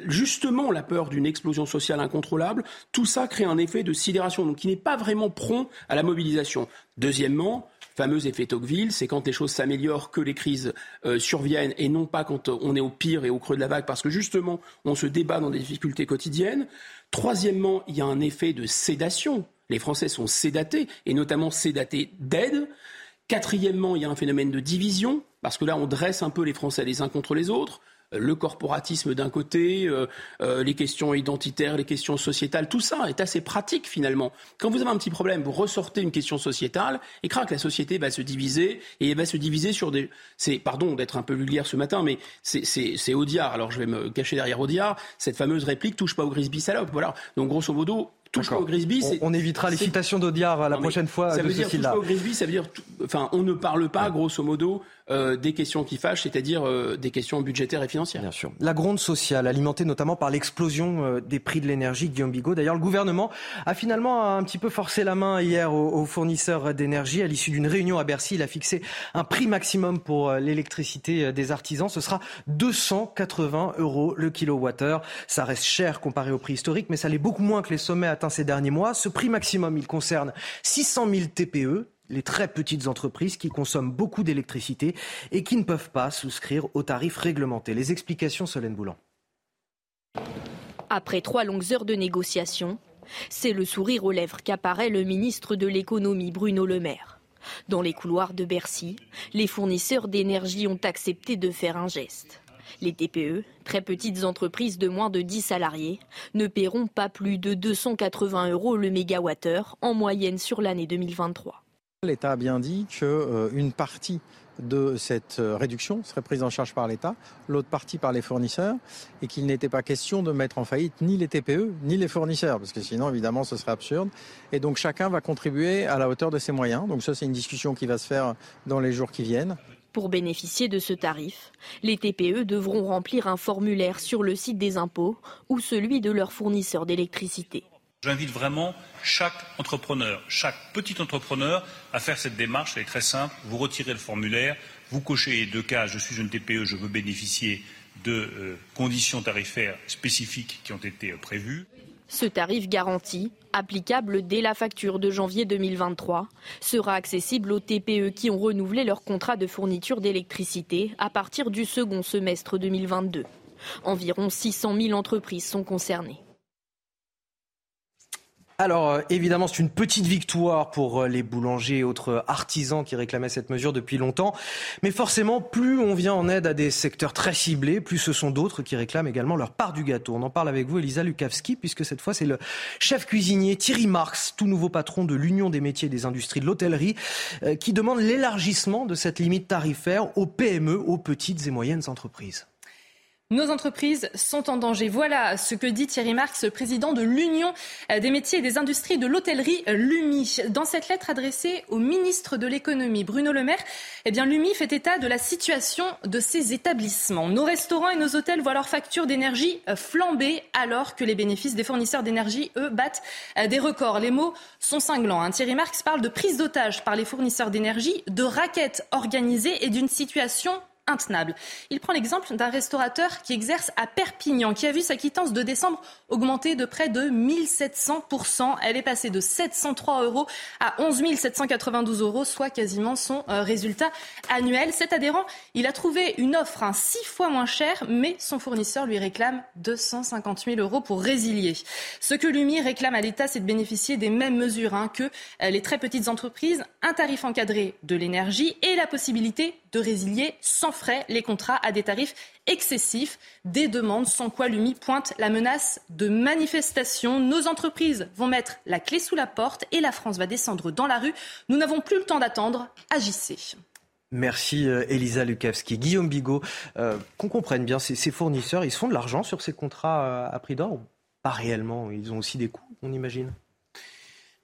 justement la peur d'une explosion sociale incontrôlable, tout ça crée un effet de sidération, donc qui n'est pas vraiment prompt à la mobilisation. Deuxièmement, fameux effet Tocqueville, c'est quand les choses s'améliorent que les crises euh, surviennent et non pas quand on est au pire et au creux de la vague parce que justement on se débat dans des difficultés quotidiennes. Troisièmement, il y a un effet de sédation. Les Français sont sédatés et notamment sédatés d'aide. Quatrièmement, il y a un phénomène de division parce que là on dresse un peu les Français les uns contre les autres le corporatisme d'un côté, euh, euh, les questions identitaires, les questions sociétales, tout ça est assez pratique finalement. Quand vous avez un petit problème, vous ressortez une question sociétale et craque, la société va se diviser et elle va se diviser sur des. C'est pardon d'être un peu vulgaire ce matin, mais c'est Audiard. Alors je vais me cacher derrière Audiard. Cette fameuse réplique touche pas au Grisby salope. Voilà. Donc grosso modo, touche pas au Grisby. On, on, évitera les citations d'Audiard la prochaine fois. Ça veut dire touche pas au Grisby, ça veut dire, enfin, on ne parle pas, grosso modo, euh, des questions qui fâchent, c'est-à-dire euh, des questions budgétaires et financières. Bien sûr. La gronde sociale, alimentée notamment par l'explosion euh, des prix de l'énergie, Guillaume Bigot. D'ailleurs, le gouvernement a finalement un petit peu forcé la main hier aux, fournisseurs d'énergie. À l'issue d'une réunion à Bercy, il a fixé un prix maximum pour l'électricité des artisans. Ce sera 280 euros le kilowattheure. Ça reste cher comparé au prix historique, mais ça l'est beaucoup moins que les sommets atteints ces derniers mois. Ce prix maximum, il concerne 600 000 TPE, les très petites entreprises qui consomment beaucoup d'électricité et qui ne peuvent pas souscrire aux tarifs réglementés. Les explications, Solène Boulan. Après trois longues heures de négociations, c'est le sourire aux lèvres qu'apparaît le ministre de l'économie Bruno Le Maire. Dans les couloirs de Bercy, les fournisseurs d'énergie ont accepté de faire un geste. Les TPE, très petites entreprises de moins de 10 salariés, ne paieront pas plus de 280 euros le mégawattheure en moyenne sur l'année 2023. L'État a bien dit qu'une euh, partie de cette euh, réduction serait prise en charge par l'État, l'autre partie par les fournisseurs, et qu'il n'était pas question de mettre en faillite ni les TPE ni les fournisseurs, parce que sinon, évidemment, ce serait absurde. Et donc, chacun va contribuer à la hauteur de ses moyens. Donc, ça, c'est une discussion qui va se faire dans les jours qui viennent. Pour bénéficier de ce tarif, les TPE devront remplir un formulaire sur le site des impôts ou celui de leur fournisseur d'électricité. J'invite vraiment chaque entrepreneur, chaque petit entrepreneur à faire cette démarche. Elle est très simple. Vous retirez le formulaire, vous cochez deux cases. Je suis une TPE, je veux bénéficier de euh, conditions tarifaires spécifiques qui ont été euh, prévues. Ce tarif garanti, applicable dès la facture de janvier 2023, sera accessible aux TPE qui ont renouvelé leur contrat de fourniture d'électricité à partir du second semestre 2022. Environ 600 000 entreprises sont concernées. Alors euh, évidemment, c'est une petite victoire pour euh, les boulangers et autres artisans qui réclamaient cette mesure depuis longtemps. Mais forcément, plus on vient en aide à des secteurs très ciblés, plus ce sont d'autres qui réclament également leur part du gâteau. On en parle avec vous, Elisa Lukavski, puisque cette fois, c'est le chef cuisinier Thierry Marx, tout nouveau patron de l'Union des métiers et des industries de l'hôtellerie, euh, qui demande l'élargissement de cette limite tarifaire aux PME, aux petites et moyennes entreprises. Nos entreprises sont en danger. Voilà ce que dit Thierry Marx, président de l'Union des métiers et des industries de l'hôtellerie LUMI. Dans cette lettre adressée au ministre de l'économie, Bruno Le Maire, eh bien, l'UMI fait état de la situation de ces établissements. Nos restaurants et nos hôtels voient leurs factures d'énergie flamber alors que les bénéfices des fournisseurs d'énergie, eux, battent des records. Les mots sont cinglants. Hein. Thierry Marx parle de prise d'otage par les fournisseurs d'énergie, de raquettes organisées et d'une situation intenable. Il prend l'exemple d'un restaurateur qui exerce à Perpignan, qui a vu sa quittance de décembre augmenter de près de 1700%. Elle est passée de 703 euros à 11 792 euros, soit quasiment son euh, résultat annuel. Cet adhérent, il a trouvé une offre hein, six fois moins chère, mais son fournisseur lui réclame 250 000 euros pour résilier. Ce que l'UMI réclame à l'État, c'est de bénéficier des mêmes mesures hein, que euh, les très petites entreprises, un tarif encadré de l'énergie et la possibilité de résilier sans frais les contrats à des tarifs excessifs. Des demandes sans quoi l'UMI pointe la menace de manifestation. Nos entreprises vont mettre la clé sous la porte et la France va descendre dans la rue. Nous n'avons plus le temps d'attendre. Agissez. Merci euh, Elisa Lukavski. Guillaume Bigot, euh, qu'on comprenne bien, ces, fournisseurs, ils font de l'argent sur ces contrats euh, à prix d'or Pas réellement, ils ont aussi des coûts, on imagine?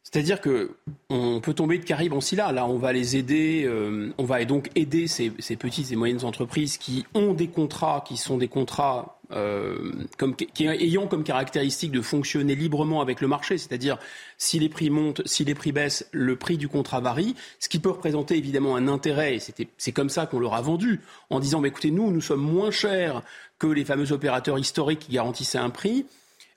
C'est-à-dire que on peut tomber de Caraïbes en Scylla. Là, on va les aider, euh, on va donc aider ces, petites et moyennes entreprises qui ont des contrats, qui sont des contrats euh, ayant comme caractéristique de fonctionner librement avec le marché. C'est-à-dire, si les prix montent, si les prix baissent, le prix du contrat varie, ce qui peut représenter évidemment un intérêt. Et c'est comme ça qu'on leur a vendu, en disant, bah, écoutez, nous, nous sommes moins chers que les fameux opérateurs historiques qui garantissaient un prix.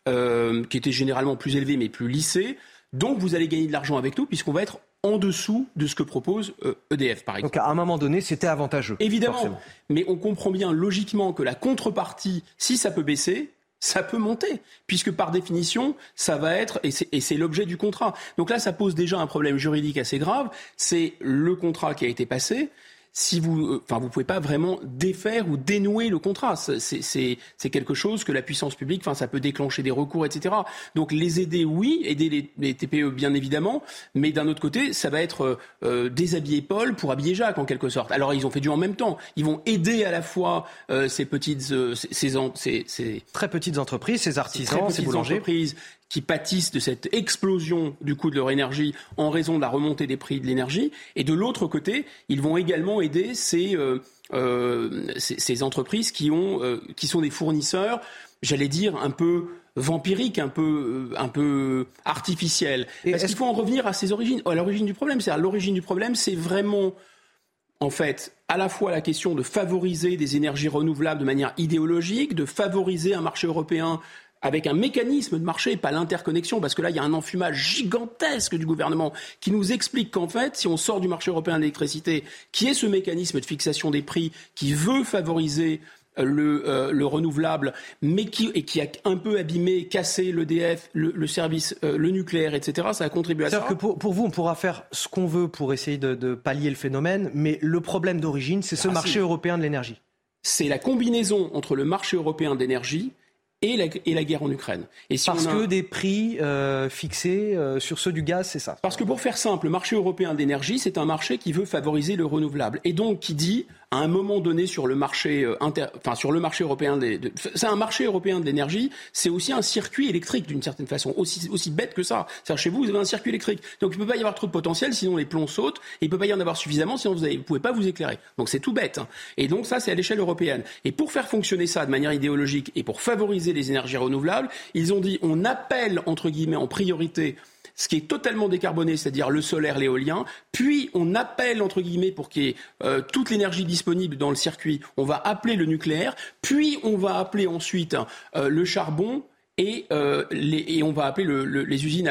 Euh, qui était généralement plus élevé mais plus lissé. Donc vous allez gagner de l'argent avec nous puisqu'on va être en dessous de ce que propose EDF, euh, e par exemple. Donc à un moment donné, c'était avantageux. Évidemment. Mais on comprend bien logiquement que la contrepartie, si ça peut baisser, ça peut monter, puisque par définition, ça va être, et c'est l'objet du contrat. Donc là, ça pose déjà un problème juridique assez grave, c'est le contrat qui a été passé, si vous, euh, enfin, vous pouvez pas vraiment défaire ou dénouer le contrat. C'est quelque chose que la puissance publique, enfin, ça peut déclencher des recours, etc. Donc les aider, oui, aider les, TPE, bien évidemment, mais d'un autre côté, ça va être euh, déshabiller Paul pour habiller Jacques, en quelque sorte. Alors ils ont fait du en même temps. Ils vont aider à la fois euh, ces petites, ces, ces, très petites entreprises, ces artisans, ces, boulangers. entreprises qui pâtissent de cette explosion du coût de leur énergie en raison de la remontée des prix de l'énergie. Et de l'autre côté, ils vont également aider ces, euh, euh, ces, entreprises qui, ont, euh, qui sont des fournisseurs, j'allais dire, un peu vampiriques, un peu, un peu artificiels. Est-ce qu'il faut en revenir à ses origines, à l'origine du problème C'est à l'origine du problème, c'est vraiment en fait, à la fois la question de favoriser des énergies renouvelables de manière idéologique, de favoriser un marché européen avec un mécanisme de marché, pas l'interconnexion, parce que là, il y a un enfumage gigantesque du gouvernement qui nous explique qu'en fait, si on sort du marché européen de l'électricité, qui est ce mécanisme de fixation des prix qui veut favoriser euh, le, euh, le, renouvelable, mais qui, et qui a un peu abîmé, cassé l'EDF, le, le, service, euh, le nucléaire, etc. Ça a contribué à ça. que pour, pour, vous, on pourra faire ce qu'on veut pour essayer de, de, pallier le phénomène, mais le problème d'origine, c'est ce ah, marché européen de l'énergie. C'est la combinaison entre le marché européen d'énergie et la, et la, guerre en Ukraine. Et si Parce que des prix euh, fixés euh, sur ceux du gaz, c'est ça Parce que pour faire simple, le marché européen d'énergie, c'est un marché qui veut favoriser le renouvelable. Et donc qui dit à un moment donné sur le marché euh, inter... enfin sur le marché européen c'est un marché européen de l'énergie, c'est aussi un circuit électrique d'une certaine façon, aussi aussi bête que ça. cest chez vous, vous avez un circuit électrique, donc il peut pas y avoir trop de potentiel, sinon les plombs sautent, et il peut pas y en avoir suffisamment, sinon vous ne pouvez pas vous éclairer. Donc c'est tout bête. Hein. Et donc ça, c'est à l'échelle européenne. Et pour faire fonctionner ça de manière idéologique et pour favoriser les énergies renouvelables, ils ont dit on appelle entre guillemets en priorité ce qui est totalement décarboné, c'est-à-dire le solaire, l'éolien. Puis on appelle, entre guillemets, pour qu'il y ait euh, toute l'énergie disponible dans le circuit, on va appeler le nucléaire. Puis on va appeler ensuite euh, le charbon. Et, euh, et, on va appeler les usines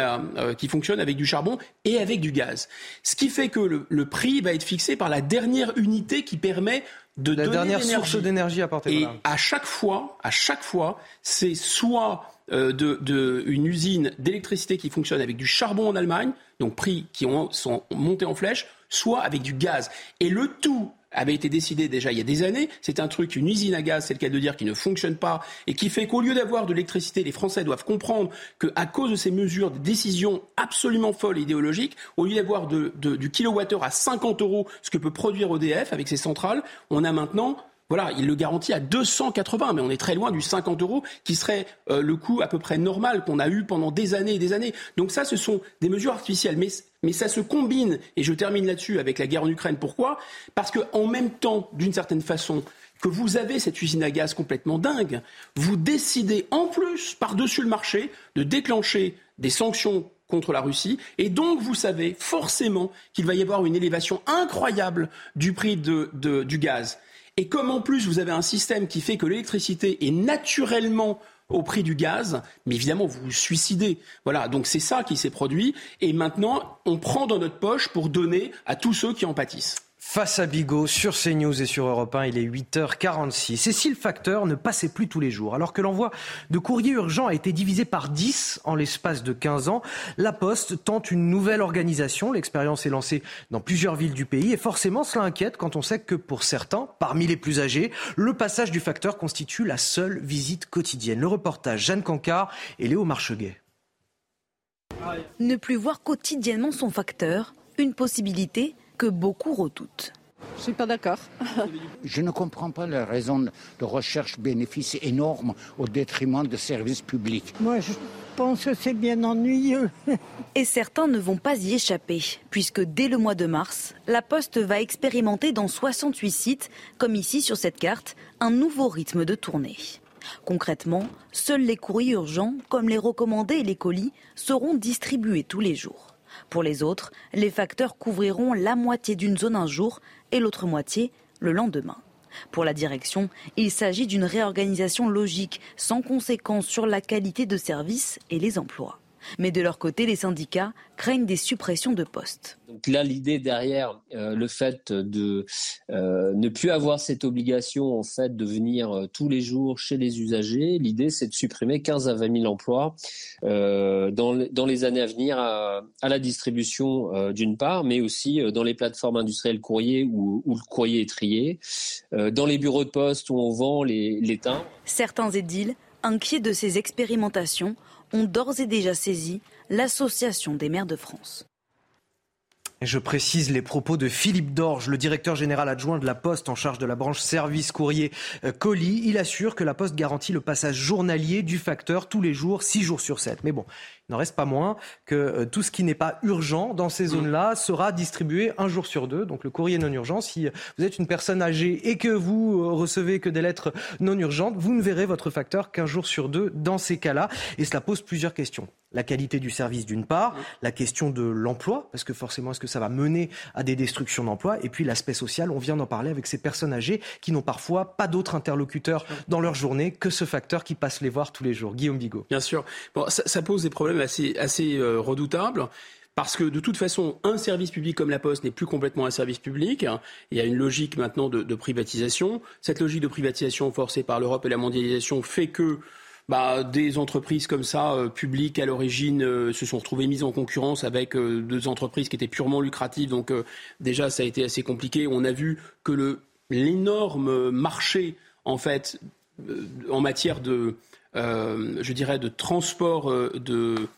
qui fonctionnent avec du charbon et avec du gaz. Ce qui fait que le, prix va être fixé par la dernière unité qui permet de la dernière source d'énergie apportée. Et à chaque fois, à chaque fois, c'est soit euh, de, une usine d'électricité qui fonctionne avec du charbon en Allemagne, donc prix qui ont, sont montés en flèche, soit avec du gaz. Et le tout avait été décidé déjà il y a des années. C'est un truc, une usine à gaz, c'est le cas de dire, qui ne fonctionne pas et qui fait qu'au lieu d'avoir de l'électricité, les Français doivent comprendre qu'à cause de ces mesures, des décisions absolument folles et idéologiques, au lieu d'avoir de, du kilowattheure à 50 euros, ce que peut produire EDF avec ses centrales, on a maintenant voilà, il le garantit à 280, mais on est très loin du 50 euros qui serait euh, le coût à peu près normal qu'on a eu pendant des années et des années. Donc ça, ce sont des mesures artificielles, mais, mais ça se combine, et je termine là-dessus avec la guerre en Ukraine. Pourquoi? Parce qu'en même temps, d'une certaine façon, que vous avez cette usine à gaz complètement dingue, vous décidez en plus, par-dessus le marché, de déclencher des sanctions contre la Russie. Et donc, vous savez forcément qu'il va y avoir une élévation incroyable du prix du gaz. Et comme en plus, vous avez un système qui fait que l'électricité est naturellement au prix du gaz, mais évidemment, vous vous suicidez. Voilà, donc c'est ça qui s'est produit. Et maintenant, on prend dans notre poche pour donner à tous ceux qui en pâtissent. Face à Bigot sur CNews et sur Europe 1, il est 8h46. Et si le facteur ne passait plus tous les jours, alors que l'envoi de courrier urgent a été divisé par 10 en l'espace de 15 ans, la Poste tente une nouvelle organisation. L'expérience est lancée dans plusieurs villes du pays et forcément cela inquiète quand on sait que pour certains, parmi les plus âgés, le passage du facteur constitue la seule visite quotidienne. Le reportage Jeanne Cancard et Léo Marcheguet. Ne plus voir quotidiennement son facteur, une possibilité que beaucoup redoutent. Je ne suis pas d'accord. Je ne comprends pas la raison de recherche bénéfice énorme au détriment de services publics. Moi, je pense que c'est bien ennuyeux. Et certains ne vont pas y échapper, puisque dès le mois de mars, la Poste va expérimenter dans 68 sites, comme ici sur cette carte, un nouveau rythme de tournée. Concrètement, seuls les courriers urgents, comme les recommandés et les colis, seront distribués tous les jours. Pour les autres, les facteurs couvriront la moitié d'une zone un jour et l'autre moitié le lendemain. Pour la direction, il s'agit d'une réorganisation logique, sans conséquence sur la qualité de service et les emplois. Mais de leur côté, les syndicats craignent des suppressions de postes. Donc là, l'idée derrière euh, le fait de euh, ne plus avoir cette obligation en fait de venir euh, tous les jours chez les usagers, l'idée c'est de supprimer 15 à 20 000 emplois dans, dans, les années à venir à, la distribution d'une part, mais aussi dans les plateformes industrielles courrier où, où, le courrier est trié, dans les bureaux de poste où on vend les, les timbres. Certains édiles, inquiets de ces expérimentations, ont d'ores et déjà saisi l'Association des maires de France. Je précise les propos de Philippe Dorge, le directeur général adjoint de la Poste en charge de la branche service courrier euh, colis. Il assure que la Poste garantit le passage journalier du facteur tous les jours, 6 jours sur 7. Mais bon, n'en reste pas moins que euh, tout ce qui n'est pas urgent dans ces zones-là sera distribué un jour sur deux. Donc le courrier non urgent, si vous êtes une personne âgée et que vous euh, recevez que des lettres non urgentes, vous ne verrez votre facteur qu'un jour sur deux dans ces cas-là. Et cela pose plusieurs questions. La qualité du service d'une part, la question de l'emploi, parce que forcément est-ce que ça va mener à des destructions d'emplois, et puis l'aspect social, on vient d'en parler avec ces personnes âgées qui n'ont parfois pas d'autres interlocuteurs dans leur journée que ce facteur qui passe les voir tous les jours. Guillaume Bigot. Bien sûr. Bon, ça, ça pose des problèmes assez, euh, redoutable. Parce que de toute façon, un service public comme la Poste n'est plus complètement un service public. Il y a une logique maintenant de, privatisation. Cette logique de privatisation forcée par l'Europe et la mondialisation fait que bah, des entreprises comme ça, euh, publiques à l'origine, euh, se sont retrouvées mises en concurrence avec deux entreprises qui étaient purement lucratives. Donc déjà, ça a été assez compliqué. On a vu que l'énorme marché, en fait, en matière de, je dirais, de transport de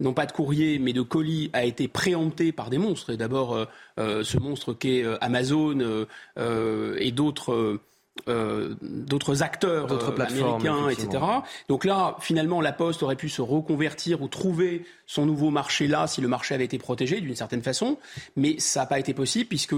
non pas de courrier, mais de colis, a été préempté par des monstres. Et d'abord, euh, euh, ce monstre qu'est euh, Amazon et d'autres. d'autres acteurs américains, etc. Donc là, finalement, la Poste aurait pu se reconvertir ou trouver son nouveau marché là si le marché avait été protégé d'une certaine façon, mais ça n'a pas été possible puisque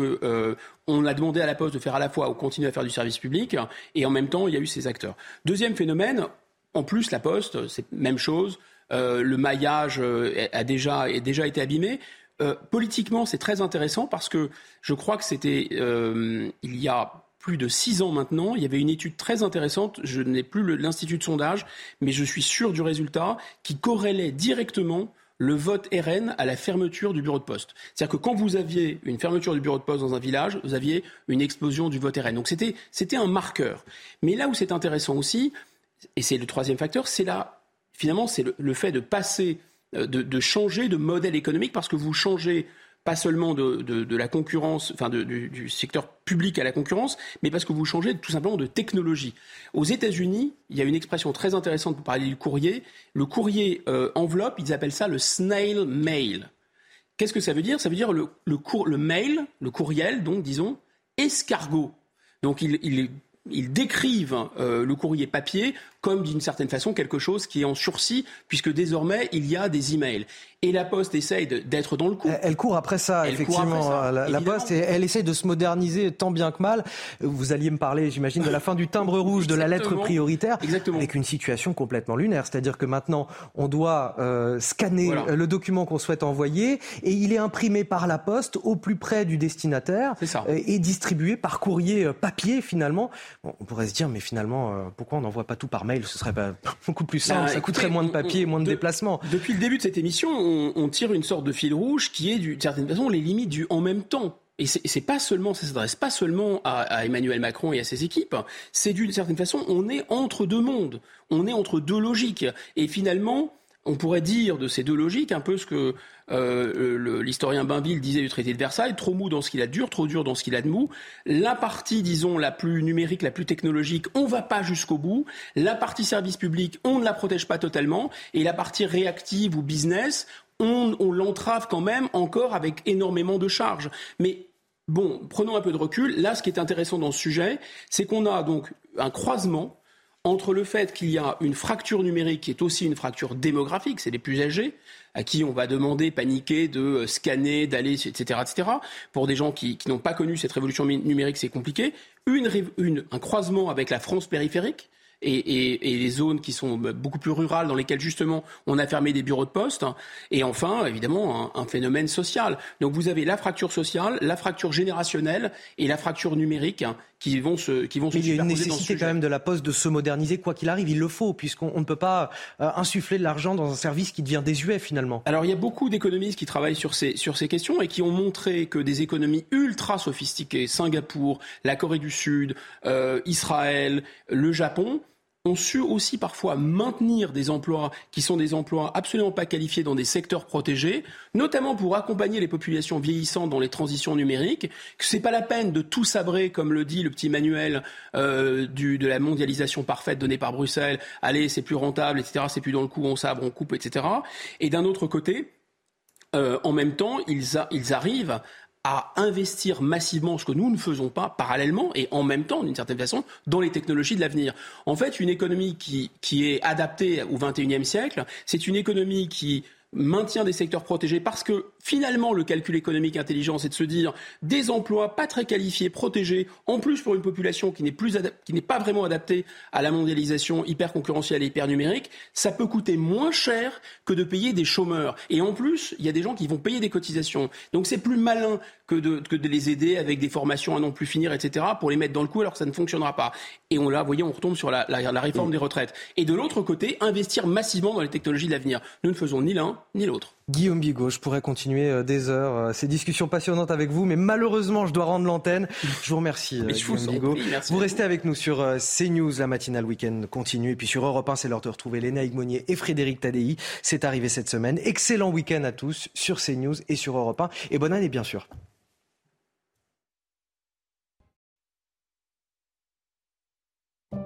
on a demandé à la Poste de faire à la fois ou continuer à faire du service public et en même temps il y a eu ces acteurs. Deuxième phénomène, en plus la Poste, c'est même chose. Euh, le maillage euh, a déjà, a déjà été abîmé. Euh, politiquement, c'est très intéressant parce que je crois que c'était il y a plus de six ans maintenant, il y avait une étude très intéressante, je n'ai plus l'institut de sondage, mais je suis sûr du résultat, qui corrélait directement le vote RN à la fermeture du bureau de poste. C'est-à-dire que quand vous aviez une fermeture du bureau de poste dans un village, vous aviez une explosion du vote RN. Donc c'était un marqueur. Mais là où c'est intéressant aussi, et c'est le troisième facteur, c'est la finalement, c'est le, fait de passer, euh, de, changer de modèle économique parce que vous changez pas seulement de, la concurrence, enfin du, secteur public à la concurrence, mais parce que vous changez tout simplement de technologie. Aux États-Unis, il y a une expression très intéressante pour parler du courrier. Le courrier euh, enveloppe, ils appellent ça le snail mail. Qu'est-ce que ça veut dire? Ça veut dire le, le, le mail, le courriel, donc disons, escargot. Donc il ils décrivent le courrier papier comme d'une certaine façon quelque chose qui est en sursis, puisque désormais il y a des emails. Et la Poste essaye d'être dans le coup. Elle court après ça, effectivement, la, Poste, et elle essaye de se moderniser tant bien que mal. Vous alliez me parler, j'imagine, de la fin du timbre rouge, de la lettre prioritaire, Exactement. avec une situation complètement lunaire. C'est-à-dire que maintenant, on doit euh, scanner le document qu'on souhaite envoyer, et il est imprimé par la Poste au plus près du destinataire, ça. Euh, et distribué par courrier euh, papier, finalement. on pourrait se dire, mais finalement, pourquoi on n'envoie pas tout par mail? Ce serait pas beaucoup plus simple, ça coûterait moins de papier, et moins de, déplacements. Depuis le début de cette émission, on, tire une sorte de fil rouge qui est, d'une certaine façon, les limites du en même temps. Et c'est pas seulement, ça s'adresse pas seulement à, Emmanuel Macron et à ses équipes. C'est d'une certaine façon, on est entre deux mondes, on est entre deux logiques. Et finalement, on pourrait dire de ces deux logiques un peu ce que euh, l'historien Bainville disait du traité de Versailles, trop mou dans ce qu'il a de dur, trop dur dans ce qu'il a de mou. La partie, disons, la plus numérique, la plus technologique, on va pas jusqu'au bout. La partie service public, on ne la protège pas totalement. Et la partie réactive ou business, on, on l'entrave quand même encore avec énormément de charges. Mais bon, prenons un peu de recul. Là, ce qui est intéressant dans ce sujet, c'est qu'on a donc un croisement entre le fait qu'il y a une fracture numérique qui est aussi une fracture démographique, c'est les plus âgés, à qui on va demander, paniquer, de euh, scanner, d'aller, etc., etc. Pour des gens qui, n'ont pas connu cette révolution numérique, c'est compliqué. une, un croisement avec la France périphérique, et, les zones qui sont beaucoup plus rurales dans lesquelles justement on a fermé des bureaux de poste. Et enfin, évidemment, un, phénomène social. Donc vous avez la fracture sociale, la fracture générationnelle et la fracture numérique qui vont se qui vont se Il y a une nécessité quand même de la Poste de se moderniser quoi qu'il arrive. Il le faut puisqu'on ne peut pas euh, insuffler de l'argent dans un service qui devient désuet finalement. Alors il y a beaucoup d'économistes qui travaillent sur ces sur ces questions et qui ont montré que des économies ultra sophistiquées, Singapour, la Corée du Sud, euh, Israël, le Japon, ont su aussi parfois maintenir des emplois qui sont des emplois absolument pas qualifiés dans des secteurs protégés, notamment pour accompagner les populations vieillissantes dans les transitions numériques, que c'est pas la peine de tout sabrer, comme le dit le petit manuel euh, de la mondialisation parfaite donnée par Bruxelles. Allez, c'est plus rentable, etc. C'est plus dans le coup, on sabre, on coupe, etc. Et d'un autre côté, euh, en même temps, ils arrivent à investir massivement, ce que nous ne faisons pas parallèlement et en même temps, d'une certaine façon, dans les technologies de l'avenir. En fait, une économie qui, qui est adaptée au XXIe siècle, c'est une économie qui maintient des secteurs protégés parce que finalement le calcul économique intelligent c'est de se dire des emplois pas très qualifiés protégés en plus pour une population qui n'est plus qui n'est pas vraiment adaptée à la mondialisation hyper concurrentielle et hyper numérique ça peut coûter moins cher que de payer des chômeurs. Et en plus il y a des gens qui vont payer des cotisations. Donc c'est plus malin que de, que de les aider avec des formations à non plus finir etc pour les mettre dans le coup alors que ça ne fonctionnera pas et on là vous voyez on retombe sur la, la, la réforme des retraites et de l'autre côté investir massivement dans les technologies de l'avenir nous ne faisons ni l'un ni l'autre. Guillaume Bigot, je pourrais continuer euh, des heures, euh, ces discussions passionnantes avec vous, mais malheureusement, je dois rendre l'antenne. Je vous remercie, euh, Guillaume Bigot. vous restez avec nous sur CNews, la matinale week-end continue. Et puis sur Europe 1, c'est l'heure de retrouver Léna Higmonier et Frédéric Tadei. C'est arrivé cette semaine. Excellent week-end à tous sur CNews et sur Europe 1. Et bonne année, bien sûr.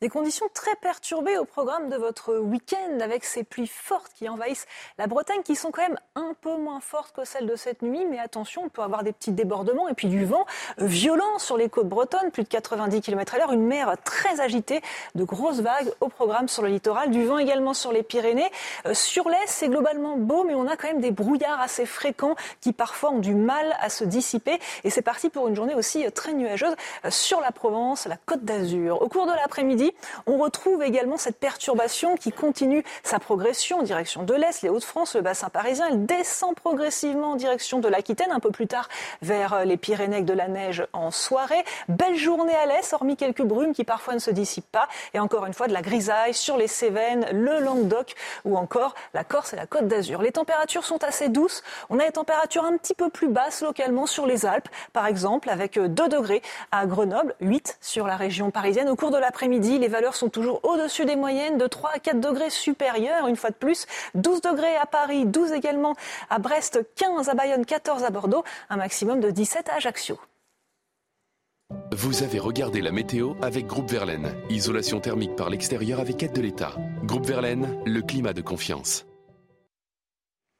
Des conditions très perturbées au programme de votre week-end avec ces pluies fortes qui envahissent la Bretagne qui sont quand même un peu moins fortes que celles de cette nuit. Mais attention, on peut avoir des petits débordements et puis du vent violent sur les côtes bretonnes, plus de 90 km à l'heure, une mer très agitée, de grosses vagues au programme sur le littoral, du vent également sur les Pyrénées. Euh, sur l'Est, c'est globalement beau, mais on a quand même des brouillards assez fréquents qui parfois ont du mal à se dissiper. Et c'est parti pour une journée aussi très nuageuse euh, sur la Provence, la Côte d'Azur. Au cours de l'après-midi, on retrouve également cette perturbation qui continue sa progression en direction de l'Est, les Hauts-de-France, le bassin parisien. Elle descend progressivement en direction de l'Aquitaine, un peu plus tard vers les Pyrénées de la neige en soirée. Belle journée à l'Est, hormis quelques brumes qui parfois ne se dissipent pas. Et encore une fois, de la grisaille sur les Cévennes, le Languedoc ou encore la Corse et la Côte d'Azur. Les températures sont assez douces. On a des températures un petit peu plus basses localement sur les Alpes, par exemple, avec 2 degrés à Grenoble, 8 sur la région parisienne. Au cours de l'après-midi, les valeurs sont toujours au-dessus des moyennes, de 3 à 4 degrés supérieurs, une fois de plus. 12 degrés à Paris, 12 également à Brest, 15 à Bayonne, 14 à Bordeaux, un maximum de 17 à Ajaccio. Vous avez regardé la météo avec Groupe Verlaine. Isolation thermique par l'extérieur avec aide de l'État. Groupe Verlaine, le climat de confiance.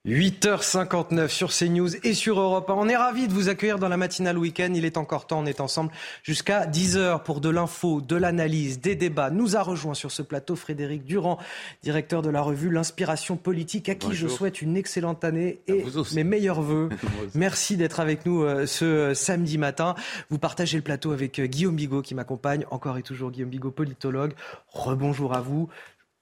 8h59 sur CNews et sur Europe 1. On est ravis de vous accueillir dans la matinale week-end. Il est encore temps, on est ensemble jusqu'à 10h pour de l'info, de l'analyse, des débats. Nous a rejoint sur ce plateau Frédéric Durand, directeur de la revue L'Inspiration politique, à qui je souhaite une excellente année et mes meilleurs voeux. Merci d'être avec nous euh, ce samedi matin. Vous partagez le plateau avec euh, Guillaume Bigot qui m'accompagne, encore et toujours Guillaume Bigot, politologue. Rebonjour à vous.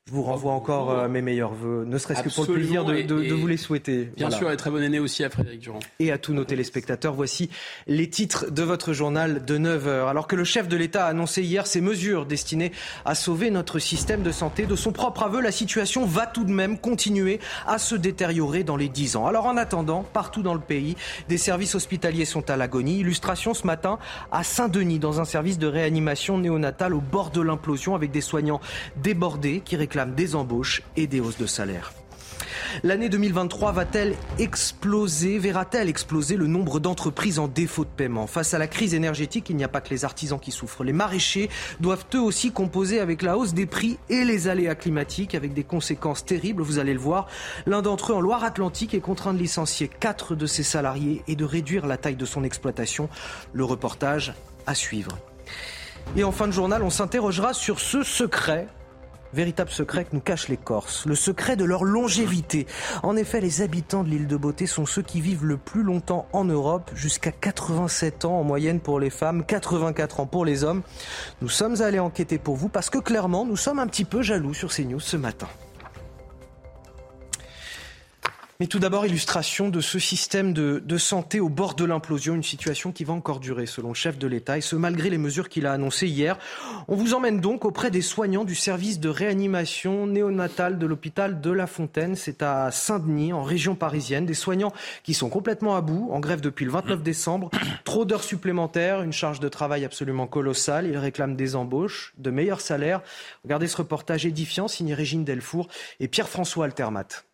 Je vous renvoie encore euh, mes meilleurs voeux, ne serait-ce que pour le plaisir de, de, de vous les souhaiter. Bien sûr, et très bonne année aussi à Frédéric Durand. Et à tous nos téléspectateurs. Voici les titres de votre journal de 9h. Alors que le chef de l'État a annoncé hier ses mesures destinées à sauver notre système de santé, de son propre aveu, la situation va tout de même continuer à se détériorer dans les 10 ans. Alors en attendant, partout dans le pays, des services hospitaliers sont à l'agonie. Illustration ce matin à Saint-Denis, dans un service de réanimation néonatale au bord de l'implosion, avec des soignants débordés qui réclament des embauches et des hausses de salaire. L'année 2023 va-t-elle exploser, verra-t-elle exploser le nombre d'entreprises en défaut de paiement? Face à la crise énergétique, il n'y a pas que les artisans qui souffrent. Les maraîchers doivent eux aussi composer avec la hausse des prix et les aléas climatiques avec des conséquences terribles, vous allez le voir. L'un d'entre eux en Loire-Atlantique est contraint de licencier quatre de ses salariés et de réduire la taille de son exploitation. Le reportage à suivre. Et en fin de journal, on s'interrogera sur ce secret Véritable secret que nous cachent les Corses, le secret de leur longévité. En effet, les habitants de l'île de Beauté sont ceux qui vivent le plus longtemps en Europe, jusqu'à 87 ans en moyenne pour les femmes, 84 ans pour les hommes. Nous sommes allés enquêter pour vous parce que clairement, nous sommes un petit peu jaloux sur ces news ce matin. Mais tout d'abord, illustration de ce système de, santé au bord de l'implosion, une situation qui va encore durer selon le chef de l'État, et ce malgré les mesures qu'il a annoncées hier. On vous emmène donc auprès des soignants du service de réanimation néonatale de l'hôpital de La Fontaine. C'est à Saint-Denis, en région parisienne, des soignants qui sont complètement à bout, en grève depuis le 29 décembre. Trop d'heures supplémentaires, une charge de travail absolument colossale. Ils réclament des embauches, de meilleurs salaires. Regardez ce reportage édifiant signé Régine Delfour et Pierre-François Altermat.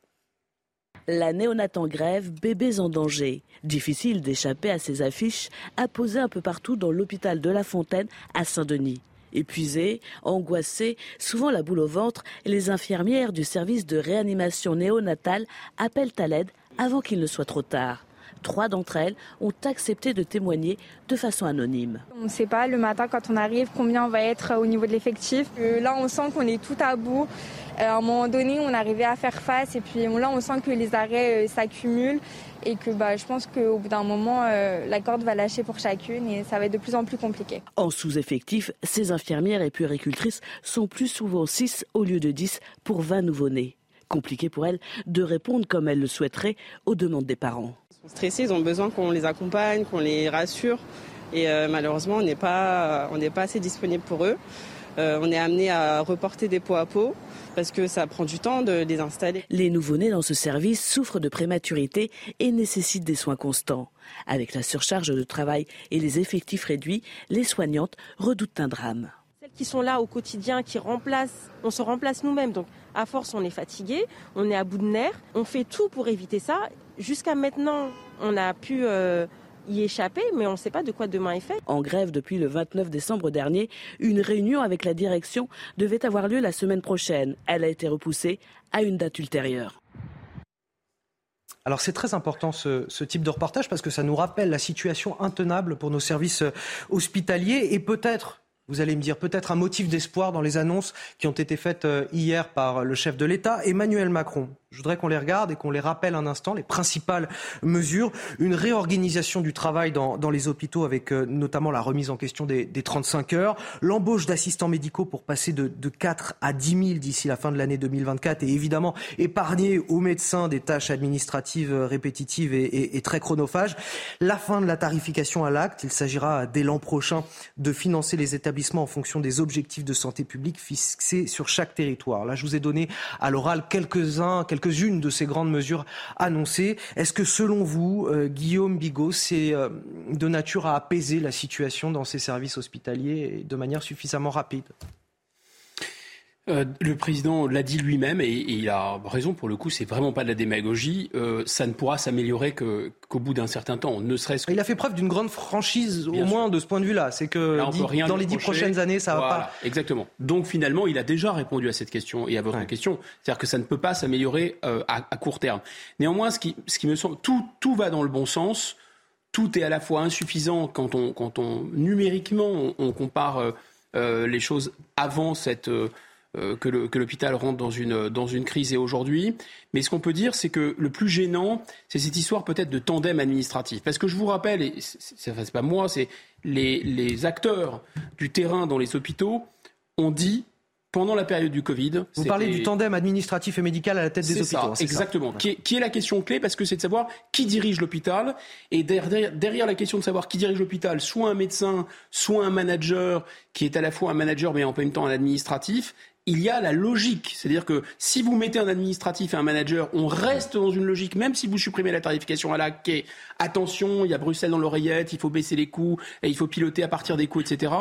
La néonate en grève, bébés en danger. Difficile d'échapper à ces affiches apposées un peu partout dans l'hôpital de La Fontaine à Saint-Denis. Épuisées, angoissées, souvent la boule au ventre, les infirmières du service de réanimation néonatale appellent à l'aide avant qu'il ne soit trop tard. Trois d'entre elles ont accepté de témoigner de façon anonyme. On ne sait pas le matin quand on arrive combien on va être au niveau de l'effectif. Là, on sent qu'on est tout à bout. Euh, à un moment donné, on arrivait à faire face et puis là, on sent que les arrêts euh, s'accumulent et que bah, je pense qu'au bout d'un moment, euh, la corde va lâcher pour chacune et ça va être de plus en plus compliqué. En sous-effectif, ces infirmières et puéricultrices sont plus souvent 6 au lieu de 10 pour 20 nouveau-nés. Compliqué pour elles de répondre comme elles le souhaiteraient aux demandes des parents. Ils sont stressés, ils ont besoin qu'on les accompagne, qu'on les rassure et malheureusement, on n'est pas, on n'est pas assez disponible pour eux. on est amené à reporter des pots à peau parce que ça prend du temps de les installer. Les nouveau-nés dans ce service souffrent de prématurité et nécessitent des soins constants. Avec la surcharge de travail et les effectifs réduits, les soignantes redoutent un drame. Celles qui sont là au quotidien, qui remplacent, on se remplace nous-mêmes. Donc à force, on est fatigué, on est à bout de nerfs. On fait tout pour éviter ça. Jusqu'à maintenant, on a pu euh, y échapper, mais on ne sait pas de quoi demain est fait. En grève depuis le 29 décembre dernier, une réunion avec la direction devait avoir lieu la semaine prochaine. Elle a été repoussée à une date ultérieure. Alors c'est très important ce, ce, type de reportage parce que ça nous rappelle la situation intenable pour nos services euh, hospitaliers et peut-être vous allez me dire peut-être un motif d'espoir dans les annonces qui ont été faites euh, hier par le chef de l'État, Emmanuel Macron. Je voudrais qu'on les regarde et qu'on les rappelle un instant, les principales mesures. Une réorganisation du travail dans, dans les hôpitaux avec euh, notamment la remise en question des, des 35 heures, l'embauche d'assistants médicaux pour passer de, de 4 à 10 000 d'ici la fin de l'année 2024 et évidemment épargner aux médecins des tâches administratives euh, répétitives et, et, et très chronophages. La fin de la tarification à l'acte. Il s'agira dès l'an prochain de financer les établissements en fonction des objectifs de santé publique fixés sur chaque territoire. Là, je vous ai donné à l'oral quelques-uns, quelques-unes de ces grandes mesures annoncées. Est-ce que, selon vous, euh, Guillaume Bigot, c'est euh, de nature à apaiser la situation dans ces services hospitaliers de manière suffisamment rapide? Euh, le président l'a dit lui-même et, il a raison pour le coup, c'est vraiment pas de la démagogie. Euh, ça ne pourra s'améliorer qu'au bout d'un certain temps, ne serait-ce. Il a fait preuve d'une grande franchise, au moins de ce point de vue-là. C'est que dans les dix prochaines années, ça va pas. Exactement. Donc finalement, il a déjà répondu à cette question et à votre question, c'est-à-dire que ça ne peut pas s'améliorer euh, à, court terme. Néanmoins, ce qui, ce qui me semble, tout, tout va dans le bon sens. Tout est à la fois insuffisant quand on, quand on numériquement on, compare les choses avant cette euh, que l'hôpital rentre dans une, dans une crise et aujourd'hui. Mais ce qu'on peut dire, c'est que le plus gênant, c'est cette histoire peut-être de tandem administratif. Parce que je vous rappelle, et c'est pas moi, c'est les, les acteurs du terrain dans les hôpitaux ont dit pendant la période du Covid. Vous parlez du tandem administratif et médical à la tête des hôpitaux. Ça, exactement. Qui, est, qui, est, la question clé parce que c'est de savoir qui dirige l'hôpital. Et derrière, derrière, la question de savoir qui dirige l'hôpital, soit un médecin, soit un manager qui est à la fois un manager mais en même temps un administratif, il y a la logique. C'est-à-dire que si vous mettez un administratif et un manager, on reste dans une logique, même si vous supprimez la tarification à la quai. Attention, il y a Bruxelles dans l'oreillette, il faut baisser les coûts, et il faut piloter à partir des coûts, etc.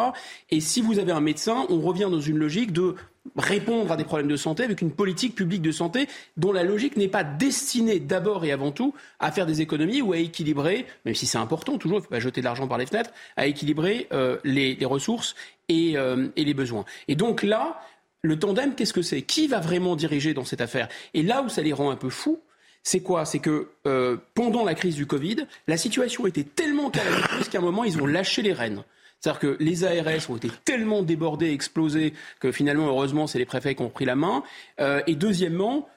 Et si vous avez un médecin, on revient dans une logique de répondre à des problèmes de santé avec une politique publique de santé dont la logique n'est pas destinée d'abord et avant tout à faire des économies ou à équilibrer, même si c'est important toujours, il ne faut pas jeter de l'argent par les fenêtres, à équilibrer euh, les, ressources euh, et les besoins. Et donc là, le tandem, qu'est-ce que c'est? Qui va vraiment diriger dans cette affaire? Et là où ça les rend un peu fous, c'est quoi? C'est que euh, pendant la crise du Covid, la situation était tellement calamiteuse qu'à un moment, ils ont lâché les rênes. C'est-à-dire que les ARS ont été tellement débordés, explosés, que finalement, heureusement, c'est les préfets qui ont pris la main. Euh, et deuxièmement,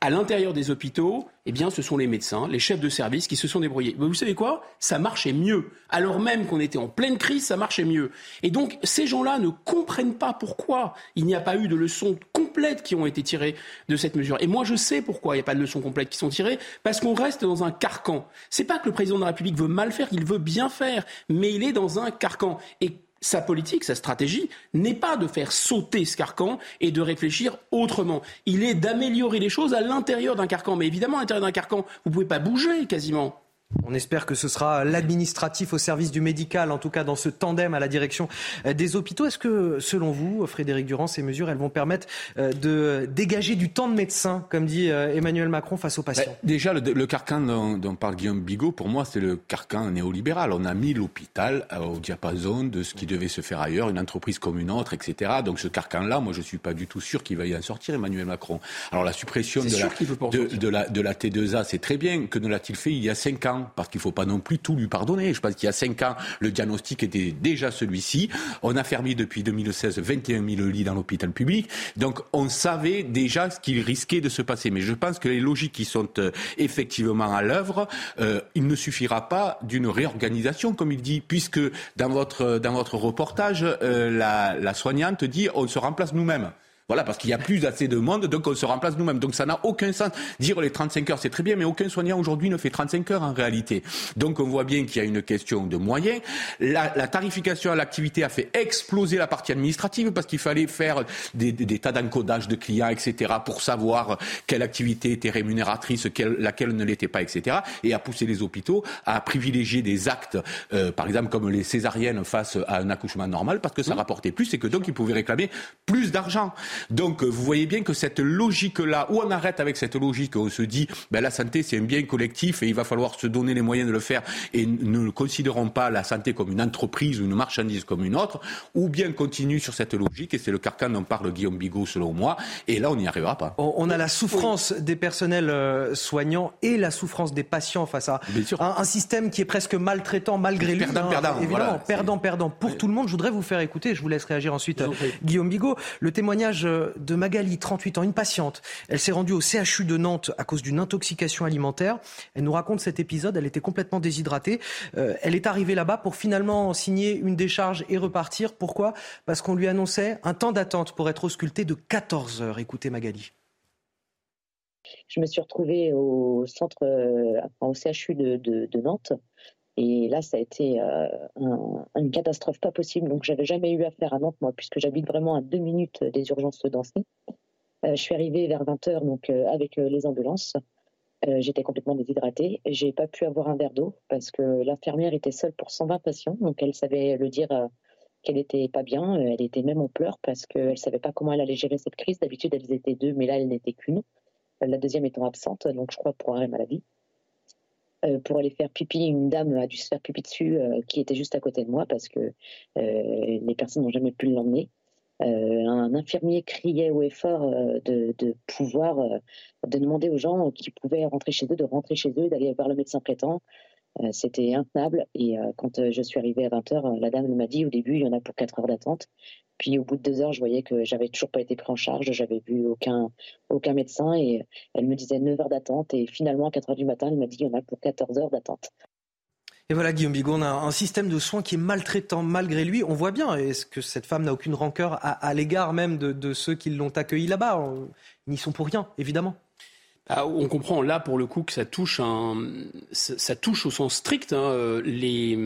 à l'intérieur des hôpitaux, eh bien, ce sont les médecins, les chefs de service qui se sont débrouillés. Mais vous savez quoi? Ça marchait mieux. Alors même qu'on était en pleine crise, ça marchait mieux. Et donc, ces gens-là ne comprennent pas pourquoi il n'y a pas eu de leçons complètes qui ont été tirées de cette mesure. Et moi, je sais pourquoi il n'y a pas de leçons complètes qui sont tirées, parce qu'on reste dans un carcan. C'est pas que le président de la République veut mal faire, il veut bien faire, mais il est dans un carcan. Et sa politique, sa stratégie n'est pas de faire sauter ce carcan et de réfléchir autrement. Il est d'améliorer les choses à l'intérieur d'un carcan. Mais évidemment, à l'intérieur d'un carcan, vous ne pouvez pas bouger quasiment. On espère que ce sera l'administratif au service du médical, en tout cas dans ce tandem à la direction euh, des hôpitaux. Est-ce que, selon vous, Frédéric Durand, ces mesures, elles vont permettre euh, de dégager du temps de médecin, comme dit euh, Emmanuel Macron, face aux patients? Déjà, le, carcan dont, parle Guillaume Bigot, pour moi, c'est le carcan néolibéral. On a mis l'hôpital au diapason de ce qui devait se faire ailleurs, une entreprise comme une autre, etc. Donc ce carcan-là, moi, je ne suis pas du tout sûr qu'il va y en sortir, Emmanuel Macron. Alors la suppression de la, de la T2A, c'est très bien. Que ne l'a-t-il fait il y a cinq ans? Parce qu'il ne faut pas non plus tout lui pardonner. Je pense qu'il y a cinq ans, le diagnostic était déjà celui-ci. On a fermé depuis 2016 21 000 lits dans l'hôpital public. Donc on savait déjà ce qu'il risquait de se passer. Mais je pense que les logiques qui sont euh, effectivement à l'œuvre, euh, il ne suffira pas d'une réorganisation, comme il dit, puisque dans votre, reportage, euh, la, la soignante dit on se remplace nous-mêmes. Voilà, parce qu'il n'y a plus assez de monde, donc on se remplace nous-mêmes. Donc ça n'a aucun sens. Dire les 35 heures, c'est très bien, mais aucun soignant aujourd'hui ne fait 35 heures en réalité. Donc on voit bien qu'il y a une question de moyens. La, tarification à l'activité a fait exploser la partie administrative parce qu'il fallait faire des, tas d'encodage de clients, etc., pour savoir quelle activité était rémunératrice, laquelle ne l'était pas, etc., et a poussé les hôpitaux à privilégier des actes, euh, par exemple comme les césariennes face à un accouchement normal, parce que ça rapportait plus et que donc ils pouvaient réclamer plus d'argent. Donc vous voyez bien que cette logique-là, où on arrête avec cette logique, on se dit ben, la santé c'est un bien collectif et il va falloir se donner les moyens de le faire et ne considérons pas la santé comme une entreprise ou une marchandise comme une autre, ou bien continue sur cette logique, et c'est le carcan dont parle Guillaume Bigot selon moi, et là on n'y arrivera pas. On a la souffrance des personnels euh, soignants et la souffrance des patients face à un, système qui est presque maltraitant malgré lui. Perdant, perdant. Évidemment, perdant, perdant pour tout le monde. Je voudrais vous faire écouter, je vous laisse réagir ensuite, Guillaume Bigot, le témoignage de Magali, 38 ans, une patiente. Elle s'est rendue au CHU de Nantes à cause d'une intoxication alimentaire. Elle nous raconte cet épisode. Elle était complètement déshydratée. Euh, elle est arrivée là-bas pour finalement signer une décharge et repartir. Pourquoi? Parce qu'on lui annonçait un temps d'attente pour être auscultée de 14 heures. Écoutez Magali. Je me suis retrouvée au centre, euh, au CHU de Nantes et là, ça a été euh, une catastrophe pas possible. Donc, j'avais jamais eu affaire à Nantes, moi, puisque j'habite vraiment à deux minutes des urgences Dancy. Euh, je suis arrivée vers 20h donc, euh, avec les ambulances. J'étais complètement déshydratée. J'ai pas pu avoir un verre d'eau parce que l'infirmière était seule pour 120 patients. Donc, elle savait le dire qu'elle était pas bien. Elle était même en pleurs parce qu'elle savait pas comment elle allait gérer cette crise. D'habitude, elles étaient deux, mais là, elle n'était qu'une. La deuxième étant absente, donc je crois pour arrêt maladie. Euh, pour aller faire pipi, une dame a dû se faire pipi dessus euh, qui était juste à côté de moi parce que euh, les personnes n'ont jamais pu l'emmener. un infirmier criait haut et fort de, de, pouvoir, de demander aux gens qui pouvaient rentrer chez eux, de rentrer chez eux, d'aller voir le médecin traitant. C'était intenable. Et quand je suis arrivée à 20h, la dame m'a dit au début, il y en a pour 4 heures d'attente. Puis au bout de deux heures, je voyais que j'avais toujours pas été pris en charge, j'avais vu aucun, aucun médecin et elle me disait 9 heures d'attente et finalement à 4 heures du matin, elle m'a dit il y en a pour 14 heures d'attente. Et voilà, Guillaume Bigot, on a un système de soins qui est maltraitant malgré lui. On voit bien, est-ce que cette femme n'a aucune rancœur à, l'égard même de, de, ceux qui l'ont accueilli là-bas? Ils n'y sont pour rien, évidemment. Ah, on comprend là pour le coup que ça touche un, ça, touche au sens strict hein, les,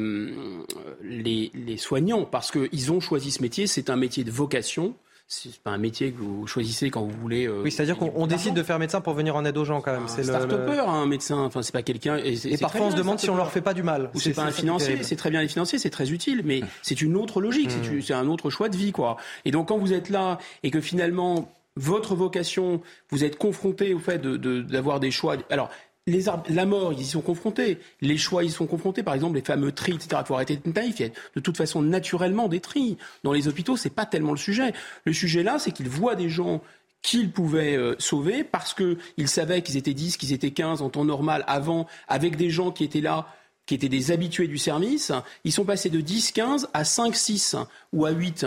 les, les soignants parce qu'ils ont choisi ce métier. C'est un métier de vocation. C'est pas un métier que vous choisissez quand vous voulez. Euh, oui, c'est-à-dire qu'on décide de faire médecin pour venir en aide aux gens quand même. C'est start-upper, hein, un médecin. Enfin, c'est pas quelqu'un. Et, et parfois on se demande si on leur fait pas du mal. Ou c'est pas un financier. C'est très bien les financiers, c'est très utile, mais c'est une autre logique. Hmm. C'est un autre choix de vie, quoi. Et donc quand vous êtes là et que finalement votre vocation, vous êtes confronté au fait d'avoir des choix. Alors, les la mort, ils y sont confrontés. Les choix, ils sont confrontés. Par exemple, les fameux tris, etc. Il faut arrêter de naïf. Il y a de toute façon naturellement des tris. Dans les hôpitaux, c'est pas tellement le sujet. Le sujet là, c'est qu'ils voient des gens qu'ils pouvaient euh, sauver parce qu'ils savaient qu'ils étaient 10, qu'ils étaient 15 en temps normal avant, avec des gens qui étaient là qui étaient des habitués du service, ils sont passés de 10, 15 à 5, 6 ou à 8.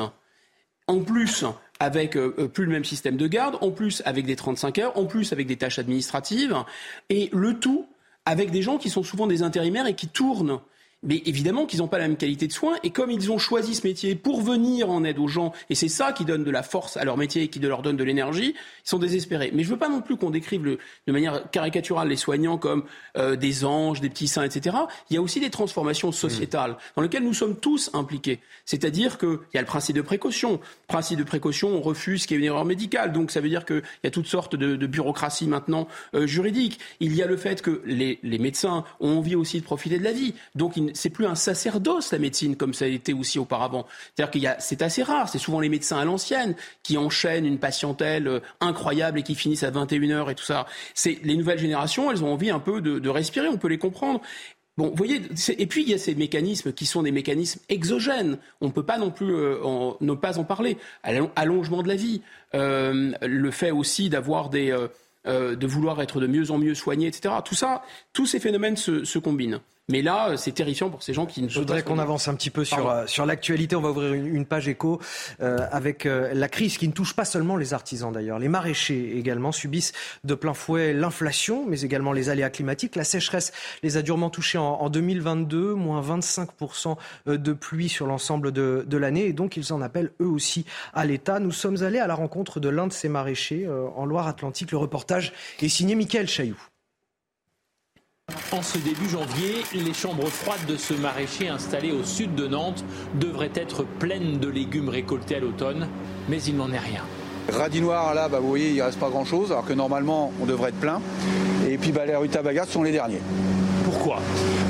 En plus, avec euh, euh, plus le même système de garde, en plus avec des 35 heures, en plus avec des tâches administratives, et le tout avec des gens qui sont souvent des intérimaires et qui tournent mais évidemment qu'ils n'ont pas la même qualité de soins. Et comme ils ont choisi ce métier pour venir en aide aux gens, et c'est ça qui donne de la force à leur métier et qui leur donne de l'énergie, ils sont désespérés. Mais je ne veux pas non plus qu'on décrive le, de manière caricaturale les soignants comme euh, des anges, des petits saints, etc. Il y a aussi des transformations sociétales dans lesquelles nous sommes tous impliqués. C'est-à-dire qu'il y a le principe de précaution. Principe de précaution, on refuse qu'il y ait une erreur médicale. Donc ça veut dire qu'il y a toutes sortes de, de bureaucraties maintenant euh, juridiques. Il y a le fait que les, les médecins ont envie aussi de profiter de la vie. Donc c'est plus un sacerdoce la médecine comme ça été aussi auparavant. C'est-à-dire qu'il y a, c'est assez rare. C'est souvent les médecins à l'ancienne qui enchaînent une patientèle euh, incroyable et qui finissent à 21 h et tout ça. C'est les nouvelles générations, elles ont envie un peu de, respirer. On peut les comprendre. Bon, vous voyez, et puis il y a ces mécanismes qui sont des mécanismes exogènes. On ne peut pas non plus euh, ne pas en parler. Allongement de la vie, euh, le fait aussi d'avoir des, de vouloir être de mieux en mieux soigné, etc. Tout ça, tous ces phénomènes se combinent. Mais là, c'est terrifiant pour ces gens qui ne Je voudrais qu'on avance un petit peu sur, euh, sur l'actualité. On va ouvrir une, page écho euh, avec euh, la crise qui ne touche pas seulement les artisans d'ailleurs. Les maraîchers également subissent de plein fouet l'inflation, mais également les aléas climatiques. La sécheresse les a durement touchés en, en 2022, moins 25% de pluie sur l'ensemble de, de l'année. Et donc, ils en appellent eux aussi à l'État. Nous sommes allés à la rencontre de l'un de ces maraîchers en Loire-Atlantique. Le reportage est signé Mickaël Chailloux. En ce début janvier, les chambres froides de ce maraîcher installé au sud de Nantes devraient être pleines de légumes récoltés à l'automne, mais il n'en est rien. Radis noir, là, bah, vous voyez, il ne reste pas grand-chose, alors que normalement, on devrait être plein. Et puis, bah, les rutabagas sont les derniers. Pourquoi?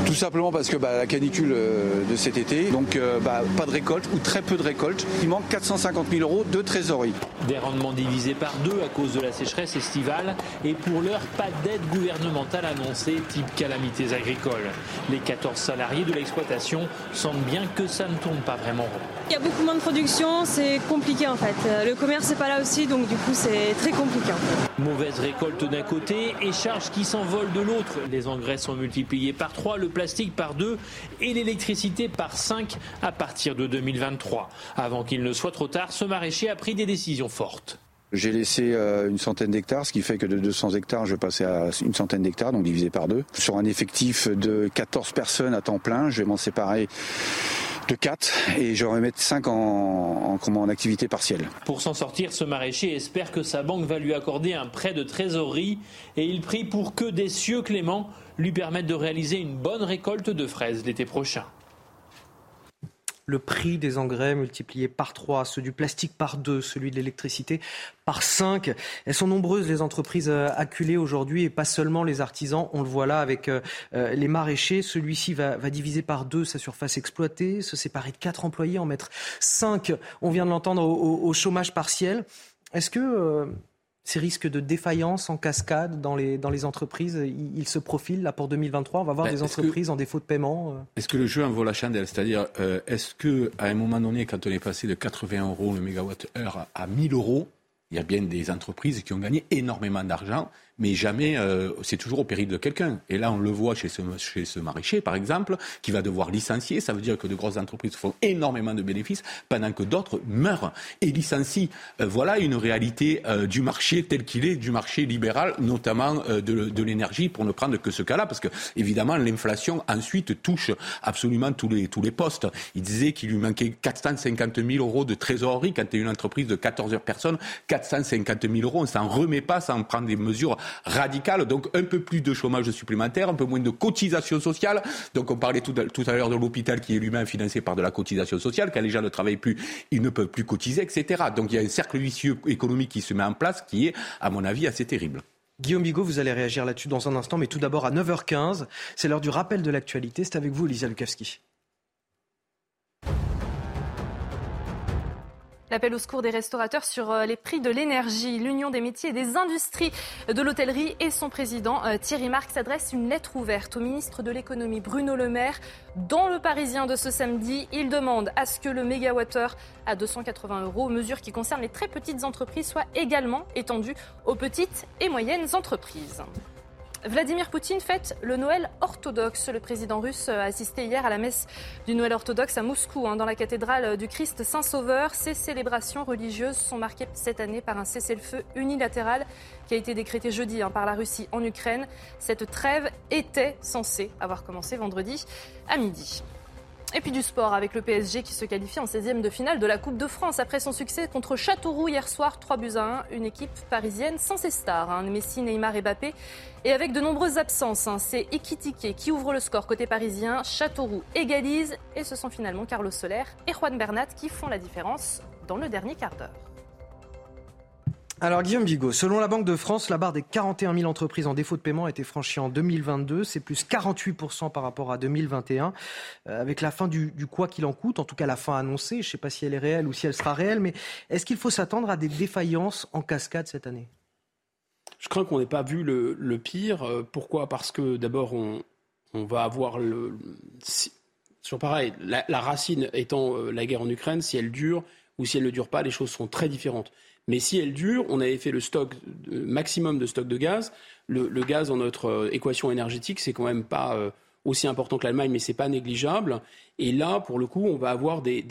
Tout simplement parce que bah, la canicule euh, de cet été, donc euh, bah, pas de récolte ou très peu de récolte. Il manque 450 000 euros de trésorerie. Des rendements divisés par deux à cause de la sécheresse estivale et pour l'heure, pas d'aide gouvernementale annoncée type calamités agricoles. Les 14 salariés de l'exploitation sentent bien que ça ne tourne pas vraiment Il y a beaucoup moins de production, c'est compliqué en fait. Le commerce n'est pas là aussi, donc du coup c'est très compliqué. Mauvaise récolte d'un côté et charges qui s'envolent de l'autre. Les engrais sont multipliés par 3, le plastique par 2 et l'électricité par 5 à partir de 2023. Avant qu'il ne soit trop tard, ce maraîcher a pris des décisions fortes. J'ai laissé euh, une centaine d'hectares, ce qui fait que de 200 hectares, je passais à une centaine d'hectares, donc divisé par deux. Sur un effectif de 14 personnes à temps plein, je vais m'en séparer de 4 et je vais mettre 5 en, en, en activité partielle. Pour s'en sortir, ce maraîcher espère que sa banque va lui accorder un prêt de trésorerie et il prie pour que des cieux cléments lui permettent de réaliser une bonne récolte de fraises l'été prochain. le prix des engrais multiplié par 3, ceux du plastique par 2, celui de l'électricité par 5. Elles sont nombreuses les entreprises euh, acculées aujourd'hui et pas seulement les artisans. On le voit là avec euh, euh, les maraîchers. Celui-ci va, diviser par 2 sa surface exploitée, se séparer de 4 employés, en mettre 5, on vient de l'entendre, au, chômage partiel. Est-ce que ces risques de défaillance en cascade dans les, dans les entreprises, ils, se profilent là pour 2023 On va voir ben, des entreprises en défaut de paiement euh. Est-ce que le jeu en vaut la chandelle? C'est-à-dire, euh, est-ce qu'à un moment donné, quand on est passé de 80 euros le mégawatt-heure à 1000 euros, il y a bien des entreprises qui ont gagné énormément d'argent mais jamais, euh, c'est toujours au péril de quelqu'un. Et là, on le voit chez ce, chez ce maraîcher, par exemple, qui va devoir licencier. Ça veut dire que de grosses entreprises font énormément de bénéfices, pendant que d'autres meurent et licencient. Euh, voilà une réalité euh, du marché tel qu'il est, du marché libéral, notamment de, de l'énergie, pour ne prendre que ce cas-là, parce que évidemment, l'inflation ensuite touche absolument tous les, tous les postes. Il disait qu'il lui manquait 450 000 euros de trésorerie quand tu es une entreprise de 14 personnes. 450 000 euros, on s'en remet pas sans prendre des mesures radicale. Donc un peu plus de chômage supplémentaire, un peu moins de cotisation sociale. Donc on parlait tout à, l'heure de l'hôpital qui est lui-même financé par de la cotisation sociale. Quand les gens ne travaillent plus, ils ne peuvent plus cotiser, etc. Donc il y a un cercle vicieux économique qui se met en place qui est, à mon avis, assez terrible. Guillaume Bigot, vous allez réagir là-dessus dans un instant, mais tout d'abord à 9h15, c'est l'heure du rappel de l'actualité. C'est avec vous, Lisa Lukavski. L'appel au secours des restaurateurs sur euh, les prix de l'énergie. L'Union des métiers et des industries de l'hôtellerie et son président euh, Thierry Marx s'adressent une lettre ouverte au ministre de l'économie Bruno Le Maire. Dans le Parisien de ce samedi, il demande à ce que le mégawattheure à 280 euros, mesure qui concerne les très petites entreprises, soit également étendue aux petites et moyennes entreprises. Vladimir Poutine fête le Noël orthodoxe. Le président russe a assisté hier à la messe du Noël orthodoxe à Moscou, hein, dans la cathédrale du Christ Saint-Sauveur. Ces célébrations religieuses sont marquées cette année par un cessez-le-feu unilatéral qui a été décrété jeudi hein, par la Russie en Ukraine. Cette trêve était censée avoir commencé vendredi à midi. Et puis du sport avec le PSG qui se qualifie en 16e de finale de la Coupe de France après son succès contre Châteauroux hier soir, 3 buts à 1. Une équipe parisienne sans ses stars, hein. Messi, Neymar et Mbappé. Et avec de nombreuses absences, hein. c'est Ekitike qui ouvre le score côté parisien. Châteauroux égalise et ce sont finalement Carlos Soler et Juan Bernat qui font la différence dans le dernier quart d'heure. Alors Guillaume Bigot, selon la Banque de France, la barre des 41 000 entreprises en défaut de paiement a été franchie en 2022. C'est plus 48% par rapport à 2021. Euh, avec la fin du, quoi qu'il en coûte, en tout cas la fin annoncée, je ne sais pas si elle est réelle ou si elle sera réelle, mais est-ce qu'il faut s'attendre à des défaillances en cascade cette année? Je crains qu'on n'ait pas vu le, pire. Euh, pourquoi? Parce que d'abord, on, va avoir le... Sur pareil, la, racine étant euh, la guerre en Ukraine, si elle dure ou si elle ne dure pas, les choses sont très différentes. Mais si elle dure, on avait fait le stock maximum de stock de gaz. Le, gaz dans notre euh, équation énergétique, c'est quand même pas euh, aussi important que l'Allemagne, mais c'est pas négligeable. Et là, pour le coup, on va avoir des,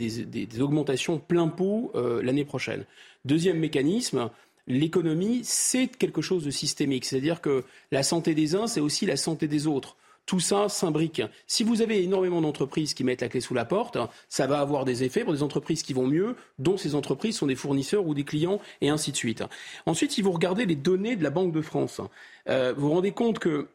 augmentations plein pot euh, l'année prochaine. Deuxième mécanisme, l'économie, c'est quelque chose de systémique. C'est-à-dire que la santé des uns, c'est aussi la santé des autres tout ça s'imbrique. Si vous avez énormément d'entreprises qui mettent la clé sous la porte, ça va avoir des effets pour des entreprises qui vont mieux, dont ces entreprises sont des fournisseurs ou des clients, et ainsi de suite. Ensuite, si vous regardez les données de la Banque de France, euh, vous vous rendez compte que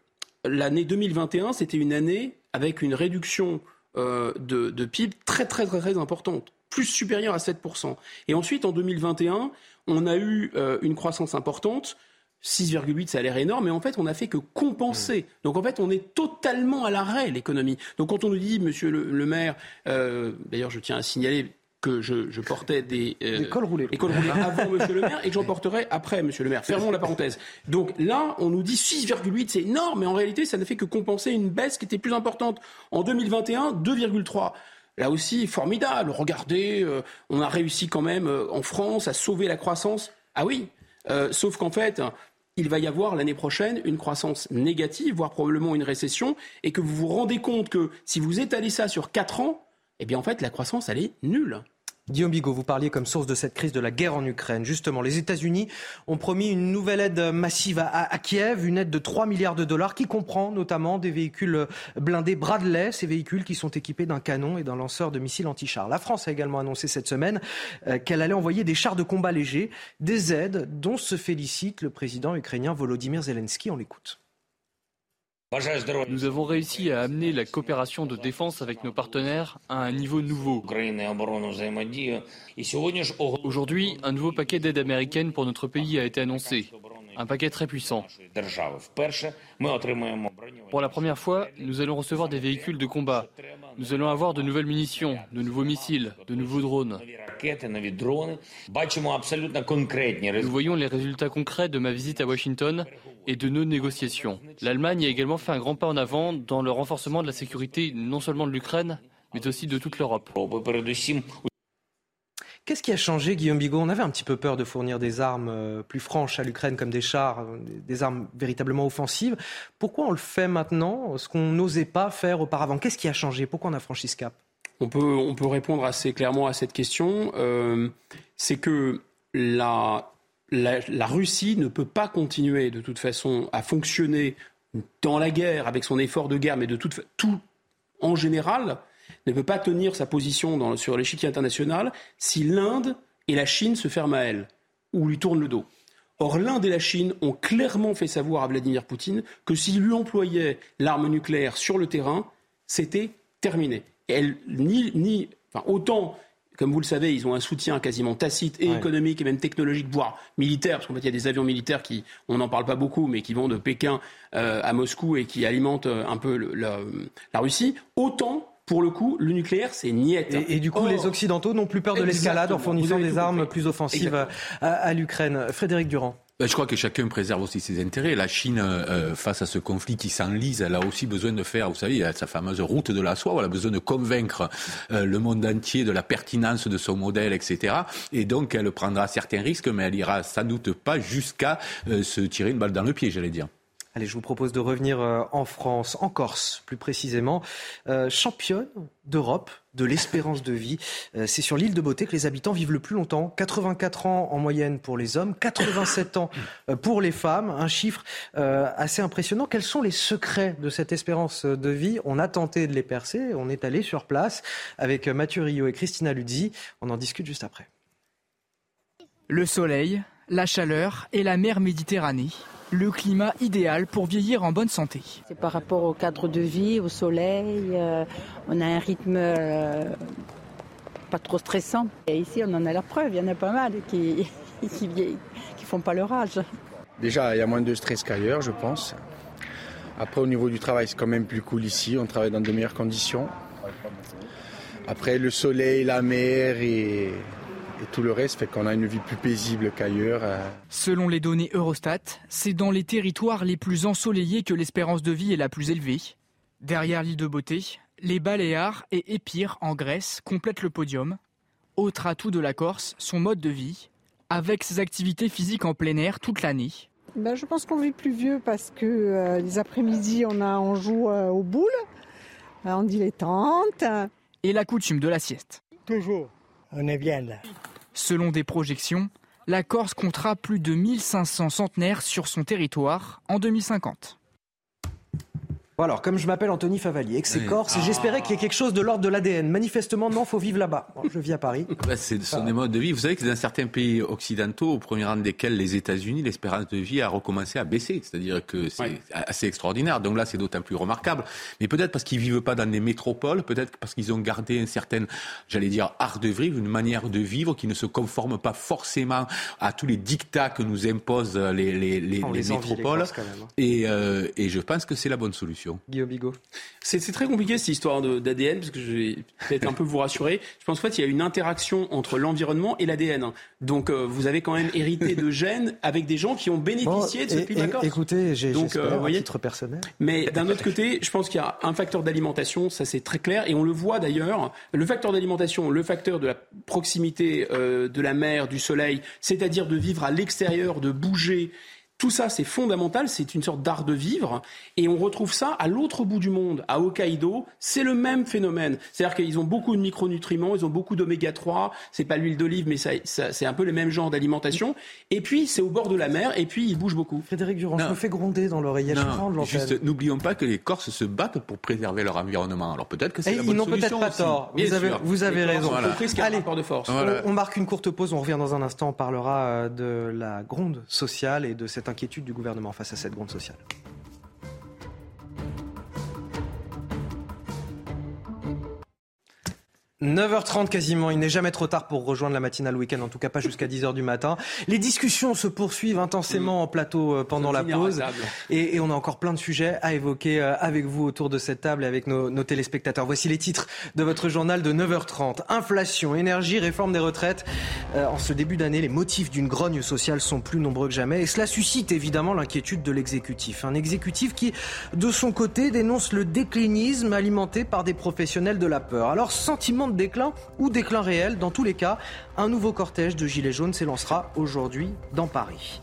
l'année 2021, c'était une année avec une réduction euh, de, PIB très, très, très, très importante, plus supérieure à 7%. Et ensuite, en 2021, on a eu euh, une croissance importante 6,8, ça a l'air énorme, mais en fait, on n'a fait que compenser. Mmh. Donc, en fait, on est totalement à l'arrêt, l'économie. Donc, quand on nous dit, monsieur le, maire, euh, d'ailleurs, je tiens à signaler que je, portais des, euh, des cols roulés, avant monsieur le maire et que j'en porterai après monsieur le maire. Fermons la parenthèse. Donc là, on nous dit 6,8, c'est énorme, mais en réalité, ça ne fait que compenser une baisse qui était plus importante. En 2021, 2,3. Là aussi, formidable. Regardez, euh, on a réussi quand même en France à sauver la croissance. Ah oui, sauf qu'en fait, il va y avoir l'année prochaine une croissance négative, voire probablement une récession, et que vous vous rendez compte que si vous étalez ça sur 4 ans, eh bien en fait la croissance elle est nulle. Guillaume Bigot, vous parliez comme source de cette crise de la guerre en Ukraine. Justement, les États-Unis ont promis une nouvelle aide massive à, Kiev, une aide de 3 milliards de dollars qui comprend notamment des véhicules blindés Bradley, ces véhicules qui sont équipés d'un canon et d'un lanceur de missiles anti-chars. La France a également annoncé cette semaine euh, qu'elle allait envoyer des chars de combat légers, des aides dont se félicite le président ukrainien Volodymyr Zelensky. On l'écoute. Nous avons réussi à amener la coopération de défense avec nos partenaires à un niveau nouveau. Aujourd'hui, un nouveau paquet d'aide américaine pour notre pays a été annoncé. Un paquet très puissant. Pour la première fois, nous allons recevoir des véhicules de combat. Nous allons avoir de nouvelles munitions, de nouveaux missiles, de nouveaux drones. Nous voyons les résultats concrets de ma visite à Washington et de nos négociations. L'Allemagne a également fait un grand pas en avant dans le renforcement de la sécurité non seulement de l'Ukraine, mais aussi de toute l'Europe. Qu'est-ce qui a changé, Guillaume Bigot? On avait un petit peu peur de fournir des armes euh, plus franches à l'Ukraine, comme des chars, euh, des armes véritablement offensives. Pourquoi on le fait maintenant, ce qu'on n'osait pas faire auparavant? Qu'est-ce qui a changé? Pourquoi on a franchi ce cap? On peut, on peut répondre assez clairement à cette question. Euh, c'est que la, la, Russie ne peut pas continuer de toute façon à fonctionner dans la guerre avec son effort de guerre, mais de toute tout en général, ne peut pas tenir sa position sur l'échiquier international si l'Inde et la Chine se ferment à elle ou lui tournent le dos. Or, l'Inde et la Chine ont clairement fait savoir à Vladimir Poutine que s'il lui employait l'arme nucléaire sur le terrain, c'était terminé. elle, ni, ni, autant, comme vous le savez, ils ont un soutien quasiment tacite et économique et même technologique, voire militaire, parce qu'en fait, il y a des avions militaires qui, on n'en parle pas beaucoup, mais qui vont de Pékin euh, à Moscou et qui alimentent euh, un peu le, la, la Russie. Autant pour le coup, le nucléaire, c'est niette. Et, et, du coup, Or, les Occidentaux n'ont plus peur de l'escalade en fournissant des armes plus offensives à, à l'Ukraine. Frédéric Durand. Ben, je crois que chacun préserve aussi ses intérêts. La Chine, euh, face à ce conflit qui s'enlise, elle a aussi besoin de faire, vous savez, sa fameuse route de la soie, elle a besoin de convaincre euh, le monde entier de la pertinence de son modèle, etc. Et donc, elle prendra certains risques, mais elle ira sans doute pas jusqu'à euh, se tirer une balle dans le pied, j'allais dire. Allez, je vous propose de revenir euh, en France, en Corse plus précisément. Euh, championne d'Europe de l'espérance de vie. Euh, c'est sur l'île de Beauté que les habitants vivent le plus longtemps. 84 ans en moyenne pour les hommes, 87 ans pour les femmes. Un chiffre assez impressionnant. Quels sont les secrets de cette espérance de vie? On a tenté de les percer. On est allé sur place avec Mathieu Rio et Christina Luzzi. On en discute juste après. Le soleil, la chaleur et la mer Méditerranée le climat idéal pour vieillir en bonne santé. C'est par rapport au cadre de vie, au soleil, euh, on a un rythme euh, pas trop stressant. Et ici, on en a la preuve, il y en a pas mal qui qui, qui font pas leur âge. Déjà, il y a moins de stress qu'ailleurs, je pense. Après, au niveau du travail, c'est quand même plus cool ici, on travaille dans de meilleures conditions. Après, le soleil, la mer et et tout le reste fait qu'on a une vie plus paisible qu'ailleurs. euh. Selon les données Eurostat, c'est dans les territoires les plus ensoleillés que l'espérance de vie est la plus élevée. Derrière l'île de Beauté, les Baléares et Épire en Grèce complètent le podium. Autre atout de la Corse, son mode de vie, avec ses activités physiques en plein air toute l'année. Ben, je pense qu'on vit plus vieux parce que euh, les après-midi, on, a, on joue euh, aux boules, euh, on dilettante. Et la coutume de la sieste. Toujours, on est bien là. Selon des projections, la Corse comptera plus de 1500 centenaires sur son territoire en 2050. Bon alors, comme je m'appelle Anthony Favalier, que c'est Oui. Corse, et Ah. j'espérais qu'il y ait quelque chose de l'ordre de l'ADN. Manifestement, non, faut vivre là-bas. Bon, je vis à Paris. Bah, c'est son mode de vie. Vous savez que dans certains pays occidentaux, au premier rang desquels les États-Unis, l'espérance de vie a recommencé à baisser. C'est-à-dire que c'est assez extraordinaire. Donc là, c'est d'autant plus remarquable. Mais peut-être parce qu'ils vivent pas dans des métropoles, peut-être parce qu'ils ont gardé un certain, j'allais dire, art de vivre, une manière de vivre qui ne se conforme pas forcément à tous les dictats que nous imposent les, métropoles. Corses, et, euh, et je pense que c'est la bonne solution. Guillaume Bigot. C'est très compliqué cette histoire d'ADN, parce que je vais peut-être un peu vous rassurer. Je pense qu'en fait, il y a une interaction entre l'environnement et l'ADN. Donc, euh, vous avez quand même hérité de gènes avec des gens qui ont bénéficié de ce et- climat et- écoutez, j'ai- euh, à voyez, titre personnel. mais d'un autre côté, je pense qu'il y a un facteur d'alimentation, ça c'est très clair, et on le voit d'ailleurs. Le facteur d'alimentation, le facteur de la proximité euh, de la mer, du soleil, c'est-à-dire de vivre à l'extérieur, de bouger. Tout ça, c'est fondamental, c'est une sorte d'art de vivre, et on retrouve ça à l'autre bout du monde, à Hokkaido, c'est le même phénomène. C'est-à-dire qu'ils ont beaucoup de micronutriments, ils ont beaucoup d'oméga 3, c'est pas l'huile d'olive, mais ça, ça- c'est un peu le même genre d'alimentation. Et puis, c'est au bord de la mer, et puis ils bougent beaucoup. Frédéric Durand, je me fais gronder dans l'oreillette. juste, n'oublions pas que les Corses se battent pour préserver leur environnement. Alors peut-être que c'est Et la ils bonne n'ont peut-être pas aussi. tort. Bien Vous avez, sûr. vous avez raison. ont compris qu'il y a un Allez, de force. Voilà. on, on marque une courte pause. On revient dans un instant. On parlera euh, de la gronde sociale et de cette inquiétude du gouvernement face à cette gronde sociale. 9h30 quasiment, il n'est jamais trop tard pour rejoindre la matinale week-end, en tout cas pas jusqu'à 10h du matin. Les discussions se poursuivent intensément en plateau euh, pendant la pause et, on a encore plein de sujets à évoquer euh, avec vous autour de cette table et avec nos, nos téléspectateurs. Voici les titres de votre journal de 9h30. Inflation, énergie, réforme des retraites. Euh, en ce début d'année, les motifs d'une grogne sociale sont plus nombreux que jamais et cela suscite évidemment l'inquiétude de l'exécutif. Un exécutif qui, de son côté, dénonce le déclinisme alimenté par des professionnels de la peur. Alors, sentiment de déclin ou déclin réel. Dans tous les cas, un nouveau cortège de Gilets jaunes s'élancera aujourd'hui dans Paris.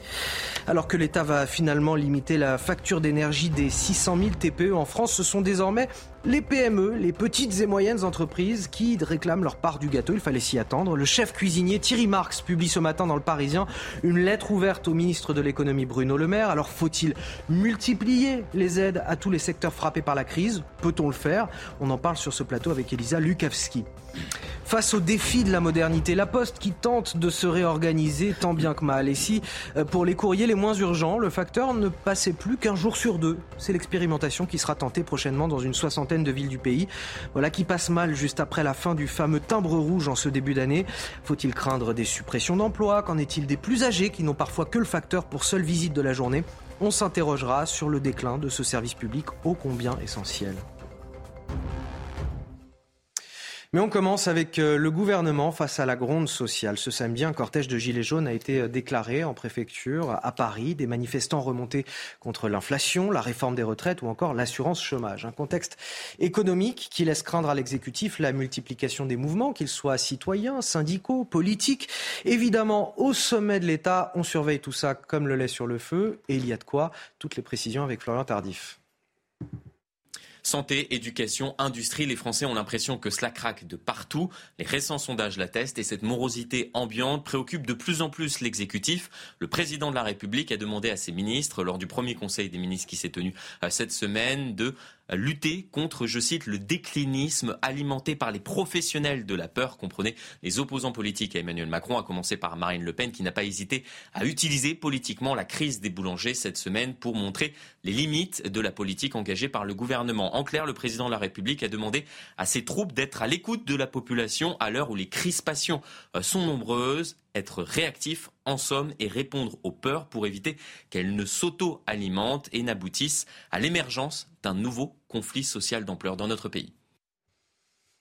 Alors que l'État va finalement limiter la facture d'énergie des 600 000 TPE en France, ce sont désormais les PME, les petites et moyennes entreprises qui réclament leur part du gâteau. Il fallait s'y attendre. Le chef cuisinier Thierry Marx publie ce matin dans le Parisien une lettre ouverte au ministre de l'économie Bruno Le Maire. Alors faut-il multiplier les aides à tous les secteurs frappés par la crise? Peut-on le faire? On en parle sur ce plateau avec Elisa Lukavski. Face au défi de la modernité, la Poste qui tente de se réorganiser tant bien que mal. Et si, euh, pour les courriers les moins urgents, le facteur ne passait plus qu'un jour sur deux, c'est l'expérimentation qui sera tentée prochainement dans une soixantaine de villes du pays. Voilà qui passe mal juste après la fin du fameux timbre rouge en ce début d'année. Faut-il craindre des suppressions d'emplois? Qu'en est-il des plus âgés qui n'ont parfois que le facteur pour seule visite de la journée? On s'interrogera sur le déclin de ce service public ô combien essentiel. Mais on commence avec euh, le gouvernement face à la gronde sociale. Ce samedi, un cortège de gilets jaunes a été euh, déclaré en préfecture à Paris. Des manifestants remontés contre l'inflation, la réforme des retraites ou encore l'assurance chômage. Un contexte économique qui laisse craindre à l'exécutif la multiplication des mouvements, qu'ils soient citoyens, syndicaux, politiques. Évidemment, au sommet de l'État, on surveille tout ça comme le lait sur le feu. Et il y a de quoi. Toutes les précisions avec Florian Tardif. Santé, éducation, industrie, les Français ont l'impression que cela craque de partout. Les récents sondages l'attestent et cette morosité ambiante préoccupe de plus en plus l'exécutif. Le président de la République a demandé à ses ministres, lors du premier conseil des ministres qui s'est tenu euh, cette semaine, de lutter contre, je cite, le déclinisme alimenté par les professionnels de la peur, comprenez les opposants politiques à Emmanuel Macron, à commencer par Marine Le Pen, qui n'a pas hésité à utiliser politiquement la crise des boulangers cette semaine pour montrer les limites de la politique engagée par le gouvernement. En clair, le président de la République a demandé à ses troupes d'être à l'écoute de la population à l'heure où les crispations euh, sont nombreuses être réactif en somme et répondre aux peurs pour éviter qu'elles ne s'auto-alimentent et n'aboutissent à l'émergence d'un nouveau conflit social d'ampleur dans notre pays.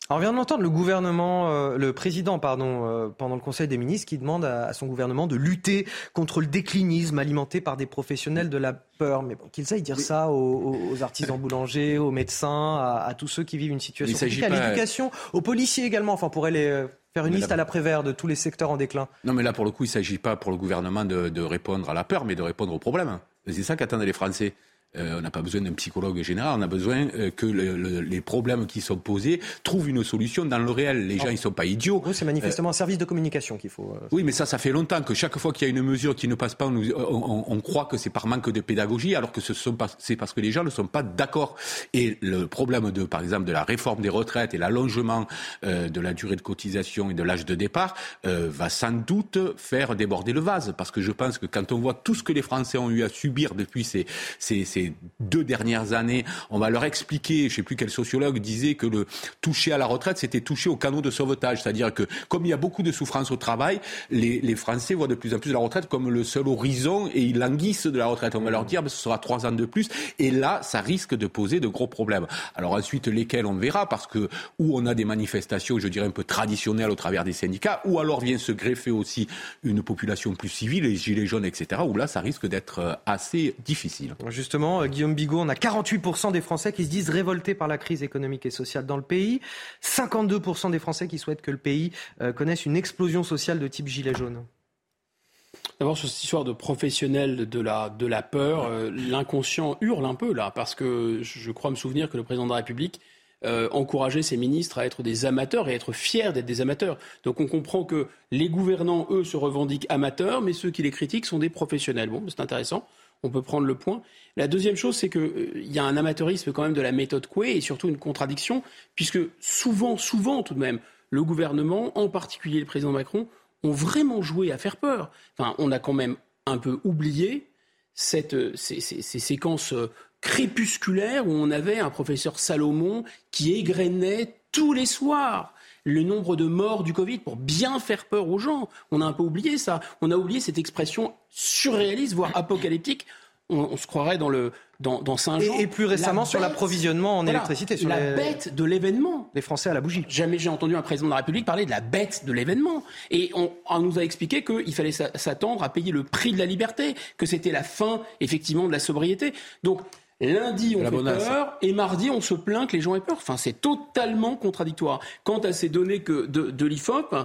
on vient d'entendre le gouvernement, euh, le président, pardon, euh, pendant le Conseil des ministres, qui demande à, son gouvernement de lutter contre le déclinisme alimenté par des professionnels de la peur. Mais bon, qu'ils aillent dire ça aux, artisans boulangers, aux médecins, à, tous ceux qui vivent une situation compliquée, à l'éducation, aux policiers également. Enfin, on pourrait les euh, faire une liste à l'après-vert de tous les secteurs en déclin. Non, mais là, pour le coup, il ne s'agit pas pour le gouvernement de, de, répondre à la peur, mais de répondre aux problèmes. C'est ça qu'attendent les Français. Euh, on n'a pas besoin d'un psychologue général, on a besoin euh, que les problèmes qui sont posés trouvent une solution dans le réel. Les gens, ils sont pas idiots. c'est manifestement un service de communication qu'il faut. Euh, oui, mais ça, ça fait longtemps que chaque fois qu'il y a une mesure qui ne passe pas, on, croit que c'est par manque de pédagogie, alors que ce sont pas, c'est parce que les gens ne sont pas d'accord. Et le problème de, par exemple, de la réforme des retraites et l'allongement de la durée de cotisation et de l'âge de départ va sans doute faire déborder le vase, parce que je pense que quand on voit tout ce que les Français ont eu à subir depuis ces, ces deux dernières années, on va leur expliquer, je ne sais plus quel sociologue disait que le toucher à la retraite, c'était toucher au canot de sauvetage. C'est-à-dire que comme il y a beaucoup de souffrance au travail, les, Français voient de plus en plus la retraite comme le seul horizon et ils languissent de la retraite. On va leur dire, ben, ce sera trois ans de plus. Et là, ça risque de poser de gros problèmes. Alors ensuite, lesquels on verra, parce que où on a des manifestations, je dirais, un peu traditionnelles au travers des syndicats, ou alors vient se greffer aussi une population plus civile, les gilets jaunes, etc., où là, ça risque d'être euh, assez difficile. Justement, euh, Guillaume Bigot, on a 48% des Français qui se disent révoltés par la crise économique et sociale dans le pays. 52% des Français qui souhaitent que le pays euh, connaisse une explosion sociale de type gilet jaune. D'abord, sur cette histoire de professionnels de la, peur, euh, l'inconscient hurle un peu là, parce que je crois me souvenir que le président de la République encourageait ses ministres à être des amateurs et à être fiers d'être des amateurs. Donc on comprend que les gouvernants, eux, se revendiquent amateurs, mais ceux qui les critiquent sont des professionnels. Bon, c'est intéressant on peut prendre le point. La deuxième chose, c'est qu'il euh, y a un amateurisme quand même de la méthode Coué et surtout une contradiction, puisque souvent, souvent tout de même, le gouvernement, en particulier le président Macron, ont vraiment joué à faire peur. Enfin, on a quand même un peu oublié cette, euh, ces, séquences euh, crépusculaires où on avait un professeur Salomon qui égrenait tous les soirs le nombre de morts du Covid pour bien faire peur aux gens. On a un peu oublié ça. On a oublié cette expression surréaliste, voire apocalyptique. On, se croirait dans le dans, Saint-Jean. Et, plus récemment sur l'approvisionnement en électricité. Sur la bête de l'événement. Les Français à la bougie. Jamais j'ai entendu un président de la République parler de la bête de l'événement. Et on, on, nous a expliqué qu'il fallait s'attendre à payer le prix de la liberté, que c'était la fin effectivement de la sobriété. Donc Lundi, on fait peur, et mardi, on se plaint que les gens aient peur. Enfin, c'est totalement contradictoire. Quant à ces données que de, de l'IFOP,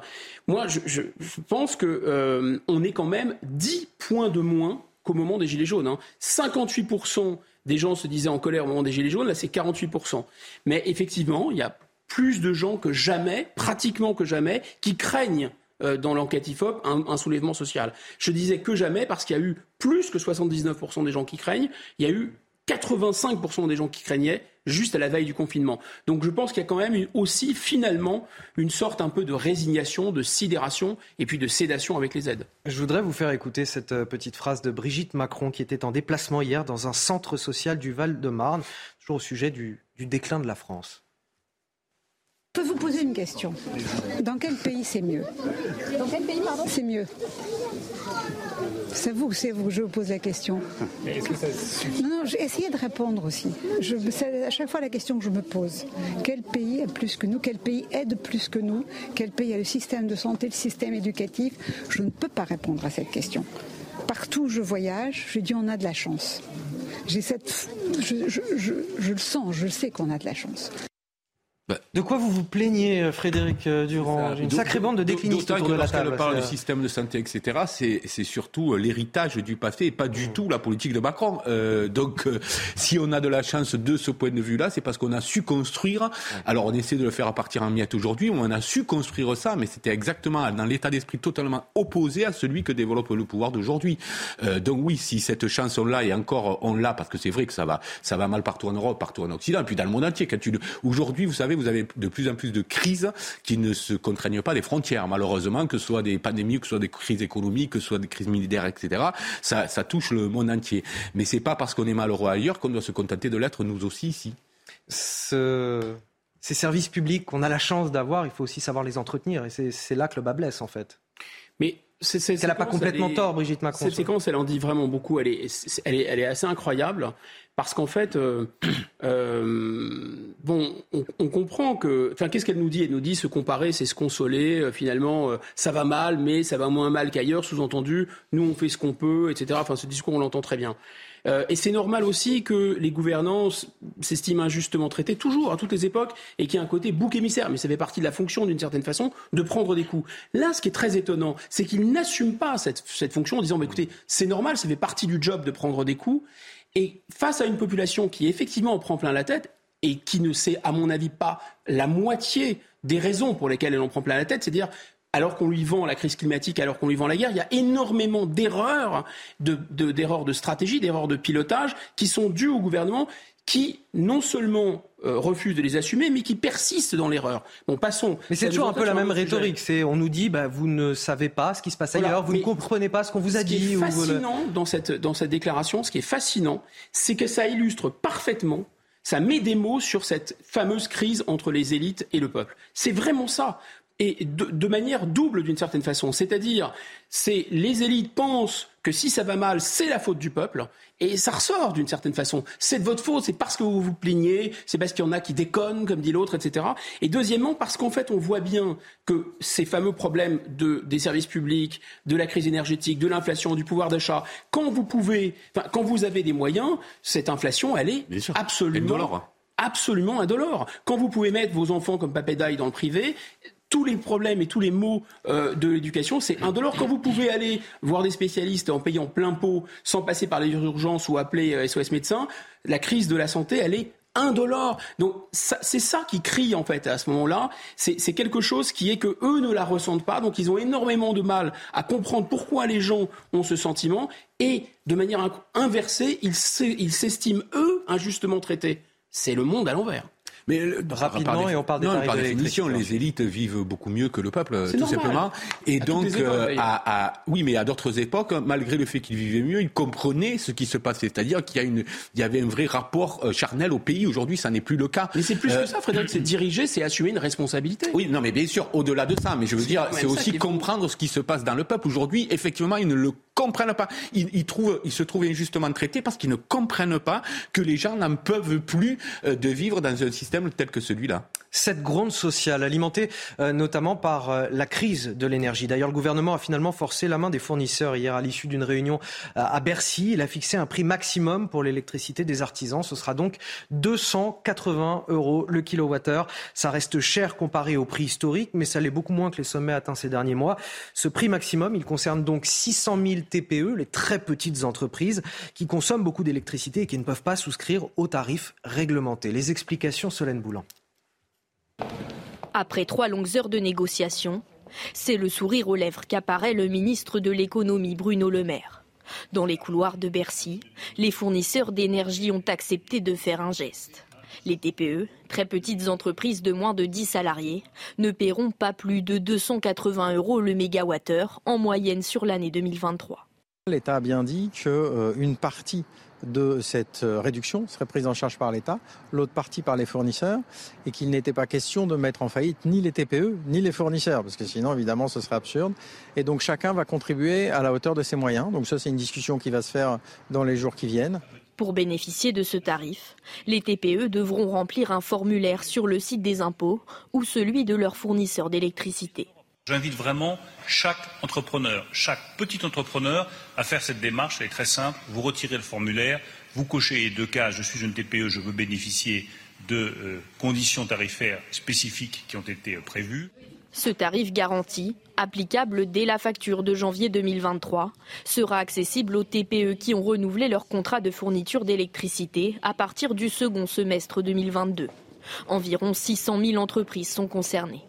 moi, je, je, pense que euh, on est quand même 10 points de moins qu'au moment des Gilets jaunes. Hein. 58% des gens se disaient en colère au moment des Gilets jaunes, là, c'est 48%. Mais effectivement, il y a plus de gens que jamais, pratiquement que jamais, qui craignent euh, dans l'enquête IFOP un, un, soulèvement social. Je disais que jamais parce qu'il y a eu plus que 79% des gens qui craignent, il y a eu 85% des gens qui craignaient juste à la veille du confinement. Donc je pense qu'il y a quand même aussi finalement une sorte un peu de résignation, de sidération et puis de sédation avec les aides. Je voudrais vous faire écouter cette euh, petite phrase de Brigitte Macron qui était en déplacement hier dans un centre social du Val-de-Marne, toujours au sujet du, du déclin de la France. Je peux vous poser une question. Dans quel pays c'est mieux? Dans quel pays, pardon? C'est mieux. C'est vous, c'est vous je vous pose la question. Que ça suffit? Non, non, essayez de répondre aussi. c'est à chaque fois la question que je me pose. Quel pays est plus que nous? Quel pays aide plus que nous? Quel pays a le système de santé, le système éducatif? Je ne peux pas répondre à cette question. Partout où je voyage, je dis on a de la chance. J'ai cette, je, je le sens, je sais qu'on a de la chance. Bah, de quoi vous vous plaignez, euh, Frédéric euh, Durand Une sacrée bande de déclinistes autour de la table. parle du système de santé, etc., c'est surtout euh, l'héritage du passé et pas du tout la politique de Macron. donc, si on a de la chance de ce point de vue-là, c'est parce qu'on a su construire. Alors, on essaie de le faire à partir en miettes aujourd'hui. On a su construire ça, mais c'était exactement dans l'état d'esprit totalement opposé à celui que développe le pouvoir d'aujourd'hui. donc, oui, si cette chanson-là, et encore on l'a, parce que c'est vrai que ça va, ça va mal partout en Europe, partout en Occident, et puis dans le monde entier. Aujourd'hui, vous savez, vous avez de plus en plus de crises qui ne se contraignent pas des frontières, malheureusement, que ce soit des pandémies, que ce soit des crises économiques, que ce soit des crises militaires, etc. Ça, ça touche le monde entier. Mais c'est pas parce qu'on est malheureux ailleurs qu'on doit se contenter de l'être nous aussi ici. Ce... Ces services publics qu'on a la chance d'avoir, il faut aussi savoir les entretenir. Et c'est là que le bas blesse, en fait. Mais elle n'a pas complètement tort, Brigitte Macron. Cette séquence, elle en dit vraiment beaucoup. Elle est, elle est, elle est assez incroyable parce qu'en fait, euh, euh, bon, on, comprend que, enfin, qu'est-ce qu'elle nous dit? Elle nous dit se comparer, c'est se consoler. Euh, finalement, ça va mal, mais ça va moins mal qu'ailleurs. Sous-entendu, nous, on fait ce qu'on peut, etc. Enfin, ce discours, on l'entend très bien. Euh, et c'est normal aussi que les gouvernants s'estiment injustement traités, toujours, à toutes les époques, et qu'il y a un côté bouc émissaire. Mais ça fait partie de la fonction, d'une certaine façon, de prendre des coups. Là, ce qui est très étonnant, c'est qu'ils n'assument pas cette, cette, fonction en disant, bah, écoutez, c'est normal, ça fait partie du job de prendre des coups. Et face à une population qui effectivement en prend plein la tête, et qui ne sait, à mon avis, pas la moitié des raisons pour lesquelles elle en prend plein la tête, c'est-à-dire alors qu'on lui vend la crise climatique, alors qu'on lui vend la guerre, il y a énormément d'erreurs, d'erreurs de, stratégie, d'erreurs de pilotage qui sont dues au gouvernement qui non seulement euh, refuse de les assumer, mais qui persiste dans l'erreur. Bon, passons. Mais c'est toujours un peu la même rhétorique. C'est on nous dit, bah, vous ne savez pas ce qui se passe ailleurs, vous ne comprenez pas ce qu'on vous a dit. Ce qui est fascinant dans cette dans cette déclaration, ce qui est fascinant, c'est que ça illustre parfaitement ça met des mots sur cette fameuse crise entre les élites et le peuple. C'est vraiment ça et de, manière double d'une certaine façon. C'est-à-dire, c'est les élites pensent que si ça va mal, c'est la faute du peuple, et ça ressort d'une certaine façon. C'est de votre faute, c'est parce que vous vous plaignez, c'est parce qu'il y en a qui déconnent, comme dit l'autre, etc. Et deuxièmement, parce qu'en fait, on voit bien que ces fameux problèmes de, des services publics, de la crise énergétique, de l'inflation, du pouvoir d'achat, quand vous pouvez, enfin, quand vous avez des moyens, cette inflation, elle est absolument absolument indolore. Quand vous pouvez mettre vos enfants comme papédaille dans le privé, tous les problèmes et tous les maux euh, de l'éducation, c'est indolore. Quand vous pouvez aller voir des spécialistes en payant plein pot, sans passer par les urgences ou appeler SOS euh, médecin, la crise de la santé, elle est indolore. Donc c'est ça qui crie en fait à ce moment-là. C'est quelque chose qui est que eux ne la ressentent pas. Donc ils ont énormément de mal à comprendre pourquoi les gens ont ce sentiment et de manière inversée, ils s'estiment eux injustement traités. C'est le monde à l'envers. Mais rapidement, et on parle des non, par définition, les élites vivent beaucoup mieux que le peuple, tout normal. simplement. Et À donc, époques, euh, à, à- oui, mais à d'autres époques, malgré le fait qu'ils vivaient mieux, ils comprenaient ce qui se passait. C'est-à-dire qu'il y, a une, il y avait un vrai rapport euh, charnel au pays. Aujourd'hui, ça n'est plus le cas. Mais c'est plus Euh, que ça, Frédéric, c'est diriger, c'est assumer une responsabilité. Oui, non, mais bien sûr, au-delà de ça, mais je veux dire, c'est aussi comprendre ce qui se passe dans le peuple. Aujourd'hui, effectivement, ils ne le comprennent pas. Ils, ils trouvent, ils se trouvent injustement traités parce qu'ils ne comprennent pas que les gens n'en peuvent plus euh, de vivre dans un système tel que celui-là. Cette gronde sociale, alimentée euh, notamment par euh, la crise de l'énergie. D'ailleurs, le gouvernement a finalement forcé la main des fournisseurs hier à l'issue d'une réunion à Bercy. Il a fixé un prix maximum pour l'électricité des artisans. Ce sera donc 280 euros le kilowattheure. Ça reste cher comparé au prix historique, mais ça l'est beaucoup moins que les sommets atteints ces derniers mois. Ce prix maximum, il concerne donc 600 000 TPE, les très petites entreprises qui consomment beaucoup d'électricité et qui ne peuvent pas souscrire aux tarifs réglementés. Les explications, Solène Boulan. Après trois longues heures de négociations, c'est le sourire aux lèvres qu'apparaît le ministre de l'économie Bruno Le Maire. Dans les couloirs de Bercy, les fournisseurs d'énergie ont accepté de faire un geste. Les TPE, très petites entreprises de moins de 10 salariés, ne paieront pas plus de 280 euros le mégawattheure en moyenne sur l'année 2023. L'État a bien dit qu'une partie de cette euh, réduction serait prise en charge par l'État, l'autre partie par les fournisseurs, et qu'il n'était pas question de mettre en faillite ni les TPE ni les fournisseurs, parce que sinon, évidemment, ce serait absurde. Et donc chacun va contribuer à la hauteur de ses moyens. Donc ça, c'est une discussion qui va se faire dans les jours qui viennent. Pour bénéficier de ce tarif, les TPE devront remplir un formulaire sur le site des impôts ou celui de leur fournisseur d'électricité. J'invite vraiment chaque entrepreneur, chaque petit entrepreneur à faire cette démarche. Elle est très simple. Vous retirez le formulaire, vous cochez les deux cases. Je suis une TPE, je veux bénéficier de euh, conditions tarifaires spécifiques qui ont été euh, prévues. Ce tarif garanti, applicable dès la facture de janvier 2023, sera accessible aux TPE qui ont renouvelé leur contrat de fourniture d'électricité à partir du second semestre 2022. Environ 600 000 entreprises sont concernées.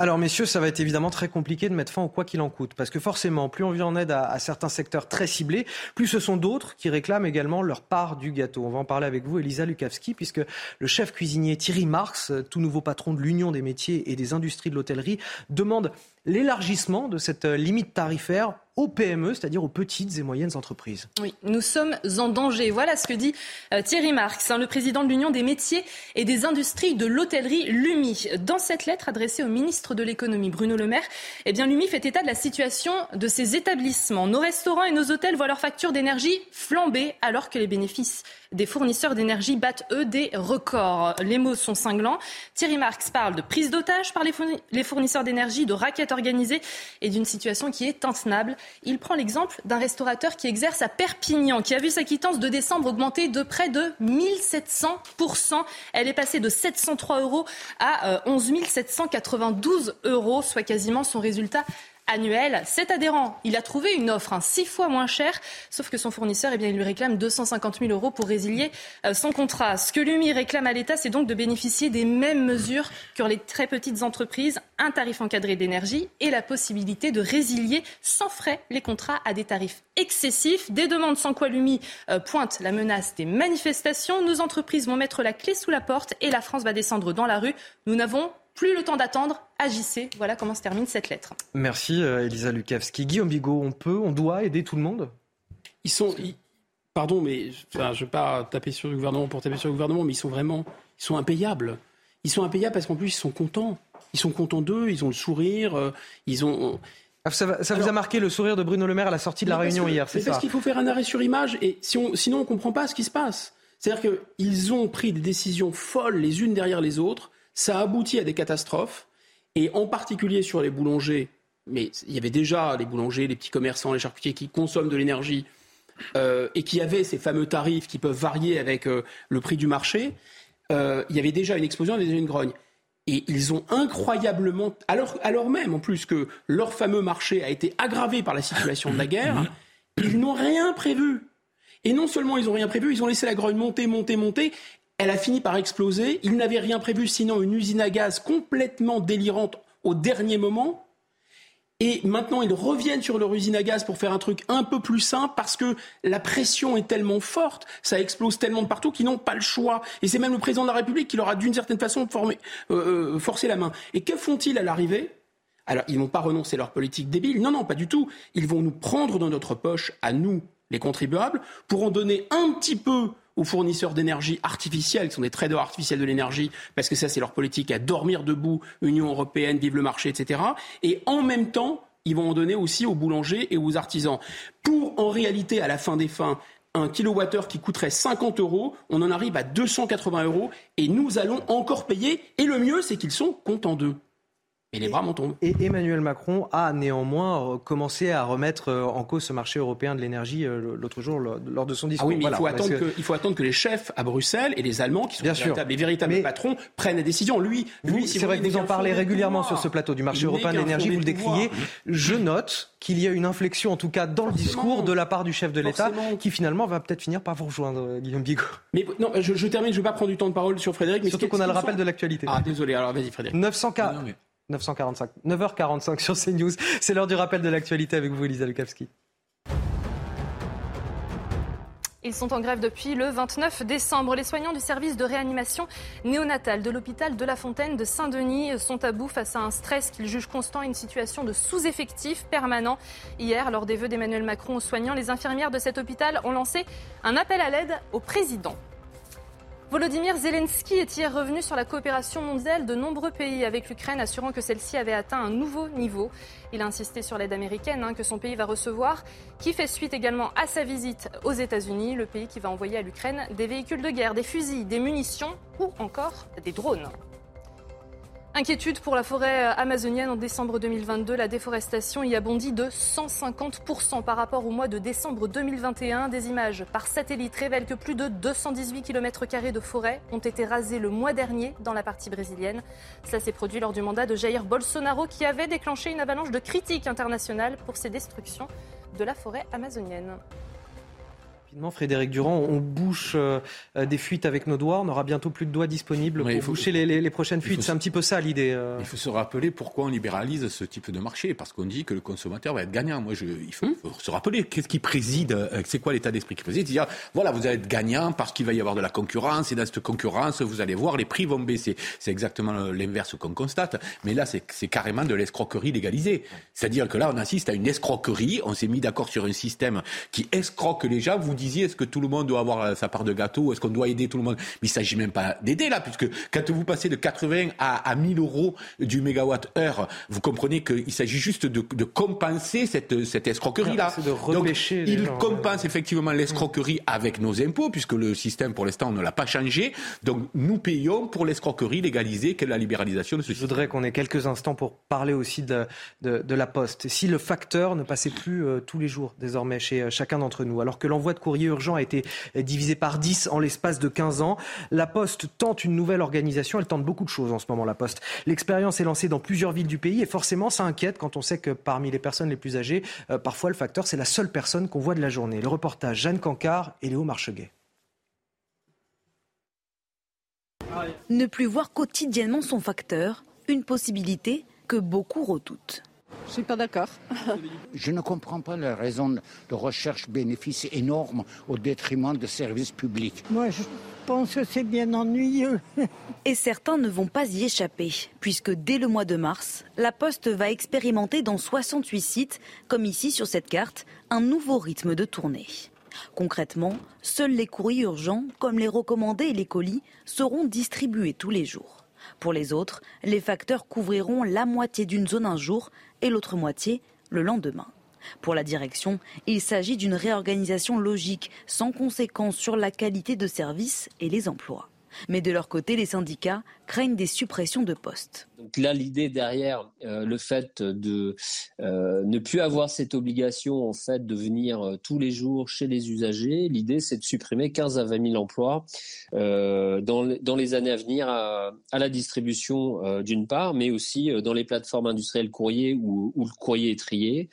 Alors messieurs, ça va être évidemment très compliqué de mettre fin au quoi qu'il en coûte, parce que forcément, plus on vient en aide à, certains secteurs très ciblés, plus ce sont d'autres qui réclament également leur part du gâteau. On va en parler avec vous, Elisa Lukavski, puisque le chef cuisinier Thierry Marx, tout nouveau patron de l'Union des métiers et des industries de l'hôtellerie, demande l'élargissement de cette euh, limite tarifaire aux PME, c'est-à-dire aux petites et moyennes entreprises. Oui, nous sommes en danger. Voilà ce que dit euh, Thierry Marx, hein, le président de l'Union des métiers et des industries de l'hôtellerie, l'UMI. Dans cette lettre adressée au ministre de l'économie, Bruno Le Maire, eh bien, l'UMI fait état de la situation de ces établissements. Nos restaurants et nos hôtels voient leurs factures d'énergie flamber alors que les bénéfices des fournisseurs d'énergie battent, eux, des records. Les mots sont cinglants. Thierry Marx parle de prise d'otage par les fournisseurs d'énergie, de raquettes organisées et d'une situation qui est intenable. Il prend l'exemple d'un restaurateur qui exerce à Perpignan, qui a vu sa quittance de décembre augmenter de près de 1700%. Elle est passée de 703 euros à euh, 11 792 euros, soit quasiment son résultat annuel. Cet adhérent, il a trouvé une offre hein, six fois moins chère, sauf que son fournisseur, eh bien, il lui réclame 250 000 euros pour résilier euh, son contrat. Ce que l'UMI réclame à l'État, c'est donc de bénéficier des mêmes mesures que les très petites entreprises, un tarif encadré d'énergie et la possibilité de résilier sans frais les contrats à des tarifs excessifs. Des demandes sans quoi l'UMI euh, pointe la menace des manifestations. Nos entreprises vont mettre la clé sous la porte et la France va descendre dans la rue. Nous n'avons plus le temps d'attendre. Agissez. Voilà comment se termine cette lettre. Merci euh, Elisa Lukavski. Guillaume Bigot, on peut, on doit aider tout le monde? Ils sont. ils- Pardon, mais enfin, je ne vais pas taper sur le gouvernement pour taper sur le gouvernement, mais ils sont vraiment. Ils sont impayables. Ils sont impayables parce qu'en plus, ils sont contents. Ils sont contents d'eux, ils ont le sourire, euh, ils ont. Ah, Ça, va- ça vous a marqué le sourire de Bruno Le Maire à la sortie de la réunion que- hier, c'est ça Parce qu'il faut faire un arrêt sur image et si on, sinon on ne comprend pas ce qui se passe. C'est-à-dire qu'ils ont pris des décisions folles les unes derrière les autres, ça a abouti à des catastrophes et en particulier sur les boulangers, mais il y avait déjà les boulangers, les petits commerçants, les charcutiers qui consomment de l'énergie euh, et qui avaient ces fameux tarifs qui peuvent varier avec euh, le prix du marché, euh, il y avait déjà une explosion, il y avait déjà une grogne. Et ils ont incroyablement, alors, alors même en plus que leur fameux marché a été aggravé par la situation de la guerre, ils n'ont rien prévu. Et non seulement ils n'ont rien prévu, ils ont laissé la grogne monter, monter, monter. Elle a fini par exploser. Ils n'avaient rien prévu, sinon une usine à gaz complètement délirante au dernier moment. Et maintenant, ils reviennent sur leur usine à gaz pour faire un truc un peu plus simple parce que la pression est tellement forte, ça explose tellement de partout qu'ils n'ont pas le choix. Et c'est même le président de la République qui leur a d'une certaine façon euh, euh, forcé la main. Et que font-ils à l'arrivée? Alors, ils ne vont pas renoncer à leur politique débile. Non, non, pas du tout. Ils vont nous prendre dans notre poche, à nous, les contribuables, pour en donner un petit peu aux fournisseurs d'énergie artificielle, qui sont des traders artificiels de l'énergie, parce que ça, c'est leur politique à dormir debout, Union européenne, vive le marché, etc. Et en même temps, ils vont en donner aussi aux boulangers et aux artisans. Pour, en réalité, à la fin des fins, un kilowattheure qui coûterait 50 euros, on en arrive à 280 euros et nous allons encore payer. Et le mieux, c'est qu'ils sont contents d'eux. Et les bras m'en tombent. Et Emmanuel Macron a néanmoins commencé à remettre euh, en cause ce marché européen de l'énergie euh, l'autre jour lors de son discours. Ah oui, mais il, faut attendre que... il faut attendre que les chefs à Bruxelles et les Allemands, qui sont les, les véritables patrons, prennent des décisions. Lui, lui c'est vrai que vous en parlez régulièrement sur ce plateau du marché européen de l'énergie, vous le décriez. Je note qu'il y a une inflexion, en tout cas dans le discours, de la part du chef de l'État, qui finalement va peut-être finir par vous rejoindre, euh, Guillaume Bigot. Mais non, je, termine, je ne vais pas prendre du temps de parole sur Frédéric. Mais Surtout qu'on a le rappel de l'actualité. Ah, désolé, alors vas-y Frédéric. 900 945. 9h45 sur CNews. C'est l'heure du rappel de l'actualité avec vous, Elisa Lukavski. Ils sont en grève depuis le 29 décembre. Les soignants du service de réanimation néonatale de l'hôpital de La Fontaine de Saint-Denis sont à bout face à un stress qu'ils jugent constant et une situation de sous-effectif permanent. Hier, lors des vœux d'Emmanuel Macron aux soignants, les infirmières de cet hôpital ont lancé un appel à l'aide au président. Volodymyr Zelensky est hier revenu sur la coopération mondiale de nombreux pays avec l'Ukraine, assurant que celle-ci avait atteint un nouveau niveau. Il a insisté sur l'aide américaine hein, que son pays va recevoir, qui fait suite également à sa visite aux États-Unis, le pays qui va envoyer à l'Ukraine des véhicules de guerre, des fusils, des munitions ou encore des drones. Inquiétude pour la forêt amazonienne en décembre 2022. La déforestation y a bondi de 150% par rapport au mois de décembre 2021. Des images par satellite révèlent que plus de 218 km de forêt ont été rasés le mois dernier dans la partie brésilienne. Ça s'est produit lors du mandat de Jair Bolsonaro qui avait déclenché une avalanche de critiques internationales pour ces destructions de la forêt amazonienne. Frédéric Durand, on bouche euh, des fuites avec nos doigts. On aura bientôt plus de doigts disponibles pour boucher les, prochaines fuites. C'est un petit peu ça l'idée. Euh. Il faut se rappeler pourquoi on libéralise ce type de marché. Parce qu'on dit que le consommateur va être gagnant. Moi, je, il faut, se rappeler qu'est-ce qui préside, euh, c'est quoi l'état d'esprit qui préside. Dire, voilà, vous allez être gagnant parce qu'il va y avoir de la concurrence. Et dans cette concurrence, vous allez voir, les prix vont baisser. C'est exactement l'inverse qu'on constate. Mais là, c'est carrément de l'escroquerie légalisée. C'est-à-dire que là, on assiste à une escroquerie. On s'est mis d'accord sur un système qui escroque les gens. Vous disiez, est-ce que tout le monde doit avoir euh, sa part de gâteau Est-ce qu'on doit aider tout le monde? Mais il ne s'agit même pas d'aider là, puisque quand vous passez de 80 à, à 1000 euros du mégawatt-heure, vous comprenez qu'il s'agit juste de, de, compenser cette, cette escroquerie-là. de repêcher il compense effectivement l'escroquerie avec nos impôts, puisque le système, pour l'instant, on ne l'a pas changé. Donc nous payons pour l'escroquerie légalisée qu'est la libéralisation de ce système. Je voudrais qu'on ait quelques instants pour parler aussi de, de, de la Poste. Si le facteur ne passait plus euh, tous les jours désormais chez euh, chacun d'entre nous, alors que l'envoi de courrier urgent a été divisé par 10 en l'espace de 15 ans. La Poste tente une nouvelle organisation. Elle tente beaucoup de choses en ce moment, la Poste. L'expérience est lancée dans plusieurs villes du pays et forcément, ça inquiète quand on sait que parmi les personnes les plus âgées, euh, parfois le facteur, c'est la seule personne qu'on voit de la journée. Le reportage Jeanne Cancard et Léo Marcheguet. Ne plus voir quotidiennement son facteur, une possibilité que beaucoup redoutent. Je suis pas d'accord. Je ne comprends pas la raison de recherche bénéfice énorme au détriment de services publics. Moi, je pense que c'est bien ennuyeux. Et certains ne vont pas y échapper, puisque dès le mois de mars, la Poste va expérimenter dans 68 sites, comme ici sur cette carte, un nouveau rythme de tournée. Concrètement, seuls les courriers urgents, comme les recommandés et les colis, seront distribués tous les jours. Pour les autres, les facteurs couvriront la moitié d'une zone un jour et l'autre moitié le lendemain. Pour la direction, il s'agit d'une réorganisation logique, sans conséquence sur la qualité de service et les emplois. Mais de leur côté, les syndicats craignent des suppressions de postes. Donc là, l'idée derrière euh, le fait de euh, ne plus avoir cette obligation en fait de venir euh, tous les jours chez les usagers, l'idée c'est de supprimer 15 à 20 000 emplois dans, dans, les années à venir à, la distribution d'une part, mais aussi dans les plateformes industrielles courrier où, où, le courrier est trié,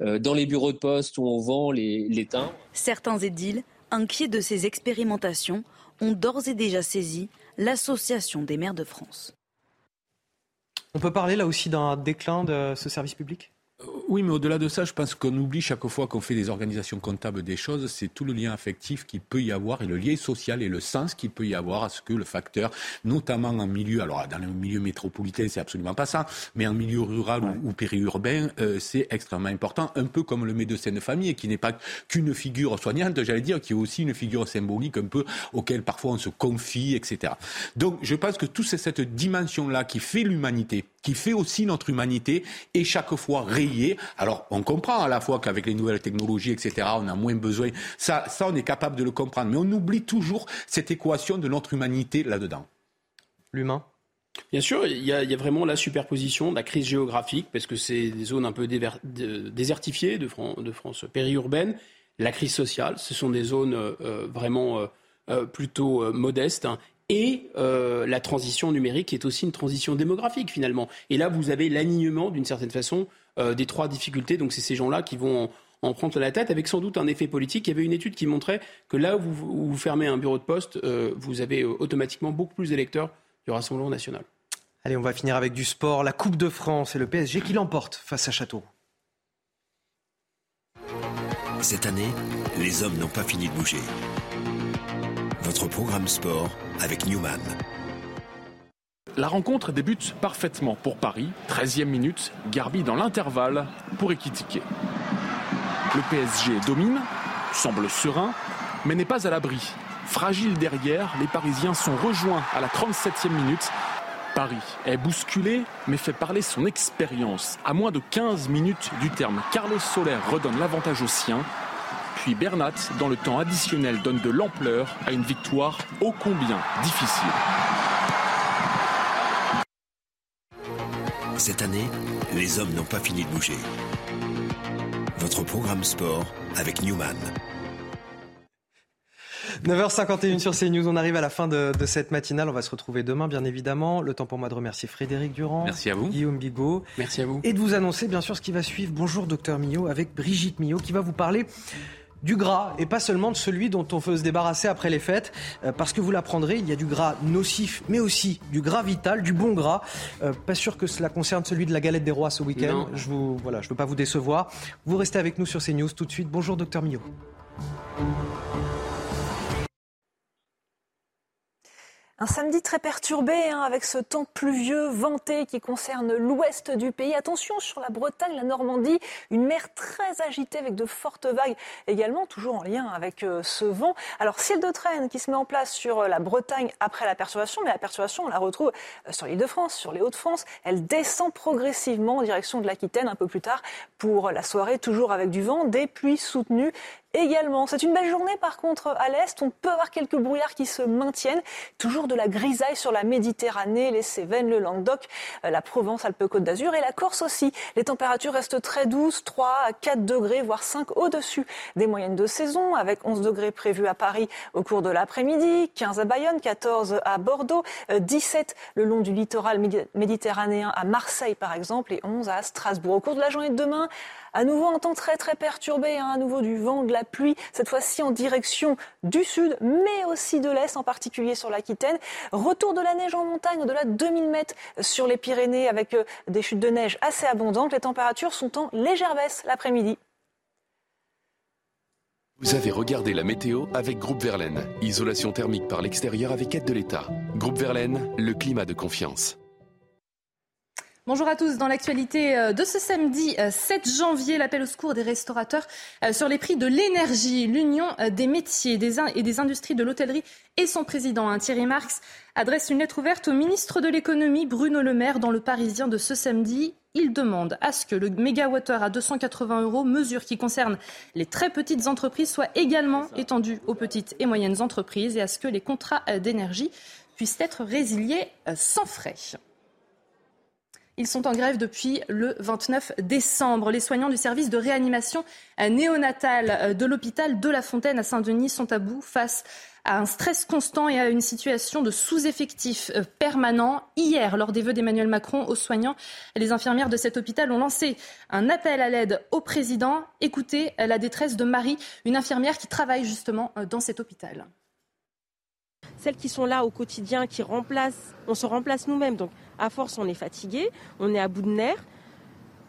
dans les bureaux de poste où on vend les, les timbres. Certains édiles, inquiets de ces expérimentations, ont d'ores et déjà saisi l'Association des maires de France. On peut parler là aussi d'un déclin de ce service public? Oui, mais au-delà de ça, je pense qu'on oublie chaque fois qu'on fait des organisations comptables des choses, c'est tout le lien affectif qu'il peut y avoir et le lien social et le sens qu'il peut y avoir à ce que le facteur, notamment en milieu, alors dans le milieu métropolitain, c'est absolument pas ça, mais en milieu rural ou, périurbain, euh, c'est extrêmement important, un peu comme le médecin de famille, qui n'est pas qu'une figure soignante, j'allais dire, qui est aussi une figure symbolique un peu auquel parfois on se confie, etc. Donc je pense que tout c'est cette dimension-là qui fait l'humanité, qui fait aussi notre humanité, est chaque fois rayée. Alors, on comprend à la fois qu'avec les nouvelles technologies, etc., on a moins besoin. Ça, ça, on est capable de le comprendre. Mais on oublie toujours cette équation de notre humanité là-dedans. L'humain Bien sûr, il y, a, il y, a, vraiment la superposition de la crise géographique, parce que c'est des zones un peu désertifiées de, France, de France périurbaine. La crise sociale, ce sont des zones euh, vraiment euh, euh plutôt euh, modestes. Hein, et euh, la transition numérique est aussi une transition démographique finalement. Et là, vous avez l'alignement d'une certaine façon euh, des trois difficultés. Donc c'est ces gens-là qui vont en, prendre la tête, avec sans doute un effet politique. Il y avait une étude qui montrait que là où vous, fermez un bureau de poste, euh, vous avez automatiquement beaucoup plus d'électeurs du Rassemblement national. Allez, on va finir avec du sport. La Coupe de France et le PSG qui l'emporte face à Château. Cette année, les hommes n'ont pas fini de bouger. Votre programme sport avec Newman. La rencontre débute parfaitement pour Paris. 13e minute, Garbi dans l'intervalle pour équitiquer. Le PSG domine, semble serein, mais n'est pas à l'abri. Fragile derrière, les Parisiens sont rejoints à la 37e minute. Paris est bousculé, mais fait parler son expérience. À moins de 15 minutes du terme, Carlos Soler redonne l'avantage aux siens. Puis Bernat, dans le temps additionnel, donne de l'ampleur à une victoire ô combien difficile. Cette année, les hommes n'ont pas fini de bouger. Votre programme sport avec Newman. 9h51 sur CNews, on arrive à la fin de, cette matinale. On va se retrouver demain, bien évidemment. Le temps pour moi de remercier Frédéric Durand. Merci à vous. Guillaume Bigot. Merci à vous. Et de vous annoncer, bien sûr, ce qui va suivre. Bonjour, docteur Millot, avec Brigitte Millot, qui va vous parler du gras et pas seulement de celui dont on veut se débarrasser après les fêtes, euh, parce que vous l'apprendrez, il y a du gras nocif, mais aussi du gras vital, du bon gras. Euh, pas sûr que cela concerne celui de la galette des rois ce week-end. Je vous voilà, je veux pas vous décevoir. Vous restez avec nous sur CNews tout de suite. Bonjour docteur Millot. Un samedi très perturbé, hein, avec ce temps pluvieux, venté qui concerne l'ouest du pays. Attention sur la Bretagne, la Normandie, une mer très agitée avec de fortes vagues également, toujours en lien avec euh, ce vent. Alors ciel de traîne qui se met en place sur euh, la Bretagne après la perturbation, mais la perturbation on la retrouve euh, sur l'île de France, sur les Hauts-de-France. Elle descend progressivement en direction de l'Aquitaine un peu plus tard pour la soirée, toujours avec du vent, des pluies soutenues également. C'est une belle journée par contre à l'est. On peut avoir quelques brouillards qui se maintiennent. Toujours de la grisaille sur la Méditerranée, les Cévennes, le Languedoc, euh, la Provence, Alpes-Côte d'Azur et la Corse aussi. Les températures restent très douces, 3 à 4 degrés, voire 5 au-dessus des moyennes de saison, avec 11 degrés prévus à Paris au cours de l'après-midi, 15 à Bayonne, 14 à Bordeaux, 17 euh, le long du littoral méditerranéen à Marseille par exemple et 11 à Strasbourg. Au cours de la journée de demain, à nouveau un temps très très perturbé, hein, à nouveau du vent, de la pluie, cette fois-ci en direction du sud, mais aussi de l'est, en particulier sur l'Aquitaine. Retour de la neige en montagne, au-delà de 2000 mètres sur les Pyrénées, avec euh, des chutes de neige assez abondantes. Les températures sont en légère baisse l'après-midi. Vous avez regardé la météo avec Groupe Verlaine. Isolation thermique par l'extérieur avec aide de l'État. Groupe Verlaine, le climat de confiance. Bonjour à tous. Dans l'actualité euh, de ce samedi 7 euh, janvier, l'appel au secours des restaurateurs euh, sur les prix de l'énergie. L'Union des métiers et des industries de l'hôtellerie et son président, hein, Thierry Marx, adresse une lettre ouverte au ministre de l'économie, Bruno Le Maire, dans le Parisien de ce samedi. Il demande à ce que le mégawattheure à 280 euros, mesure qui concerne les très petites entreprises, soit également étendu aux petites et moyennes entreprises et à ce que les contrats d'énergie puissent être résiliés sans frais. Ils sont en grève depuis le 29 décembre. Les soignants du service de réanimation néonatale de l'hôpital de La Fontaine à Saint-Denis sont à bout face à un stress constant et à une situation de sous-effectif euh, permanent. Hier, lors des vœux d'Emmanuel Macron aux soignants, les infirmières de cet hôpital ont lancé un appel à l'aide au président. Écoutez la détresse de Marie, une infirmière qui travaille justement euh, dans cet hôpital. Celles qui sont là au quotidien, qui remplacent, on se remplace nous-mêmes. À force, on est fatigué, on est à bout de nerfs.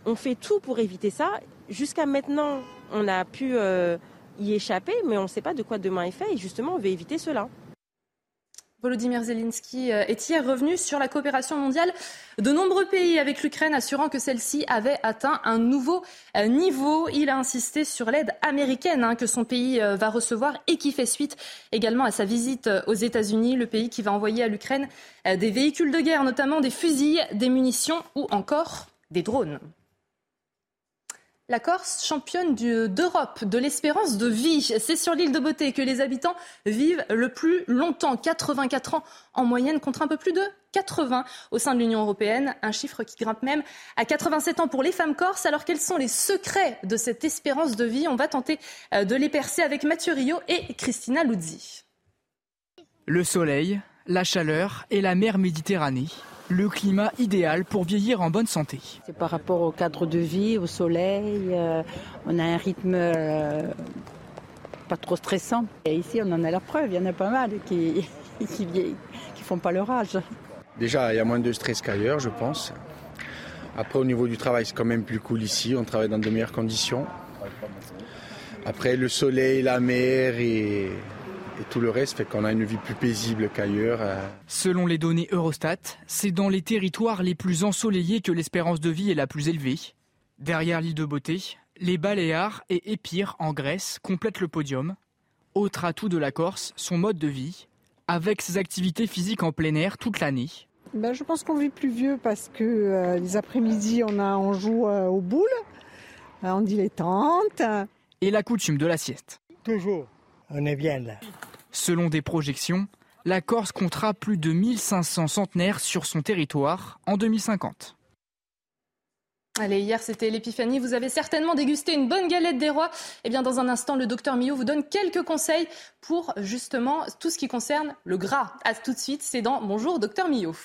On fait tout pour éviter ça. Jusqu'à maintenant, on a pu euh, y échapper, mais on ne sait pas de quoi demain est fait. Et justement, on veut éviter cela. Volodymyr Zelensky euh, est hier revenu sur la coopération mondiale de nombreux pays avec l'Ukraine, assurant que celle-ci avait atteint un nouveau euh, niveau. Il a insisté sur l'aide américaine hein, que son pays euh, va recevoir et qui fait suite également à sa visite aux États-Unis, le pays qui va envoyer à l'Ukraine des véhicules de guerre, notamment des fusils, des munitions ou encore des drones. La Corse, championne d'Europe de l'espérance de vie. C'est sur l'île de Beauté que les habitants vivent le plus longtemps, 84 ans en moyenne, contre un peu plus de 80 au sein de l'Union européenne. Un chiffre qui grimpe même à 87 ans pour les femmes corses. Alors quels sont les secrets de cette espérance de vie? On va tenter euh, de les percer avec Mathieu Rio et Christina Luzzi. Le soleil, la chaleur et la mer Méditerranée le climat idéal pour vieillir en bonne santé. C'est par rapport au cadre de vie, au soleil, euh, on a un rythme euh, pas trop stressant. Et ici, on en a la preuve, il y en a pas mal qui qui, qui font pas leur âge. Déjà, il y a moins de stress qu'ailleurs, je pense. Après, au niveau du travail, c'est quand même plus cool ici, on travaille dans de meilleures conditions. Après, le soleil, la mer et et tout le reste fait qu'on a une vie plus paisible qu'ailleurs. Euh. Selon les données Eurostat, c'est dans les territoires les plus ensoleillés que l'espérance de vie est la plus élevée. Derrière l'île de Beauté, les Baléares et Épire en Grèce complètent le podium. Autre atout de la Corse, son mode de vie, avec ses activités physiques en plein air toute l'année. Ben, je pense qu'on vit plus vieux parce que euh, les après-midi, on, a, on joue euh, aux boules, on dit les tentes. Et la coutume de la sieste. Toujours, on est bien là. Selon des projections, la Corse comptera plus de 1500 centenaires sur son territoire en 2050. Allez, hier c'était l'épiphanie. Vous avez certainement dégusté une bonne galette des rois. Eh bien, dans un instant, le docteur Millot vous donne quelques conseils pour justement tout ce qui concerne le gras. À tout de suite, c'est dans Bonjour, docteur Millot.